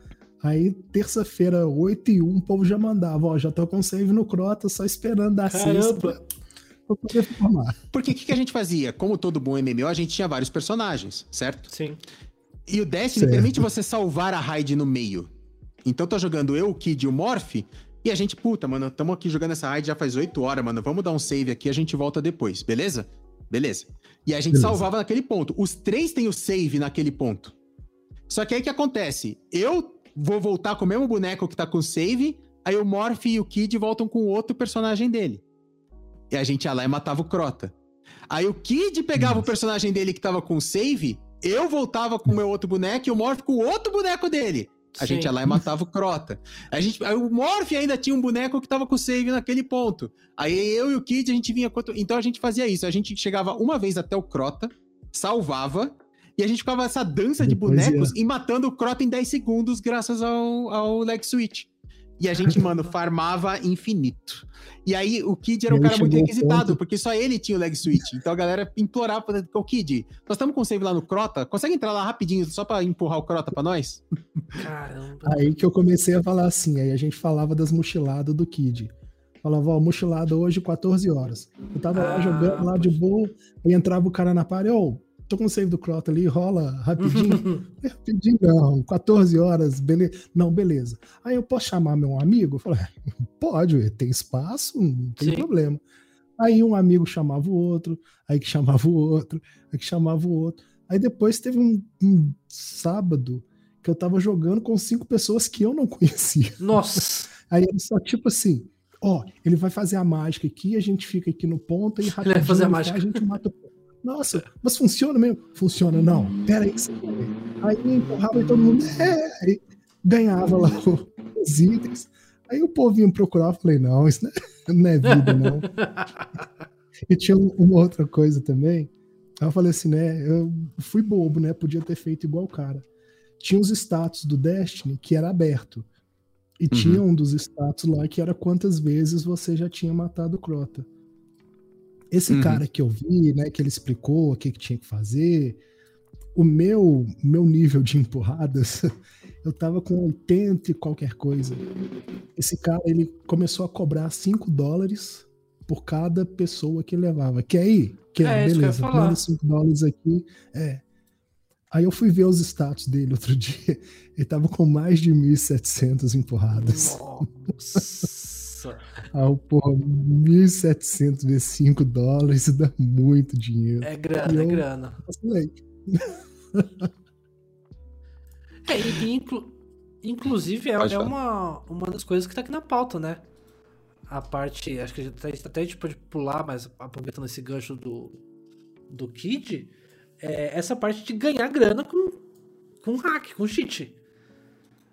aí terça-feira, 8 e 1, o povo já mandava, ó, já tô com save no Crota, só esperando dar sexta pra, pra poder formar. Porque o que, que a gente fazia? Como todo bom MMO, a gente tinha vários personagens, certo? sim. E o Destiny Certo. permite você salvar a raid no meio. Então tô jogando eu, o Kid e o Morph, e a gente, puta, mano, tamo aqui jogando essa raid já faz 8 horas, mano. Vamos dar um save aqui, a gente volta depois, beleza? Beleza. E a gente Beleza. salvava naquele ponto. Os três têm o save naquele ponto. Só que aí o que acontece? Eu vou voltar com o mesmo boneco que tá com o save, aí o Morph e o Kid voltam com o outro personagem dele. E a gente ia lá e matava o Crota. Aí o Kid pegava o Nossa. personagem dele que tava com o save, eu voltava com o meu outro boneco e o Morph com o outro boneco dele. A Sim. gente ia lá e matava o Crota. A gente, o Morph ainda tinha um boneco que tava com save naquele ponto. Aí eu e o Kid, a gente vinha... contra- Então a gente fazia isso. A gente chegava uma vez até o Crota, salvava, e a gente ficava essa dança de bonecos e matando o Crota em 10 segundos graças ao, ao leg switch. E a gente, mano, farmava infinito. E aí o Kid era um cara muito o requisitado, ponto- porque só ele tinha o leg switch. Então a galera implorava pra o Kid, nós estamos com save lá no Crota, consegue entrar lá rapidinho só pra empurrar o Crota pra nós? Caramba. Aí que eu comecei a falar assim, aí a gente falava das mochiladas do Kid. Falava, ó, mochilada hoje 14 horas. Eu tava lá Ah. jogando lá de boa, aí entrava o cara na parede, ô, tô com o save do Crota ali, rola rapidinho. Rapidinho não, 14 horas, beleza. Não, beleza. Aí eu posso chamar meu amigo? Eu falei, pode, tem espaço, não tem Sim. problema. Aí um amigo chamava o outro, aí que chamava o outro, aí que chamava o outro. Aí depois teve um, um sábado que eu tava jogando com cinco pessoas que eu não conhecia. Nossa. Aí ele só tipo assim, ó, ele vai fazer a mágica aqui, a gente fica aqui no ponto e rapidinho vai fazer a ele mágica. a gente mata o ponto. Nossa, mas funciona mesmo? Funciona, não. Pera aí que você. Aí empurrava e todo mundo é, ganhava lá os itens. Aí o povo vinha procurar, eu falei, não, isso não é, é vida, não. E tinha um- uma outra coisa também. Aí eu falei assim, né? Eu fui bobo, né? Podia ter feito igual o cara. Tinha os status do Destiny que era aberto. E tinha um dos status lá que era quantas vezes você já tinha matado o Crota. Esse Uhum. cara que eu vi, né, que ele explicou o que, que tinha que fazer, o meu, meu nível de empurradas, eu tava com 80 e qualquer coisa. Esse cara, ele começou a cobrar 5 dólares por cada pessoa que levava. Quer ir? Quer, É, que eu ia beleza, falar. manda 5 dólares aqui. É. Aí eu fui ver os status dele outro dia. Ele tava com mais de 1.700 empurradas. Nossa. Ah, porra, 1.700 vezes 5 dólares dá muito dinheiro. É grana, é Eu- grana. Vacilei. É, e, inclu- inclusive é, é uma, uma das coisas que tá aqui na pauta, né? A parte, acho que a gente até, até a gente pode pular, mas aproveitando esse gancho do, do Kid, é essa parte de ganhar grana com, com hack, com cheat.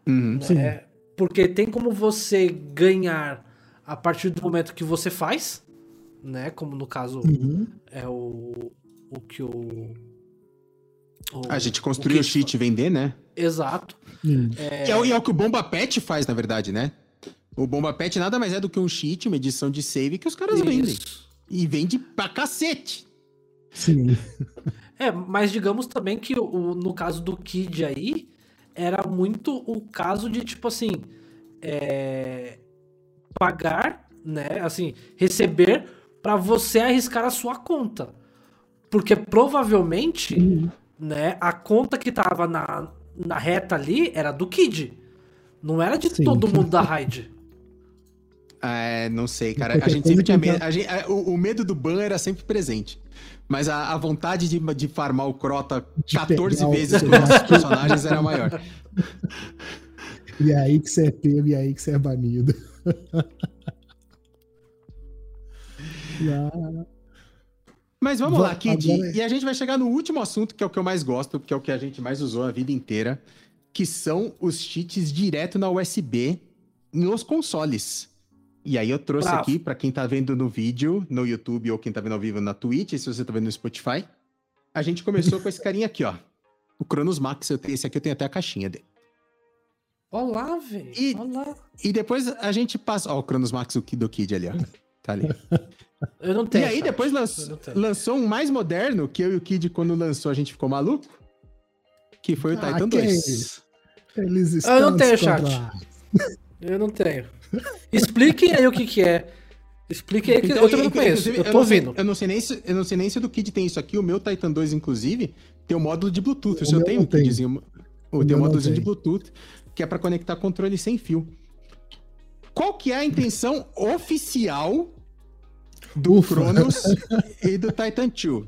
Uhum. Sim. né? Porque tem como você ganhar a partir do momento que você faz, né? Como no caso Uhum. é o, o que o, o- A gente construiu o cheat e vender, né? Exato. Hum. Que é, o- e é o que o Bomba Pet faz, na verdade, né? O Bomba Pet nada mais é do que um cheat, uma edição de save que os caras vendem. Isso. E vende pra cacete. Sim. É, mas digamos também que o, no caso do Kid aí, era muito o caso de, tipo assim, é, pagar, né, assim, receber pra você arriscar a sua conta. Porque provavelmente, Uhum. né, a conta que tava na, na reta ali era do Kid. Não era de Sim. todo mundo da raid. É, não sei, cara. A gente sempre tinha medo. a gente- a- o, o medo do ban era sempre presente. Mas a, a vontade de, de farmar o Crota De 14 pegar o- vezes com nossos personagens era maior. E é aí que você é pego e é aí que você é banido. Mas vamos Va- lá, Kid. agora- E a gente vai chegar no último assunto, que é o que eu mais gosto, que é o que a gente mais usou a vida inteira, que são os cheats direto na USB nos consoles. E aí eu trouxe Bravo. aqui pra quem tá vendo no vídeo, no YouTube ou quem tá vendo ao vivo na Twitch, e se você tá vendo no Spotify, a gente começou com esse carinha aqui, ó. O Cronos Max, eu tenho, esse aqui eu tenho até a caixinha dele. Olá, velho. E- Olá. E depois a gente passa. Ó, o Cronos Max, o Kid do Kid ali, ó. Tá ali. Eu não E tenho. aí chat. depois Eu lanç- não tenho. lançou um mais moderno, que eu e o Kid, quando lançou, a gente ficou maluco. Que foi o Ah, Titan que 2. Eles Eu estão não tenho chat. Eu não tenho. Expliquem aí o que que é. Expliquem aí que Então, eu também não conheço. Eu tô não sei- ouvindo. eu não sei nem se, eu não sei nem se o do Kid tem isso aqui. O meu Titan 2, inclusive, tem o módulo de Bluetooth. O O seu tem um tem. Kidzinho. Tem meu um módulozinho de tem. Bluetooth, que é pra conectar controle sem fio. Qual que é a intenção oficial do Ufa. Cronos e do Titan 2?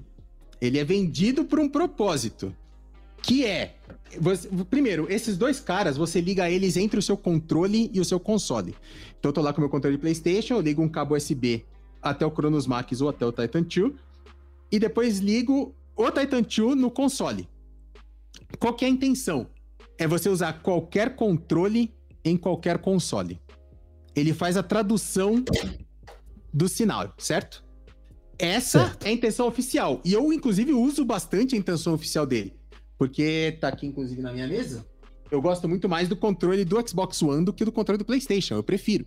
Ele é vendido por um propósito, que é você- primeiro, esses dois caras, você liga eles entre o seu controle e o seu console. Então eu tô lá com o meu controle de PlayStation, eu ligo um cabo USB até o Cronos Max ou até o Titan 2 e depois ligo o Titan 2 no console. Qual que é a intenção? É você usar qualquer controle em qualquer console. Ele faz a tradução do sinal, certo? Essa Certo. é a intenção oficial. E eu, inclusive, uso bastante a intenção oficial dele. Porque tá aqui, inclusive, na minha mesa. Eu gosto muito mais do controle do Xbox One do que do controle do PlayStation. Eu prefiro.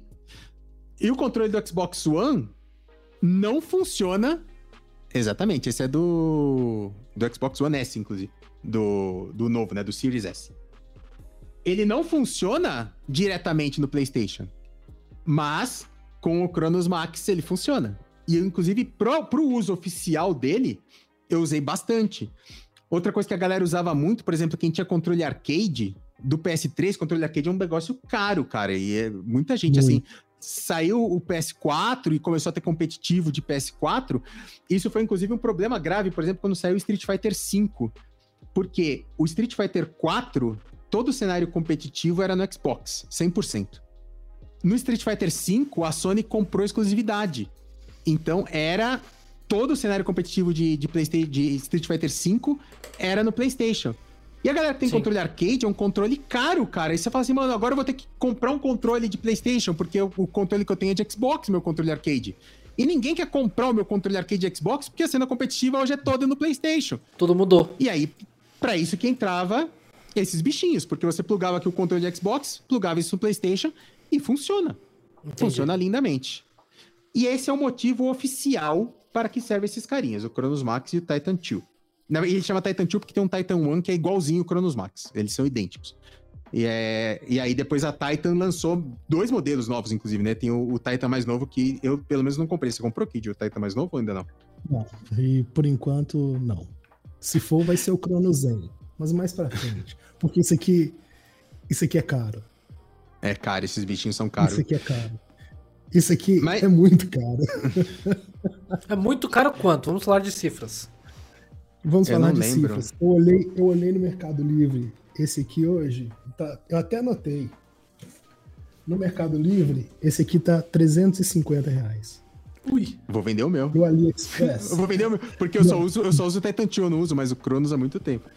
E o controle do Xbox One não funciona. Exatamente, esse é do, do Xbox One S, inclusive. Do, do novo, né? Do Series S. Ele não funciona diretamente no PlayStation. Mas com o Cronos Max ele funciona. E eu, inclusive, pro, pro uso oficial dele, eu usei bastante. Outra coisa que a galera usava muito, por exemplo, quem tinha controle arcade, do PS3, controle arcade é um negócio caro, cara. E é, muita gente, assim, saiu o PS4 e começou a ter competitivo de PS4. Isso foi, inclusive, um problema grave, por exemplo, quando saiu o Street Fighter V. Porque o Street Fighter 4, todo o cenário competitivo era no Xbox, 100%. No Street Fighter V, a Sony comprou exclusividade. Então era todo o cenário competitivo de, de, PlayStation, de Street Fighter V era no PlayStation. E a galera que tem Sim. controle arcade é um controle caro, cara. E você fala assim, mano, agora eu vou ter que comprar um controle de PlayStation, porque o, o controle que eu tenho é de Xbox, meu controle arcade. E ninguém quer comprar o meu controle arcade de Xbox, porque a cena competitiva hoje é toda no PlayStation. Tudo mudou. E aí, pra isso que entrava esses bichinhos, porque você plugava aqui o controle de Xbox, plugava isso no PlayStation e funciona. Entendi. Funciona lindamente. E esse é o motivo oficial para que servem esses carinhas, o Cronos Max e o Titan 2. Na- Ele chama Titan 2 porque tem um Titan 1 que é igualzinho o Cronos Max. Eles são idênticos. E, é... e aí depois a Titan lançou dois modelos novos, inclusive, né? Tem o, o Titan mais novo que eu, pelo menos, não comprei. Você comprou, Kid, o Titan mais novo ou ainda não? Não, e por enquanto, não. Se for, vai ser o Crono Zen. Mas mais pra frente. Porque isso aqui. Isso aqui é caro. É, cara, esses bichinhos são caros. Isso aqui é caro. Isso aqui Mas- é muito caro. É muito caro quanto? Vamos falar de cifras. Vamos Eu falar de lembro. cifras. Eu olhei, eu olhei no Mercado Livre. Esse aqui hoje. tá- eu até anotei. No Mercado Livre, esse aqui tá 350 reais. Ui. Vou vender o meu. No AliExpress. Eu vou vender o meu, porque eu só uso, eu só uso o Titan 2, eu não uso mais o Cronos há muito tempo.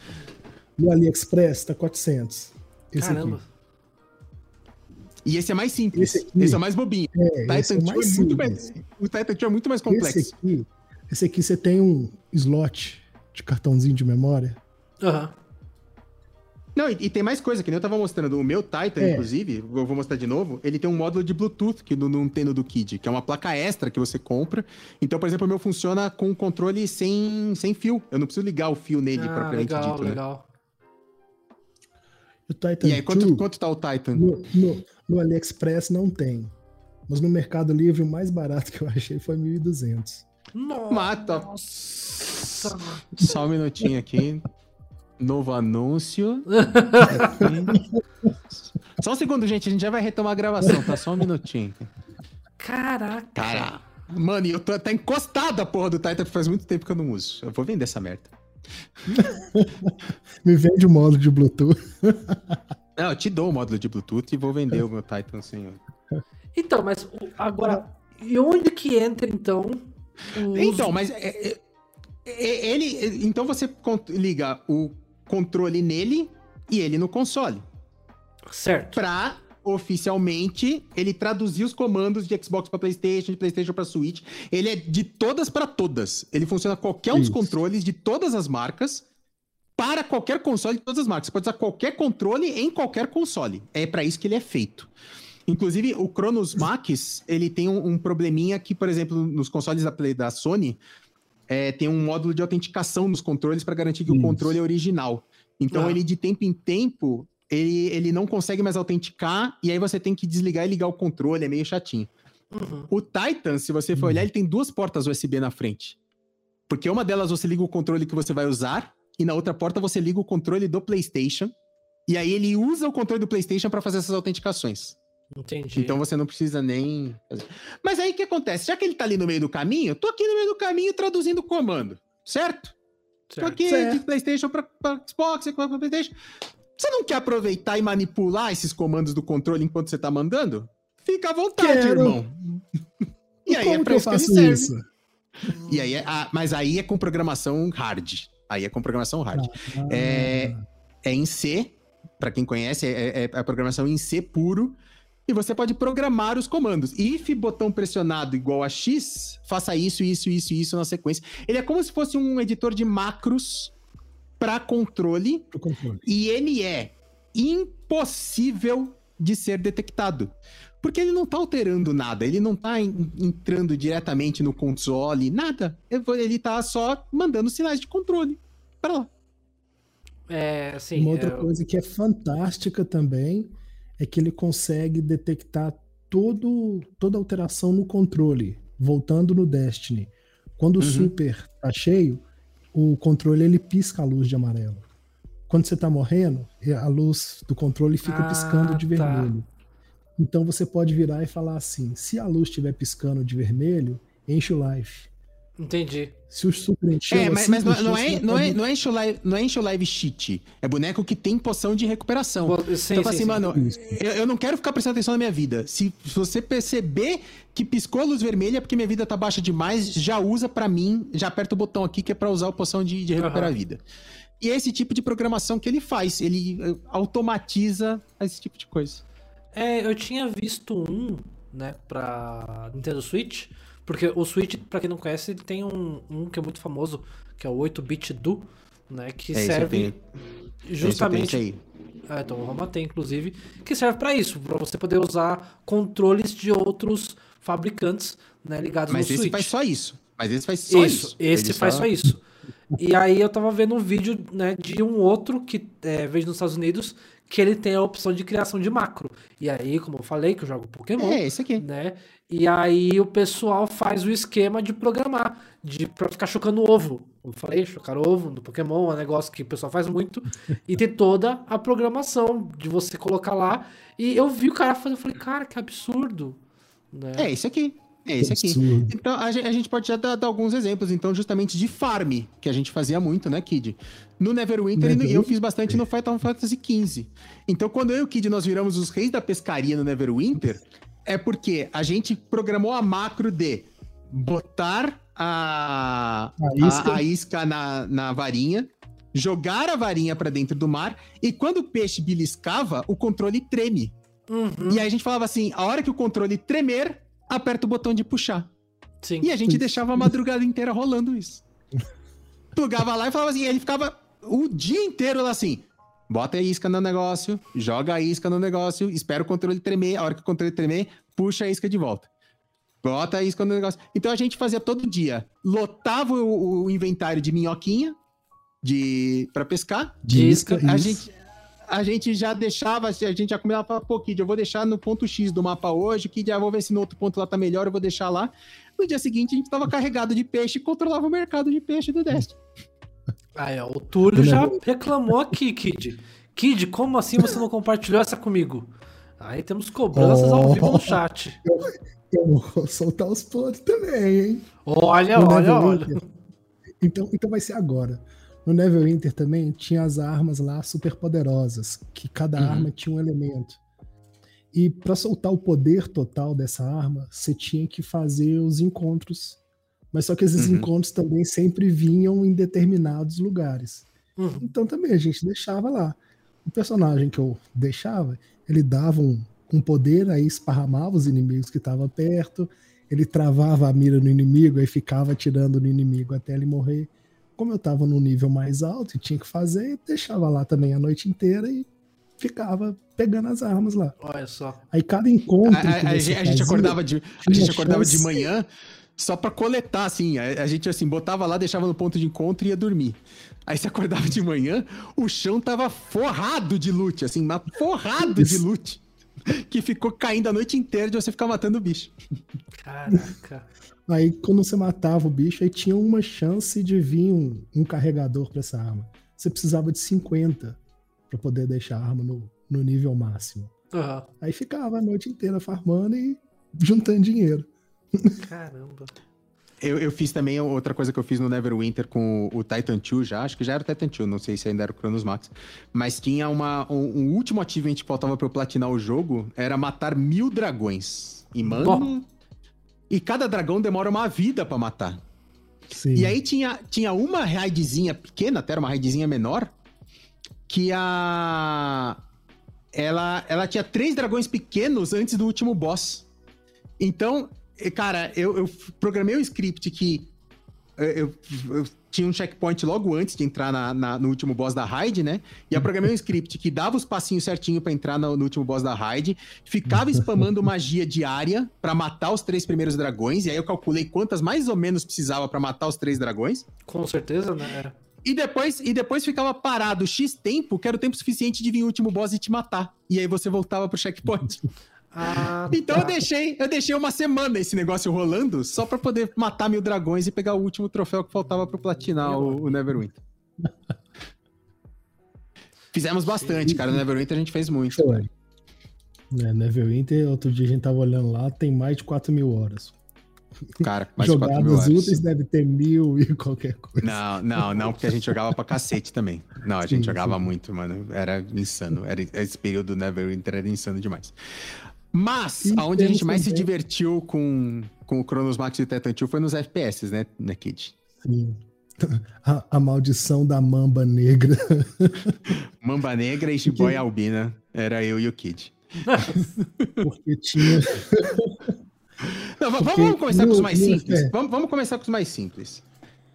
No AliExpress tá 400. Esse Caramba. Tá E esse é mais simples. Esse Esse, aqui- é mais bobinho. É, o esse Titan é 2 mais é muito mais, o Titan 2 é muito mais aqui, esse complexo. aqui, esse aqui você tem um slot de cartãozinho de memória. Aham. Não, e, e tem mais coisa, que nem eu tava mostrando. O meu Titan, É. inclusive, eu vou mostrar de novo, ele tem um módulo de Bluetooth que não, não tem no do Kid, que é uma placa extra que você compra. Então, por exemplo, o meu funciona com controle sem, sem fio. Eu não preciso ligar o fio nele, Ah, propriamente legal, dito, né? legal. O Titan E aí, quanto, 2, quanto tá o Titan? no, no, no AliExpress não tem. Mas no Mercado Livre, o mais barato que eu achei foi 1.200. Nossa. Mata. Só um minutinho aqui. Novo anúncio. Só um segundo, gente. A gente já vai retomar a gravação, tá? Só um minutinho. Caraca. Cara. Mano, eu tô, tá encostado a porra do Titan faz muito tempo que eu não uso. Eu vou vender essa merda. Me vende o módulo de Bluetooth. Não, eu te dou o módulo de Bluetooth e vou vender o meu Titan sem. Então, mas agora, e onde que entra então? Então, mas é- é- é- ele. Então você liga o controle nele e ele no console. Certo. Pra oficialmente ele traduzir os comandos de Xbox pra PlayStation, de PlayStation pra Switch. Ele é de todas pra todas. Ele funciona qualquer um dos Isso. controles de todas as marcas para qualquer console de todas as marcas. Você pode usar qualquer controle em qualquer console. É para isso que ele é feito. Inclusive, o Cronos Max, ele tem um, um probleminha que, por exemplo, nos consoles da, Play, da Sony, é, tem um módulo de autenticação nos controles para garantir que Isso. o controle é original. Então, Ah. ele de tempo em tempo, ele, ele não consegue mais autenticar, e aí você tem que desligar e ligar o controle, é meio chatinho. Uhum. O Titan, se você for olhar, ele tem duas portas USB na frente. Porque uma delas você liga o controle que você vai usar, e na outra porta você liga o controle do PlayStation. E aí ele usa o controle do PlayStation para fazer essas autenticações. Entendi. Então você não precisa nem fazer. Mas aí o que acontece? Já que ele tá ali no meio do caminho, eu tô aqui no meio do caminho traduzindo o comando, certo? Tô Certo. aqui Certo. de PlayStation para Xbox, para PlayStation. Você não quer aproveitar e manipular esses comandos do controle enquanto você tá mandando? Fica à vontade, Quero. irmão. E aí como é pra isso que ele faço serve. isso? E aí é, ah, mas aí é com programação hard. Aí é com programação hard. Ah, É- É em C, pra quem conhece, é, é- é a programação em C puro. E você pode programar os comandos. If botão pressionado igual a X, faça isso, isso, isso, isso na sequência. Ele é como se fosse um editor de macros para controle controle. e ele é impossível de ser detectado. Porque ele não tá alterando nada, ele não tá en- entrando diretamente no console, nada. Ele tá só mandando sinais de controle para lá. É, assim, Uma outra é, coisa que é fantástica também é que ele consegue detectar todo, toda alteração no controle, voltando no Destiny. Quando o Uhum. Super tá cheio, o controle ele pisca a luz de amarelo. Quando você tá morrendo, a luz do controle fica Ah, piscando de tá. vermelho. Então você pode virar e falar assim: se a luz estiver piscando de vermelho, enche o life. entendi. Se o super encheu, É, mas, assim mas não, não é, não, é, não, é enche o live, não é enche o live cheat. É boneco que tem poção de recuperação. Bo- sim, então, sim, assim, sim. mano, eu, eu não quero ficar prestando atenção na minha vida. Se, se você perceber que piscou a luz vermelha é porque minha vida tá baixa demais, já usa pra mim, já aperta o botão aqui que é pra usar o poção de, de recuperar Aham. a vida. E é esse tipo de programação que ele faz. Ele eh, automatiza esse tipo de coisa. É, eu tinha visto um, né, pra Nintendo Switch, porque o Switch, pra quem não conhece, ele tem um, um que é muito famoso, que é o 8-bit Do, né, que É, esse serve justamente... Esse aí. É, então o Roma tem, inclusive, que serve pra isso, pra você poder usar controles de outros fabricantes, né, ligados Mas no esse Switch. faz só isso. Mas esse faz só isso. isso, esse Ele faz só isso. E aí eu tava vendo um vídeo, né, de um outro que é, vejo nos Estados Unidos, que ele tem a opção de criação de macro. E aí, como eu falei, que eu jogo Pokémon, É, esse aqui. né? E aí o pessoal faz o esquema de programar, de pra ficar chocando ovo. Eu falei, chocar ovo no Pokémon é um negócio que o pessoal faz muito. e tem toda a programação de você colocar lá. E eu vi o cara fazer, eu falei, cara, que absurdo. Né? É esse aqui. É esse aqui. Então, a gente, a gente pode já dar, dar alguns exemplos, então, justamente de farm, que a gente fazia muito, né, Kid? No Neverwinter, e e eu fiz bastante no Final Fantasy XV. Então, quando eu e o Kid nós viramos os reis da pescaria no Neverwinter, é porque a gente programou a macro de botar a, A a- isca. a isca na, na varinha, jogar a varinha pra dentro do mar, e quando o peixe beliscava, o controle treme. Uhum, E aí a gente falava assim: a hora que o controle tremer, aperta o botão de puxar. sim. E a gente deixava a madrugada inteira rolando isso. Plugava lá e falava assim, ele ficava o dia inteiro lá assim. Bota a isca no negócio, joga a isca no negócio, espera o controle tremer, a hora que o controle tremer, puxa a isca de volta. Bota a isca no negócio. Então a gente fazia todo dia. Lotava o, o inventário de minhoquinha de para pescar. De Isca, isca, A gente, a gente já deixava, a gente já começava a falar, pô, Kid, eu vou deixar no ponto X do mapa hoje, Kid, já vou ver se no outro ponto lá tá melhor, eu vou deixar lá. No dia seguinte, a gente tava carregado de peixe e controlava o mercado de peixe do Destiny. Aí, ó, o Túlio já reclamou aqui, Kid. Kid, como assim você não compartilhou essa comigo? Aí temos cobranças ao vivo no chat. Eu vou soltar os podres também, hein? Olha, No olha, olha. Então, então vai ser agora. No Neverwinter também tinha as armas lá super poderosas, que cada Uhum. arma tinha um elemento. E para soltar o poder total dessa arma, você tinha que fazer os encontros. Mas só que esses Uhum. encontros também sempre vinham em determinados lugares. Uhum. Então também a gente deixava lá. O personagem que eu deixava, ele dava um, um poder, aí esparramava os inimigos que estavam perto, ele travava a mira no inimigo, aí ficava atirando no inimigo até ele morrer. Como eu tava no nível mais alto e tinha que fazer, deixava lá também a noite inteira e ficava pegando as armas lá. Olha só. Aí cada encontro. A, a- a gente, a gente acordava de, a gente acordava de manhã só pra coletar, assim. A, a gente, assim, botava lá, deixava no ponto de encontro e ia dormir. Aí você acordava de manhã, o chão tava forrado de loot, assim, mas forrado de loot. Que ficou caindo a noite inteira de você ficar matando o bicho. Caraca. Aí quando você matava o bicho, aí tinha uma chance de vir um, um carregador pra essa arma. Você precisava de 50 pra poder deixar a arma no, no nível máximo. Aham. Aí ficava a noite inteira farmando e juntando dinheiro. Caramba. Eu, eu fiz também outra coisa que eu fiz no Neverwinter com o, o Titan 2 já, acho que já era o Titan 2, não sei se ainda era o Chronos Max. Mas tinha uma, um, um último achievement que faltava pra eu platinar o jogo, era matar mil dragões. E, mano... Bom. E cada dragão demora uma vida pra matar. Sim. E aí tinha, tinha uma raidzinha pequena, até era uma raidzinha menor, que a... Ela, ela tinha três dragões pequenos antes do último boss. Então, cara, eu, eu programei um script que eu, eu tinha um checkpoint logo antes de entrar na- na- no último boss da raid, né? E eu programei um script que dava os passinhos certinho pra entrar no, no último boss da raid, ficava spamando magia diária pra matar os três primeiros dragões, e aí eu calculei quantas mais ou menos precisava pra matar os três dragões. Com certeza, né? E depois, e depois ficava parado X tempo, que era o tempo suficiente de vir o último boss e te matar. E aí você voltava pro checkpoint. Ah, Então eu tá. deixei, eu deixei uma semana esse negócio rolando só pra poder matar mil dragões e pegar o último troféu que faltava pra platinar o, o Neverwinter. Fizemos bastante, cara. O Neverwinter a gente fez muito. É, Neverwinter, outro dia a gente tava olhando lá, tem mais de 4 mil horas. Cara, mais 4 mil Jogadas horas. úteis deve ter mil e qualquer coisa. Não, não, não, porque a gente jogava pra cacete também. Não, a gente Sim, jogava sim. muito, mano. Era insano. Era, esse período do Neverwinter era insano demais. Mas, aonde a gente mais se divertiu com, com o Chronos Max e o Titan 2 foi nos FPS, né, né Kid? Sim. A, a maldição da mamba negra. Mamba Negra e Shiboy Albina. Era eu e o Kid. Porque tinha. Não, va- Porque vamos começar com os mais simples. é. Vamos, vamos começar com os mais simples.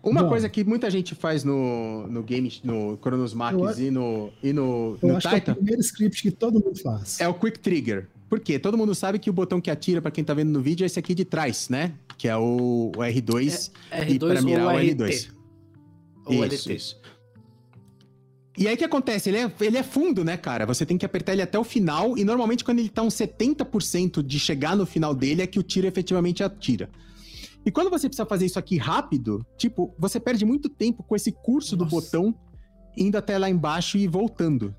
Uma Vamos. coisa que muita gente faz no, no game, no Chronos Max e no, e no, no que é Titan o primeiro script que todo mundo faz. é o Quick Trigger. Por quê? Todo mundo sabe que o botão que atira, pra quem tá vendo no vídeo, é esse aqui de trás, né? Que é o, o R2 e pra R2 mirar ou o RT. L2. Ou Isso, LT. isso. E aí o que acontece? Ele é, ele é fundo, né, cara? Você tem que apertar ele até o final, e normalmente quando ele tá uns 70% de chegar no final dele é que o tiro efetivamente atira. E quando você precisa fazer isso aqui rápido, tipo, você perde muito tempo com esse curso do Nossa. botão indo até lá embaixo e voltando.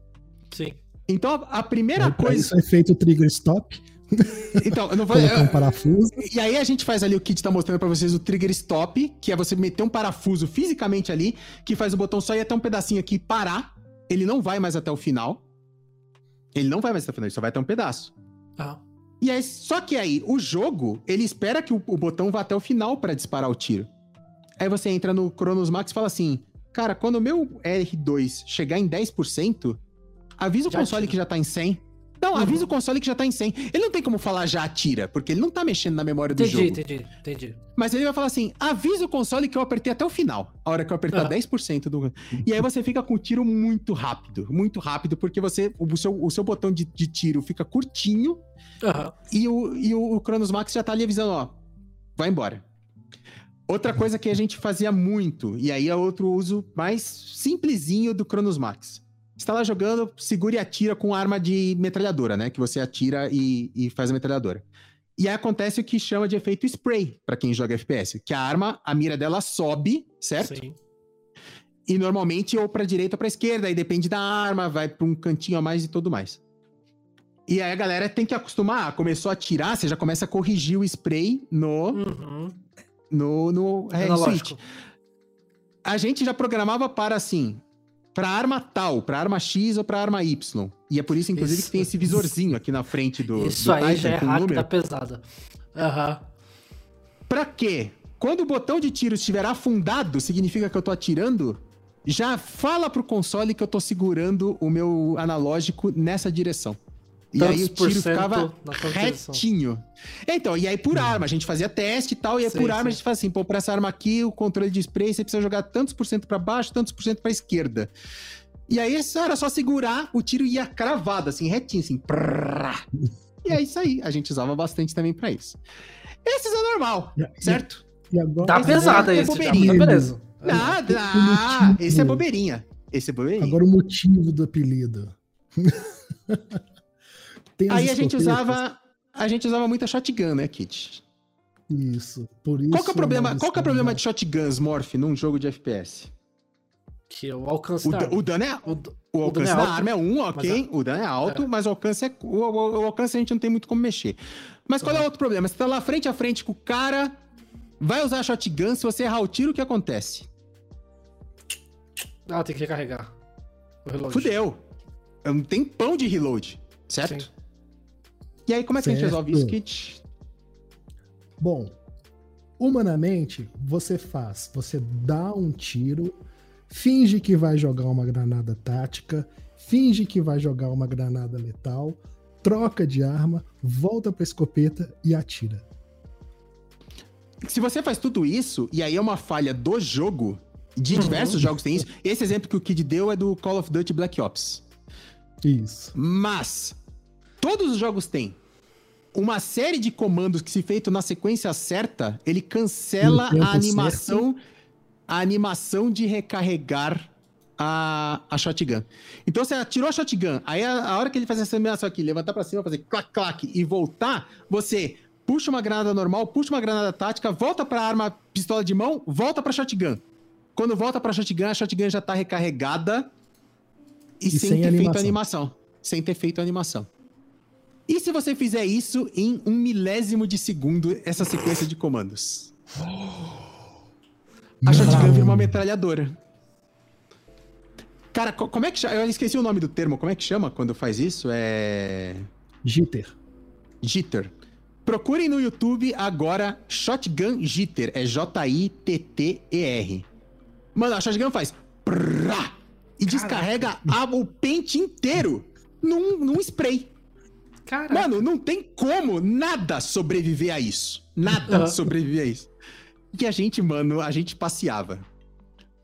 Sim. Então a, primeira coisa. Isso é feito o trigger stop, Então, eu não vou. colocar um parafuso. E aí a gente faz ali o kit tá mostrando pra vocês o trigger stop, que é você meter um parafuso fisicamente ali, que faz o botão só ir até um pedacinho aqui e parar. Ele não vai mais até o final. Ele não vai mais até o final, ele só vai até um pedaço. Ah, E aí, só que aí, o jogo, ele espera que o, o botão vá até o final pra disparar o tiro. Aí você entra no Chronos Max e fala assim: Cara, quando o meu R2 chegar em 10%, avisa o console atira. que já tá em 100. Não, Uhum. avisa o console que já tá em 100. Ele não tem como falar já atira, porque ele não tá mexendo na memória do entendi, jogo. entendi, entendi. Mas ele vai falar assim: avisa o console que eu apertei até o final. A hora que eu apertar Ah. 10% do. E aí você fica com o tiro muito rápido. Muito rápido, porque você. O seu, o seu botão de, de tiro fica curtinho Aham. e o, e o, o Chronos Max já tá ali avisando, ó. Vai embora. Outra coisa que a gente fazia muito, e aí é outro uso mais simplesinho do Chronos Max. Você tá lá jogando, segura e atira com arma de metralhadora, né? Que você atira e, e faz a metralhadora. E aí acontece o que chama de efeito spray, pra quem joga FPS. Que a arma, a mira dela sobe, certo? Sim. E normalmente ou pra direita ou pra esquerda, aí depende da arma, vai pra um cantinho a mais e tudo mais. E aí a galera tem que acostumar, começou a atirar, você já começa a corrigir o spray no, Uhum. no, no é, switch. A gente já programava para assim, pra arma tal, pra arma X ou pra arma Y. E é por isso, inclusive, Isso. que tem esse visorzinho aqui na frente do. Isso do aí Titan já é hack número. da pesada. Aham. Pra quê? Quando o botão de tiro estiver afundado, significa que eu tô atirando. Já fala pro console que eu tô segurando o meu analógico nessa direção. E aí o tiro ficava retinho. Então, e aí por arma, a gente fazia teste e tal, e aí Sim, por arma a gente fala assim, pô, pra essa arma aqui, o controle de spray, você precisa jogar tantos por cento pra baixo, tantos por cento pra esquerda. E aí era só segurar, o tiro ia cravado, assim, retinho, assim. prrrá. E é isso aí, a gente usava bastante também pra isso. Esses é normal, e- certo? E agora, Tá pesado é esse, já, tá beleza. Nada, ah, esse é bobeirinha. Esse é bobeirinha. agora o motivo do apelido. Tem aí a gente usava, a gente usava muita shotgun, né, Kit? Isso. Por isso Qual que é o problema, nós qual que é o problema de shotguns, Morph, num jogo de FPS? Que o alcance O, da o dano é, O o o alcance dano é da alto, arma é um, ok. O dano é alto, mas o alcance é. O, o- o alcance a gente não tem muito como mexer. Mas qual é o outro problema? Você tá lá frente a frente com o cara, vai usar shotgun, se você errar o tiro, o que acontece? Ah, tem que recarregar. O reload. Fudeu. Não tem pão de reload, certo? Sim. E aí, como é que a gente Certo. resolve isso, Kit? Bom, humanamente, você faz, você dá um tiro, finge que vai jogar uma granada tática, finge que vai jogar uma granada letal, troca de arma, volta pra escopeta e atira. Se você faz tudo isso, e aí é uma falha do jogo, de Uhum. diversos jogos tem isso, esse exemplo que o Kid deu é do Call of Duty Black Ops. Isso. Mas todos os jogos têm uma série de comandos que, se feito na sequência certa, ele cancela a animação, a animação de recarregar a, a shotgun. Então você atirou a shotgun, aí a, a hora que ele faz essa animação aqui, levantar pra cima, fazer clac clac e voltar, você puxa uma granada normal, puxa uma granada tática, volta pra arma pistola de mão, volta pra shotgun. Quando volta pra shotgun, a shotgun já tá recarregada e, E sem, sem ter feito animação. a animação. Sem ter feito a animação. E se você fizer isso em um milésimo de segundo, essa sequência de comandos? A shotgun vira uma metralhadora. Cara, co- como é que chama? Eu esqueci o nome do termo. Como é que chama quando faz isso? É. Jitter. Jitter. Procurem no YouTube agora Shotgun Jitter. É J-I-T-T-E-R. Mano, a Shotgun faz. e descarrega a- o pente inteiro num, num spray. Caraca. Mano, não tem como nada sobreviver a isso. Nada Aham. sobreviver a isso. E a gente, mano, a gente passeava.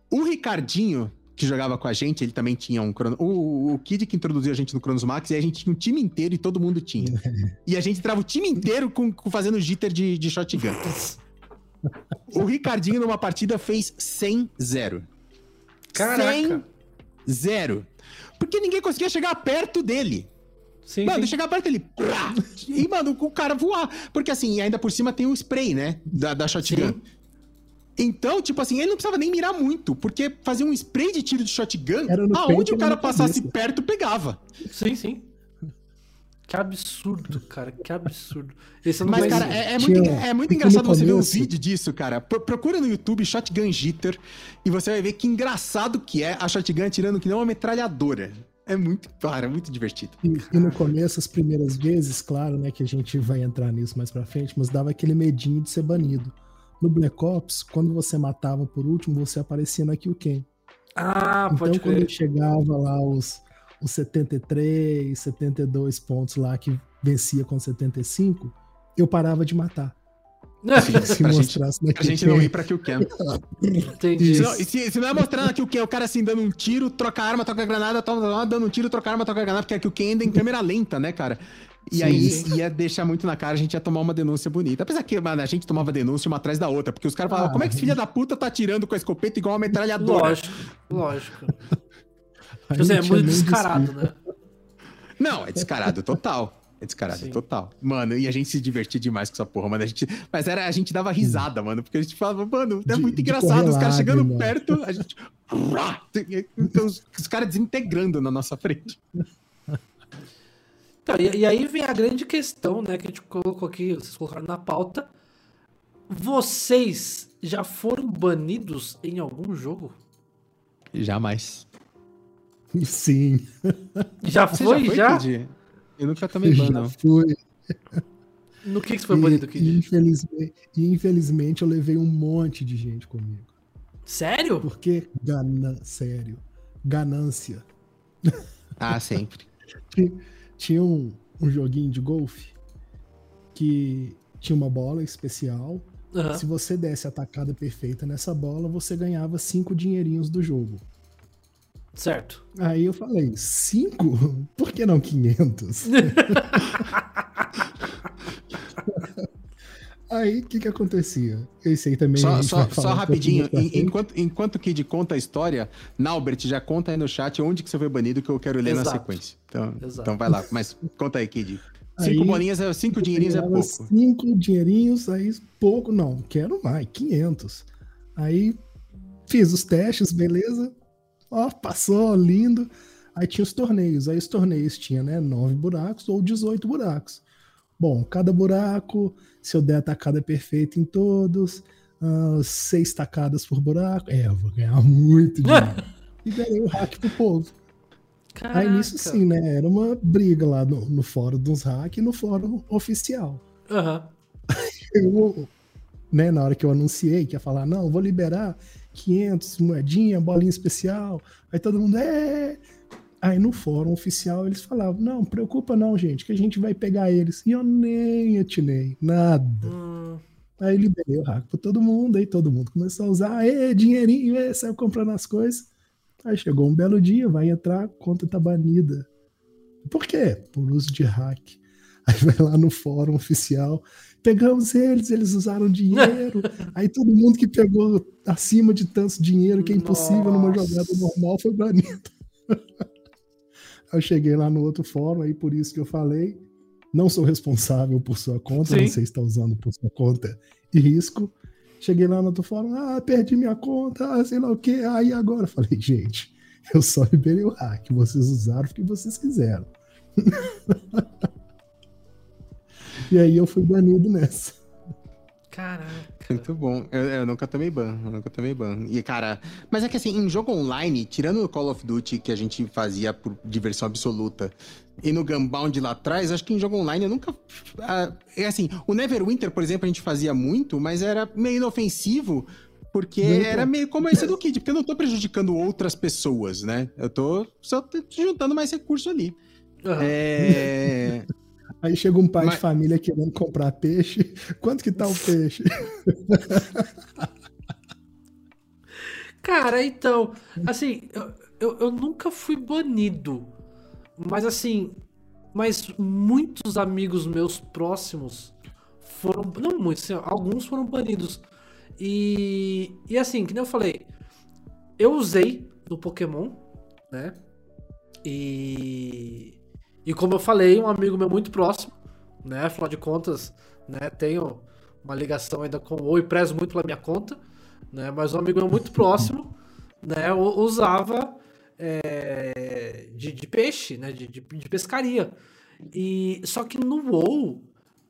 O Ricardinho, que jogava com a gente, ele também tinha um crono... o, o Kid que introduziu a gente no Cronos Max, e a gente tinha um time inteiro e todo mundo tinha. e a gente entrava o time inteiro com, com fazendo jitter de, de shotgun. o Ricardinho, numa partida, fez 100-0. Caraca. 100-0. Porque ninguém conseguia chegar perto dele. Sim, Mano, sim. chegar perto ele. plá, E, mano, o cara voar. Porque assim, ainda por cima tem o spray, né? Da, da shotgun. Sim. Então, tipo assim, ele não precisava nem mirar muito, porque fazer um spray de tiro de shotgun, aonde o cara passasse cabeça. perto, pegava. Sim, sim. Que absurdo, cara. Que absurdo. Esse Mas, cara, é, é muito, é muito no engraçado você ver um vídeo disso, cara. Pro- procura no YouTube Shotgun Jitter e você vai ver que engraçado que é a shotgun atirando que não uma metralhadora. É muito, cara, é muito divertido. E, e no começo, as primeiras vezes, claro, né, que a gente vai entrar nisso mais pra frente, mas dava aquele medinho de ser banido. No Black Ops, quando você matava por último, você aparecia na Kill Cam. Ah, Então, pode quando crer. chegava lá os, os 73, 72 pontos lá que vencia com 75, eu parava de matar. Se Pra gente- mostrasse na A Kill gente não Cam. ir pra Kill Cam. Entendi. Se não, se, se não é mostrando aqui o que é o cara assim dando um tiro, troca a arma, troca a granada, toma, dando um tiro, troca a arma, troca a granada, porque aqui o Ken ainda em câmera lenta, né, cara? E Sim, aí sim. ia deixar muito na cara, a gente ia tomar uma denúncia bonita. Apesar que, mano, a gente tomava denúncia uma atrás da outra, porque os caras falavam, Ah. como é que esse filho da puta tá atirando com a escopeta igual uma metralhadora? Lógico, lógico. Tipo assim, é muito descarado, desculpa. né? Não, é descarado total. É descarado Sim. total. Mano, e a gente se divertia demais com essa porra, mano. A gente, mas era, a gente dava risada, mano, porque a gente falava, mano, é De- muito engraçado. Os caras chegando lágrima. perto, a gente. Então, os, os caras desintegrando na nossa frente. Então, e, e aí vem a grande questão, né, que a gente colocou aqui, vocês colocaram na pauta. Vocês já foram banidos em algum jogo? Jamais. Sim, Já Você foi, foi, já? Eu nunca tomei ban, não. fui. No que, que você foi banido, E, Kid? infelizmente, infelizmente eu levei um monte de gente comigo. Sério? Porque, gana, sério, ganância. Ah, sempre. Tinha- um, um joguinho de golfe que tinha uma bola especial. Aham. Se você desse a tacada perfeita nessa bola, você ganhava cinco dinheirinhos do jogo. Certo. Aí eu falei, cinco? Por que não 500? Aí o que que acontecia? Esse aí também. a Só, gente só, vai só falar um rapidinho, frente. enquanto, enquanto o Kid conta a história, Naubert já conta aí no chat onde que você foi banido que eu quero ler na Exato. sequência. Então, Exato. então vai lá, mas conta aí, Kid. Cinco Aí, bolinhas, é, cinco dinheirinhos é pouco. Cinco dinheirinhos, aí pouco, não, quero mais, 500. Aí fiz os testes, beleza. Ó, passou, lindo. Aí tinha os torneios. Aí os torneios tinha, né, nove buracos ou 18 buracos. Bom, cada buraco, se eu der a tacada perfeita em todos, ah, seis tacadas por buraco, é, eu vou ganhar muito dinheiro. e ganhei o hack pro povo. Aí nisso Caraca. sim, né? Era uma briga lá no, no fórum dos hack e no fórum oficial. Aham. Eu, né, na hora que eu anunciei que ia falar, não, vou liberar 500 moedinha, bolinha especial. Aí todo mundo, é. Aí no fórum oficial eles falavam, não, preocupa não, gente, que a gente vai pegar eles. E eu nem atinei, nada. Hum, Aí liberei o hack pra todo mundo, aí todo mundo começou a usar, ê, dinheirinho, ê, saiu comprando as coisas. Aí chegou um belo dia, vai entrar, a conta tá banida. Por quê? Por uso de hack. Aí vai lá no fórum oficial, pegamos eles, eles usaram dinheiro. aí todo mundo que pegou acima de tanto dinheiro que é impossível numa Nossa. jogada normal foi banido. Aí eu cheguei lá no outro fórum, aí por isso que eu falei, não sou responsável por sua conta, Sim. não sei se está usando por sua conta e risco. Cheguei lá no outro fórum, ah, perdi minha conta, ah, sei lá o que, aí agora. Eu Falei, gente, eu só liberei o hack, vocês usaram o que vocês quiseram. e aí eu fui banido nessa. caraca. Muito bom. Eu, eu nunca tomei ban, eu nunca tomei ban. E, cara, mas é que assim, em jogo online, tirando o Call of Duty que a gente fazia por diversão absoluta, e no Gunbound lá atrás, acho que em jogo online eu nunca. ah, é assim, o Neverwinter, por exemplo, a gente fazia muito, mas era meio inofensivo. Porque Muito. era meio como esse do Kid, porque eu não tô prejudicando outras pessoas, né? Eu tô só juntando mais recurso ali. Aham. É. Aí chega um pai Mas- de família querendo comprar peixe. Quanto que tá o peixe? Cara, então, assim, eu, eu, eu nunca fui banido, mas assim, mas muitos amigos meus próximos foram, não muitos, assim, alguns foram banidos. E, e assim, que nem eu falei, eu usei no Pokémon, né? E, e como eu falei, um amigo meu muito próximo, né? Afinal de contas, né? Tenho uma ligação ainda com o e prezo muito pela minha conta, né? Mas um amigo meu muito próximo, né? Usava é, de, de peixe, né? De, de, de pescaria. E só que no WoW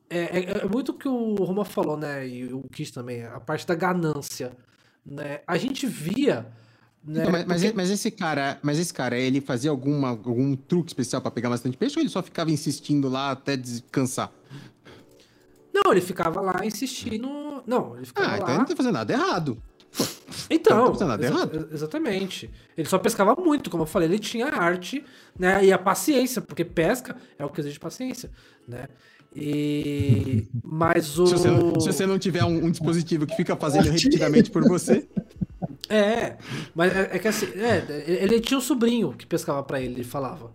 é, é- é muito o que o Roma falou, né? E o Kiss também, a parte da ganância, né? A gente via, né? Então, mas, porque- mas esse cara, mas esse cara, ele fazia alguma, algum truque especial pra pegar bastante peixe ou ele só ficava insistindo lá até descansar? Não, ele ficava lá insistindo. Não, ele ficava Ah, então lá. ele não tá fazendo nada errado. Então, Não tá nada exa- errado. exatamente. Ele só pescava muito, como eu falei, ele tinha a arte, né, e a paciência, porque pesca é o que exige paciência, né? E mas o Se você, não- se você não tiver um, um dispositivo que fica fazendo repetidamente por você. É, mas é, é que assim, é, ele tinha um sobrinho que pescava pra ele, ele falava.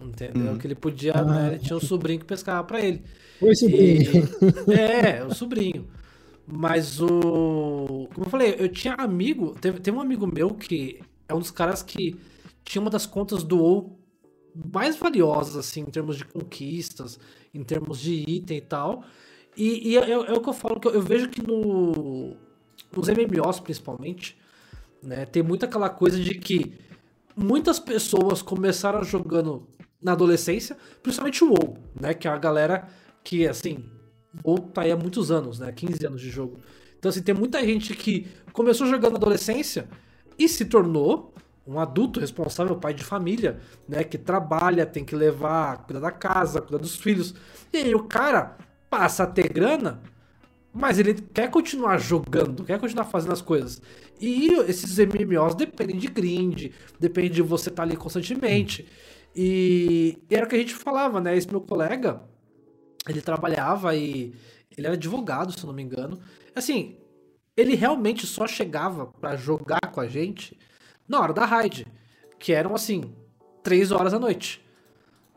Entendeu? Que ele podia, né, ele tinha um sobrinho que pescava pra ele. Oi, sobrinho. E- é, o sobrinho. Mas o. Como eu falei, eu tinha amigo. Teve, teve um amigo meu que é um dos caras que tinha uma das contas do WoW mais valiosas, assim, em termos de conquistas, em termos de item e tal. E, e é, é o que eu falo, que eu, eu vejo que no, nos MMOs, principalmente, né, tem muito aquela coisa de que muitas pessoas começaram jogando na adolescência, principalmente o WoW, né, que é a galera que, assim, ou tá aí há muitos anos, né? 15 anos de jogo. Então, assim, tem muita gente que começou jogando na adolescência e se tornou um adulto responsável, pai de família, né? Que trabalha, tem que levar, cuidar da casa, cuidar dos filhos. E aí o cara passa a ter grana, mas ele quer continuar jogando, quer continuar fazendo as coisas. E esses MMOs dependem de grind, depende de você estar ali constantemente. E era o que a gente falava, né? Esse meu colega, ele trabalhava e ele era advogado, se eu não me engano. Assim, ele realmente só chegava para jogar com a gente na hora da raid, que eram assim, três horas da noite.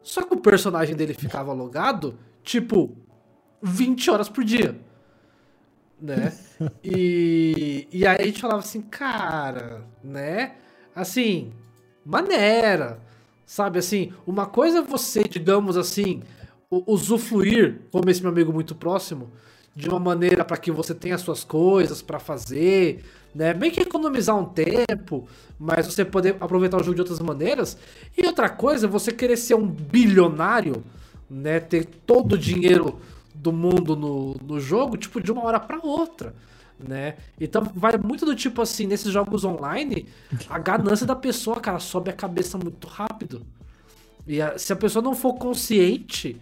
Só que o personagem dele ficava logado, tipo, 20 horas por dia. Né? E, e aí a gente falava assim, cara, né? Assim, maneira. Sabe assim, uma coisa é você, digamos assim, usufruir, como esse meu amigo muito próximo, de uma maneira para que você tenha suas coisas para fazer, né? Bem que economizar um tempo, mas você poder aproveitar o jogo de outras maneiras. E outra coisa, você querer ser um bilionário, né? Ter todo o dinheiro do mundo no, no jogo, tipo, de uma hora para outra. Né? Então vai muito do tipo assim, nesses jogos online, a ganância da pessoa, cara, sobe a cabeça muito rápido. E a, se a pessoa não for consciente,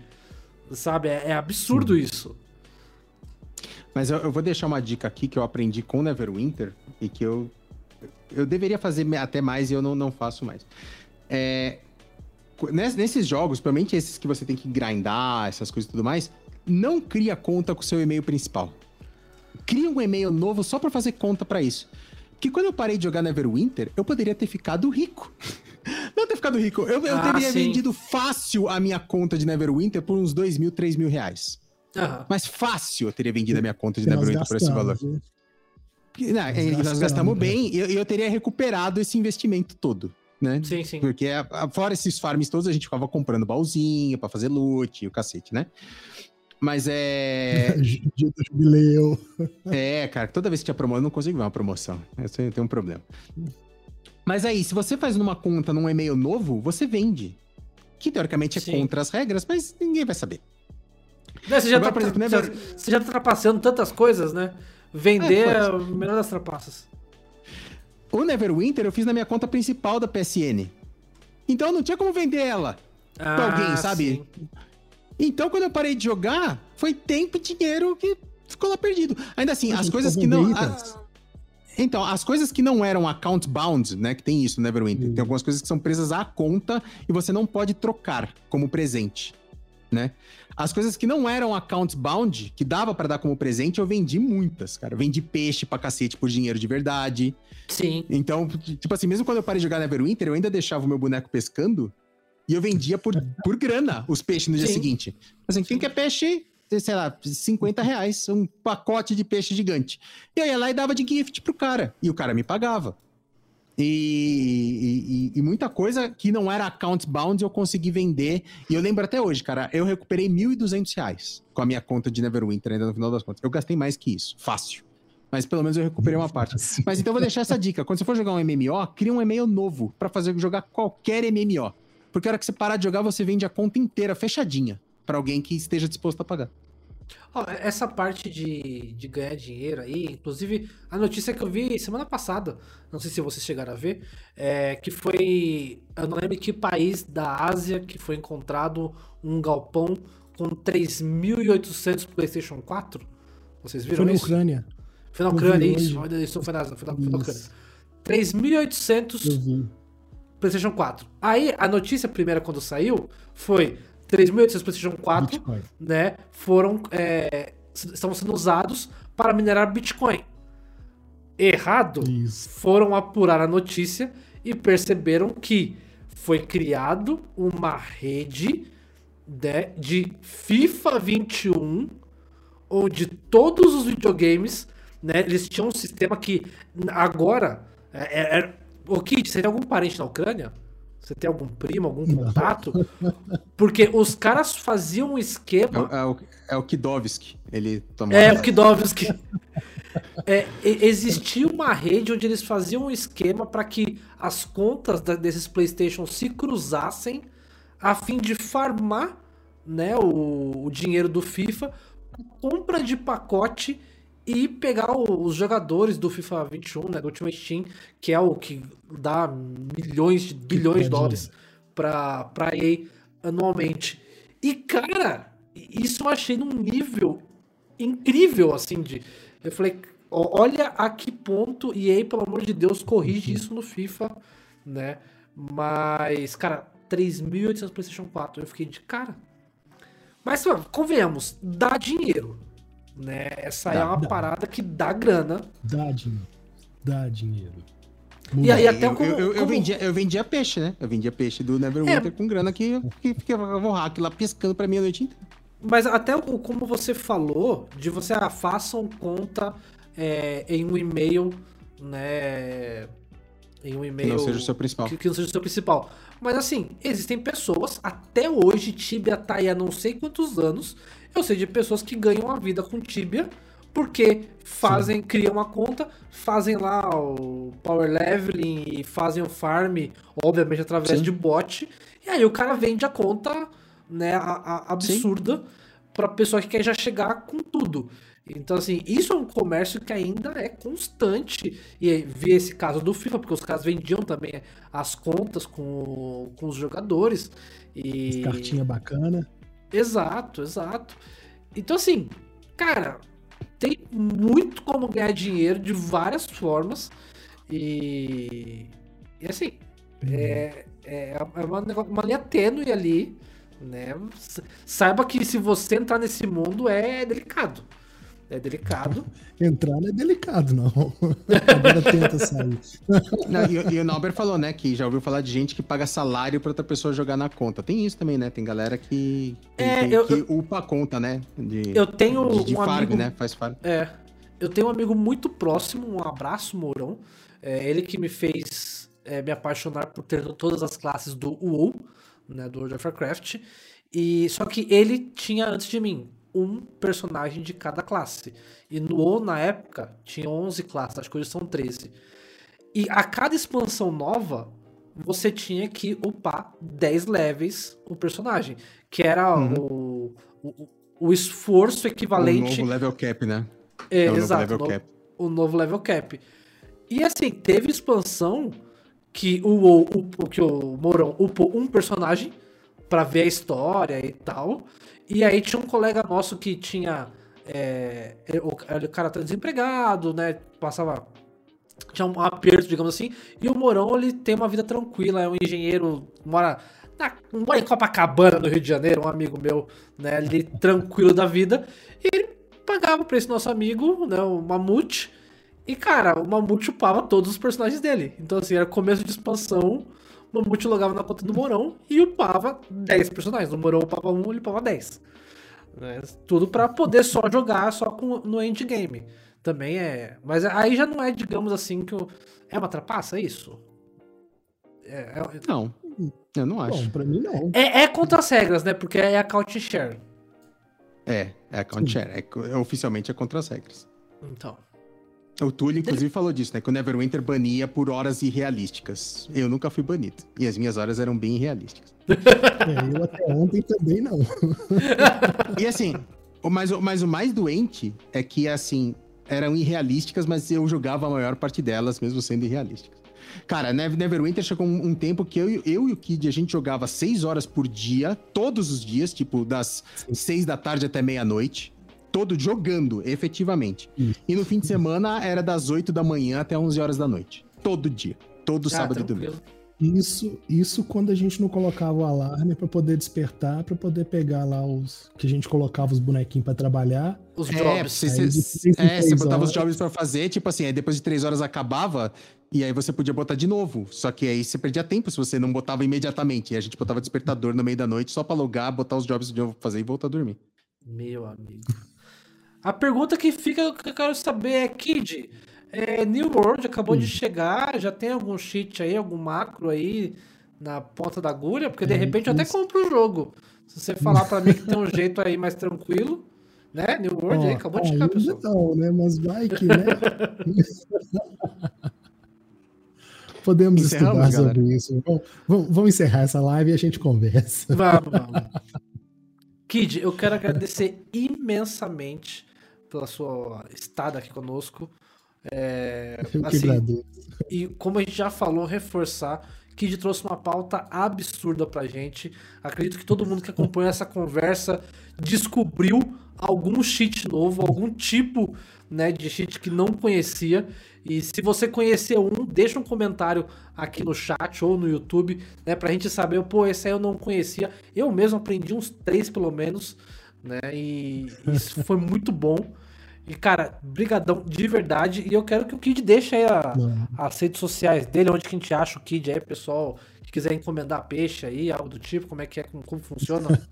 sabe, é, é absurdo Sim. isso. Mas eu, eu, vou deixar uma dica aqui que eu aprendi com Neverwinter e que eu, eu deveria fazer até mais e eu não, não faço mais. É, nesses jogos, principalmente esses que você tem que grindar, essas coisas e tudo mais, não cria conta com o seu e-mail principal. Cria um e-mail novo só para fazer conta para isso. Que quando eu parei de jogar Neverwinter, eu poderia ter ficado rico. não ter ficado rico. Eu, eu ah, teria sim. vendido fácil a minha conta de Neverwinter por uns 2 mil, 3 mil reais. Uhum. Mas fácil eu teria vendido a minha conta de Neverwinter por esse valor. Não, nós, nós gastamos bem e eu, eu teria recuperado esse investimento todo né? Sim, sim. Porque fora esses farms todos, a gente ficava comprando baúzinho para fazer loot e o cacete, né? Mas é. Dia do jubileu. É, cara, toda vez que tinha promoção, eu não consigo ver uma promoção. Eu tenho um problema. Mas aí, se você faz numa conta num e-mail novo, você vende. Que teoricamente é Sim. contra as regras, mas ninguém vai saber. Não, você, já Agora, tá, exemplo, né, você já tá trapaceando tantas coisas, né? Vender é, é o melhor das trapaças. O Neverwinter eu fiz na minha conta principal da PSN. Então não tinha como vender ela ah, pra alguém, sabe? Sim. Então, quando eu parei de jogar, foi tempo e dinheiro que ficou lá perdido. Ainda assim, as coisas que não. A... Então, as coisas que não eram account bound, né? Que tem isso no Neverwinter. Tem algumas coisas que são presas à conta e você não pode trocar como presente, né? As coisas que não eram account bound, que dava para dar como presente, eu vendi muitas, cara. Eu vendi peixe pra cacete por dinheiro de verdade. Sim. Então, tipo assim, mesmo quando eu parei de jogar Neverwinter, eu ainda deixava o meu boneco pescando e eu vendia por, por grana os peixes no dia Sim. seguinte. Assim, quem quer peixe, sei lá, 50 reais, um pacote de peixe gigante. E eu ia lá e dava de gift pro cara. E o cara me pagava. E, e, e, muita coisa que não era account bound eu consegui vender. E eu lembro até hoje, cara, eu recuperei 1.200 reais com a minha conta de Neverwinter ainda no final das contas. Eu gastei mais que isso, fácil. Mas pelo menos eu recuperei uma parte. Mas então eu vou deixar essa dica. Quando você for jogar um MMO, cria um e-mail novo para fazer jogar qualquer MMO. Porque a hora que você parar de jogar, você vende a conta inteira fechadinha para alguém que esteja disposto a pagar. Oh, essa parte de, de ganhar dinheiro aí, inclusive a notícia que eu vi semana passada, não sei se vocês chegaram a ver, é que foi. Eu não lembro que país da Ásia que foi encontrado um galpão com 3.800 PlayStation 4. Vocês viram foi isso? Foi na Ucrânia. Foi na Ucrânia, isso. Isso foi na, foi na, foi na Ucrânia. 3.800 PlayStation 4. Aí a notícia primeira quando saiu foi 3.800 PlayStation 4, Bitcoin. né, foram é, estão sendo usados para minerar Bitcoin. Errado. Isso. Foram apurar a notícia e perceberam que foi criado uma rede de, né, de FIFA 21 onde todos os videogames, né, eles tinham um sistema que agora é, é, Ô, Kid, você tem algum parente na Ucrânia? Você tem algum primo, algum contato? Porque os caras faziam um esquema. É, é, o, é o Kidovski. Ele tomou. É, o Kidovski. é, existia uma rede onde eles faziam um esquema para que as contas da, desses PlayStation se cruzassem a fim de farmar né, o, o dinheiro do FIFA, compra de pacote e pegar os jogadores do FIFA 21, né, do Ultimate Team, que é o que dá milhões de bilhões de dólares para para EA anualmente. E cara, isso eu achei num nível incrível assim de eu falei, olha a que ponto EA, pelo amor de Deus, corrige uhum. isso no FIFA, né? Mas, cara, 3.800 PlayStation 4. Eu fiquei de cara. Mas, mano, convenhamos, dá dinheiro. Né? Essa é Dá, uma dá. parada que dá grana. Dá dinheiro. Dá dinheiro. E aí, É, até eu, como- eu, eu como- vendia, eu vendia peixe, né? Eu vendia peixe do Neverwinter É. com grana que, que ficava o hack lá pescando pra mim a noite inteira. Mas até o- como você falou, de você ah, façam conta é, em um e-mail, né? Em um Que e-mail. não seja o seu principal. Que, que não seja o seu principal. Mas assim, existem pessoas, até hoje, Tibia tá aí há não sei quantos anos. Eu sei de pessoas que ganham a vida com Tibia. Porque fazem, criam uma conta, fazem lá o power leveling e fazem o farm, obviamente através Sim. de bot. E aí o cara vende a conta, né, a- a- absurda pra pessoa que quer já chegar com tudo. Então, assim, isso é um comércio que ainda é constante. E vi esse caso do FIFA, porque os caras vendiam também as contas com, com os jogadores. E... Cartinha bacana. Exato, exato. Então, assim, cara, tem muito como ganhar dinheiro de várias formas. E, e assim, é, é uma, nego- uma linha tênue ali, né? Saiba que se você entrar nesse mundo é delicado. É delicado. Entrar não é delicado, não. Agora tenta sair. Não, e, e o Nauber falou, né, que já ouviu falar de gente que paga salário pra outra pessoa jogar na conta. Tem isso também, né? Tem galera que, que, É, que- eu- que upa a conta, né? De, Eu tenho de, de um farm, amigo né? Faz farm. É. Eu tenho um amigo muito próximo, um abraço, Mourão. É ele que me fez é, me apaixonar por ter todas as classes do WoW, né, do World of Warcraft. E, só que ele tinha, antes de mim, um personagem de cada classe. E no WoW, na época, tinha 11 classes, acho que hoje são 13. E a cada expansão nova, você tinha que upar 10 levels o personagem. Que era o, o, o esforço O equivalente... novo level cap, né? É, É o novo exato, level no- cap. o novo level cap. E assim, teve expansão que o, WoW upou- que o Mourão upou um personagem pra ver a história e tal. E aí tinha um colega nosso que tinha. é, é, o, cara tá desempregado, né? Passava. Tinha um aperto, digamos assim. E o Mourão, ele tem uma vida tranquila, é um engenheiro, mora, na, mora em Copacabana, no Rio de Janeiro, um amigo meu, né? Ali tranquilo da vida. E ele pagava pra esse nosso amigo, né? O Mamute. E, cara, o Mamute upava todos os personagens dele. Então, assim, era começo de expansão. O Mamute logava na conta do Morão e upava 10 personagens. O Morão upava 1, ele upava 10. Né? Tudo pra poder só jogar só com, no endgame. Também é. Mas aí já não é, digamos assim, que o. É uma trapaça isso? É, é, Não, eu não acho. Bom, pra mim não. é, é contra as regras, né? Porque é account share. É, é account share. É, é oficialmente é contra as regras. Então. O Túlio, inclusive, falou disso, né? Que o Neverwinter bania por horas irrealísticas. Eu nunca fui banido. E as minhas horas eram bem irrealísticas. É, eu até ontem também não. E assim, mas, o- mas o mais doente é que, assim, eram irrealísticas, mas eu jogava a maior parte delas, mesmo sendo irrealísticas. Cara, Never- Neverwinter chegou um, tempo que eu, e- eu e o Kid, a gente jogava seis horas por dia, todos os dias, tipo, das seis da tarde até meia-noite. Todo jogando, efetivamente. Isso. E no fim de semana era das 8 da manhã até 11 horas da noite. Todo dia. Todo Ah, sábado e tranquilo. domingo. Isso, isso quando a gente não colocava o alarme pra poder despertar, pra poder pegar lá os que a gente colocava os bonequinhos pra trabalhar. Os É, jobs. três em é, você botava os horas. jobs pra fazer, tipo assim, aí depois de três horas acabava, e aí você podia botar de novo. Só que aí você perdia tempo se você não botava imediatamente. E a gente botava despertador no meio da noite só pra logar, botar os jobs de novo pra fazer e voltar a dormir. Meu amigo. A pergunta que fica que eu quero saber é, Kid, é, New World acabou de chegar, já tem algum cheat aí, algum macro aí na ponta da agulha? Porque de É, repente eu até compro o jogo. Se você falar pra mim que tem um jeito aí mais tranquilo, né? New World aí Ó, acabou de chegar, pessoal. não, né? Mas vai que, né? Podemos Encerramos, estudar sobre isso. Vamos, vamos- vamos encerrar essa live e a gente conversa. Vamos, vamos. Kid, eu quero agradecer imensamente pela sua estada aqui conosco. É, que assim. E como a gente já falou, reforçar, Kid trouxe uma pauta absurda pra gente. Acredito que todo mundo que acompanha essa conversa descobriu algum cheat novo, algum tipo né, de cheat que não conhecia. E se você conhecer um, deixa um comentário aqui no chat ou no YouTube, né, pra gente saber, pô, esse aí eu não conhecia. Eu mesmo aprendi uns três pelo menos, né? E isso foi muito bom. E, cara, brigadão de verdade. E eu quero que o Kid deixe aí a, as redes sociais dele, onde que a gente acha o Kid aí, pessoal, que quiser encomendar peixe aí, algo do tipo, como é que é, como, como funciona.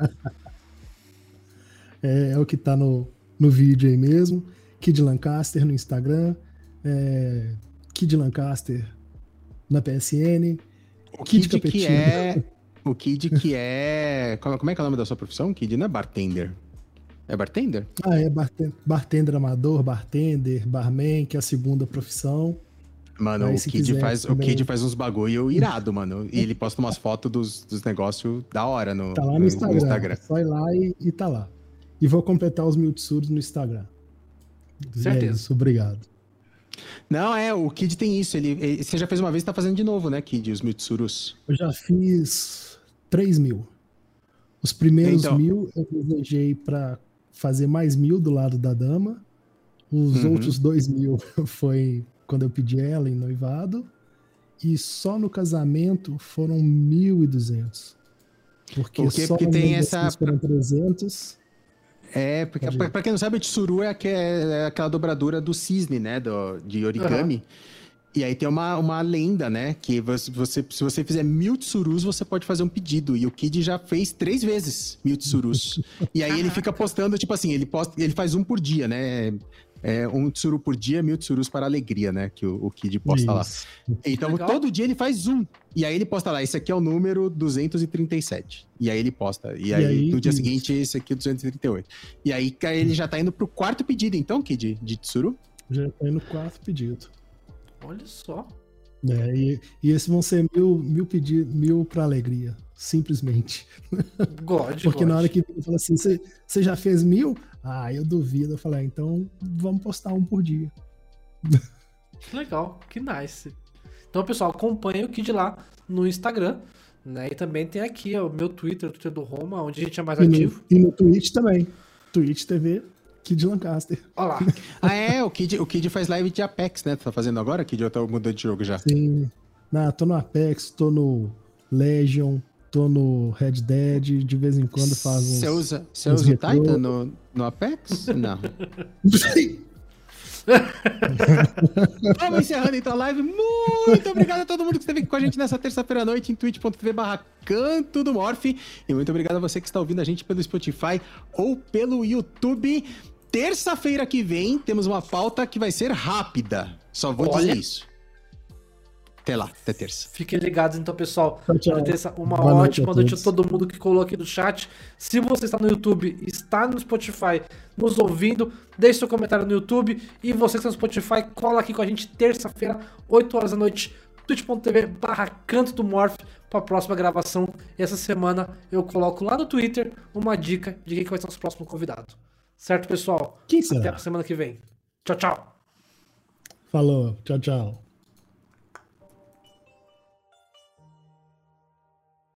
é, é, o que tá no, no vídeo aí mesmo. Kid Lancaster no Instagram, é, Kid Lancaster na PSN. O Kid, Kid que é. O Kid que é. Como é que é o nome da sua profissão? Kid não é bartender. É bartender? Ah, é bartender, bartender amador, bartender, barman, que é a segunda profissão. Mano, Aí, o, Kid faz, também... o Kid faz uns bagulho irado, mano. E ele posta umas fotos dos, dos negócios da hora no, tá lá no, no Instagram. No Instagram. Só ir lá e, e tá lá. E vou completar os mil tsuros no Instagram. Certeza. É isso, obrigado. Não, é, o Kid tem isso. Ele, ele, você já fez uma vez e tá fazendo de novo, né, Kid, os Mitsurus? Eu já fiz 3 mil. Os primeiros então... mil eu desejei para fazer mais mil do lado da dama. Os uhum. outros dois mil foi quando eu pedi ela em noivado. E só no casamento foram 1.200. Porque, Porque só porque tem essa. Foram 300. É, porque pra, pra, quem não sabe, o tsuru é, é, aquela dobradura do cisne, né? Do, de origami. Uhum. E aí tem uma, uma lenda, né? Que você, se você fizer mil tsurus, você pode fazer um pedido. E o Kid já fez três vezes mil tsurus. e aí ele fica postando, tipo assim, ele, posta, ele faz um por dia, né? é, um tsuru por dia, mil tsurus para alegria, né? Que o, o Kid posta Isso. lá. Então, todo dia ele faz um. E aí ele posta lá, esse aqui é o número 237. E aí ele posta. E, e aí, aí, no dia seguinte, esse aqui é o 238. E aí ele já tá indo pro quarto pedido, então, Kid, de tsuru? Já tá indo pro quarto pedido. Olha só. É, e, e esses vão ser mil, mil pedidos, mil para alegria, simplesmente. God, Porque God. na hora que ele fala assim, você já fez mil? Ah, eu duvido. Eu falei, ah, então vamos postar um por dia. Que legal, que nice. Então, pessoal, acompanhe o Kid lá no Instagram. Né? E também tem aqui ó, o meu Twitter, o Twitter do Roma, onde a gente é mais e ativo. No, e no Twitch também. Twitch TV, Kid Lancaster. Olha lá. ah, é, o Kid, o Kid faz live de Apex, né? Tu tá fazendo agora, Kid? Ou tá mudando de jogo já? Sim. Não, tô no Apex, tô no Legion, tô no Red Dead, de vez em quando faz uns. Você usa, você usa o Titan no, no Apex? Não. Vamos encerrando então a live. Muito obrigado a todo mundo que esteve aqui com a gente nessa terça-feira à noite em twitch.tv barra canto do Morph. E muito obrigado a você que está ouvindo a gente pelo Spotify ou pelo YouTube. Terça-feira que vem temos uma pauta que vai ser rápida. Só vou Olha. dizer isso. Até lá, até terça. Fiquem ligados então, pessoal. Tchau, tchau. Terça, uma Boa ótima noite, noite a todo mundo que colocou aqui no chat. Se você está no YouTube, está no Spotify, nos ouvindo, deixe seu comentário no YouTube. E você que está no Spotify, cola aqui com a gente terça-feira, 8 horas da noite, twitch.tv barra canto do Morph para a próxima gravação. E essa semana eu coloco lá no Twitter uma dica de quem vai ser o nosso próximo convidado. Certo, pessoal? Quem será? Até a semana que vem. Tchau, tchau. Falou. Tchau, tchau.